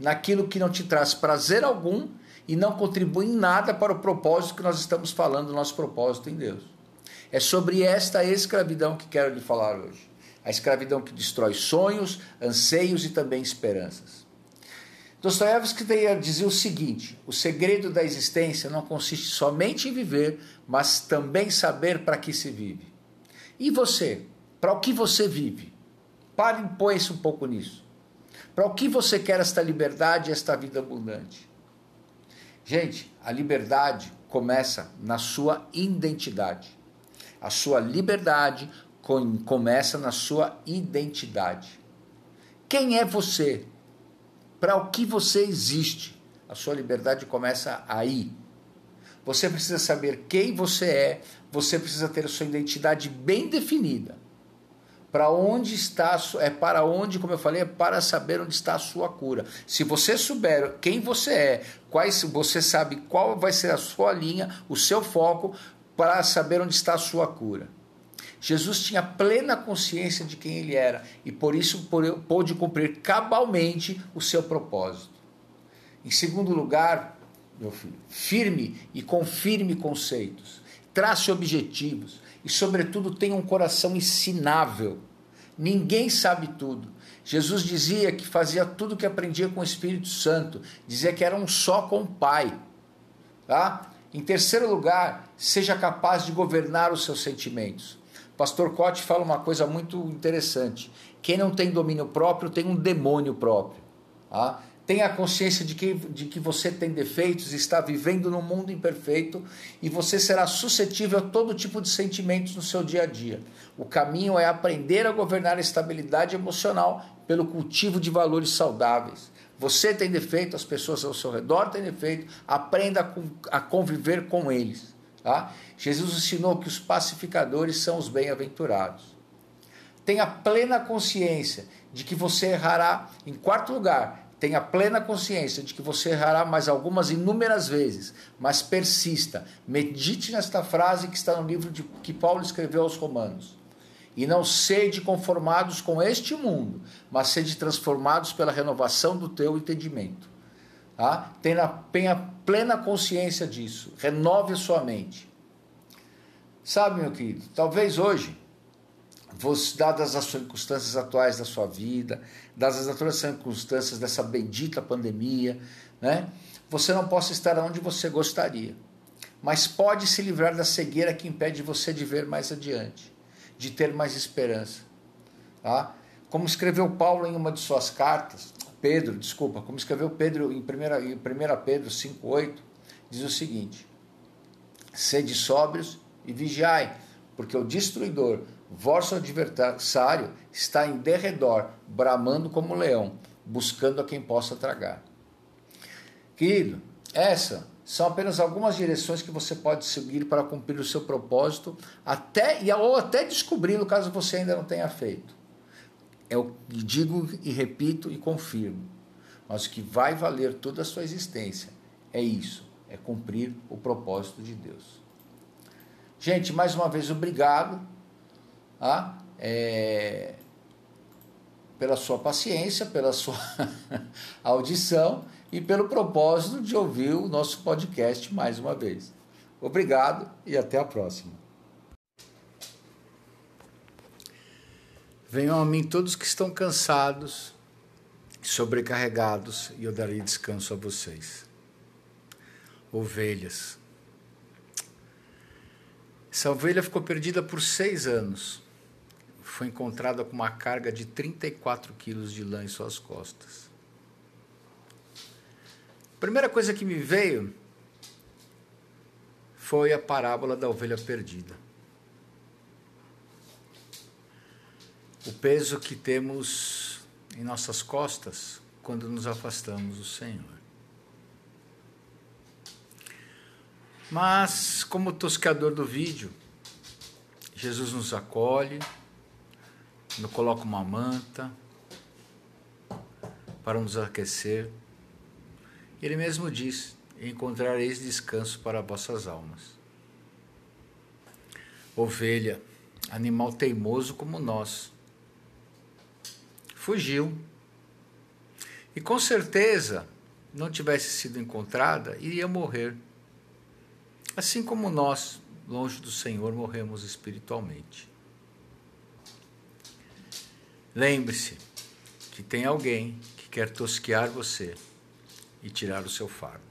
naquilo que não te traz prazer algum e não contribui em nada para o propósito que nós estamos falando, nosso propósito em Deus. É sobre esta escravidão que quero lhe falar hoje. A escravidão que destrói sonhos, anseios e também esperanças. Dostoiévski dizia o seguinte: o segredo da existência não consiste somente em viver, mas também saber para que se vive. E você? Para o que você vive? Pare e põe-se um pouco nisso. Para o que você quer esta liberdade e esta vida abundante? Gente, a liberdade começa na sua identidade. A sua liberdade começa na sua identidade. Quem é você? Para o que você existe? A sua liberdade começa aí. Você precisa saber quem você é, você precisa ter a sua identidade bem definida para onde está é para onde, como eu falei, é para saber onde está a sua cura. Se você souber quem você é, quais você sabe qual vai ser a sua linha, o seu foco para saber onde está a sua cura. Jesus tinha plena consciência de quem ele era e por isso pôde cumprir cabalmente o seu propósito. Em segundo lugar, meu filho, firme e confirme conceitos, trace objetivos, e, sobretudo, tenha um coração ensinável. Ninguém sabe tudo. Jesus dizia que fazia tudo que aprendia com o Espírito Santo, dizia que era um só com o Pai. Tá? Em terceiro lugar, seja capaz de governar os seus sentimentos. Pastor Cote fala uma coisa muito interessante. Quem não tem domínio próprio tem um demônio próprio. Tá?
Tenha consciência de que, de que você tem defeitos, está vivendo num mundo imperfeito e você será suscetível a todo tipo de sentimentos no seu dia a dia. O caminho é aprender a governar a estabilidade emocional pelo cultivo de valores saudáveis. Você tem defeito, as pessoas ao seu redor têm defeito, aprenda a conviver com eles. Tá? Jesus ensinou que os pacificadores são os bem-aventurados. Tenha plena consciência de que você errará. Em quarto lugar, tenha plena consciência de que você errará mais algumas inúmeras vezes, mas persista. Medite nesta frase que está no livro de, que Paulo escreveu aos Romanos. E não sede conformados com este mundo, mas sede transformados pela renovação do teu entendimento. Tá? Tenha, tenha plena consciência disso. Renove sua mente. Sabe, meu querido, talvez hoje dadas as circunstâncias atuais da sua vida, dadas as circunstâncias dessa bendita pandemia, né? Você não possa estar onde você gostaria, mas pode se livrar da cegueira que impede você de ver mais adiante, de ter mais esperança, tá? Como escreveu Paulo em uma de suas cartas, Pedro, desculpa, como escreveu Pedro em 1, em 1 Pedro 5,8, diz o seguinte: Sede sóbrios e vigiai, porque o destruidor Vosso adversário está em derredor, bramando como leão, buscando a quem possa tragar. Querido, essas são apenas algumas direções que você pode seguir para cumprir o seu propósito, até ou até descobri-lo caso você ainda não tenha feito. Eu digo e repito e confirmo. Mas o que vai valer toda a sua existência é isso, é cumprir o propósito de Deus. Gente, mais uma vez obrigado ah, é, pela sua paciência, pela sua audição e pelo propósito de ouvir o nosso podcast mais uma vez. Obrigado e até a próxima. Venham a mim todos que estão cansados e sobrecarregados, e eu darei descanso a vocês. Ovelhas. Essa ovelha ficou perdida por seis anos foi encontrada com uma carga de 34 quilos de lã em suas costas. A primeira coisa que me veio foi a parábola da ovelha perdida. O peso que temos em nossas costas quando nos afastamos do Senhor. Mas, como tosqueador do vídeo, Jesus nos acolhe, nos coloca uma manta para nos aquecer. Ele mesmo diz: Encontrareis descanso para vossas almas. Ovelha, animal teimoso como nós, fugiu. E com certeza, não tivesse sido encontrada, iria morrer. Assim como nós, longe do Senhor, morremos espiritualmente. Lembre-se que tem alguém que quer tosquear você e tirar o seu fardo.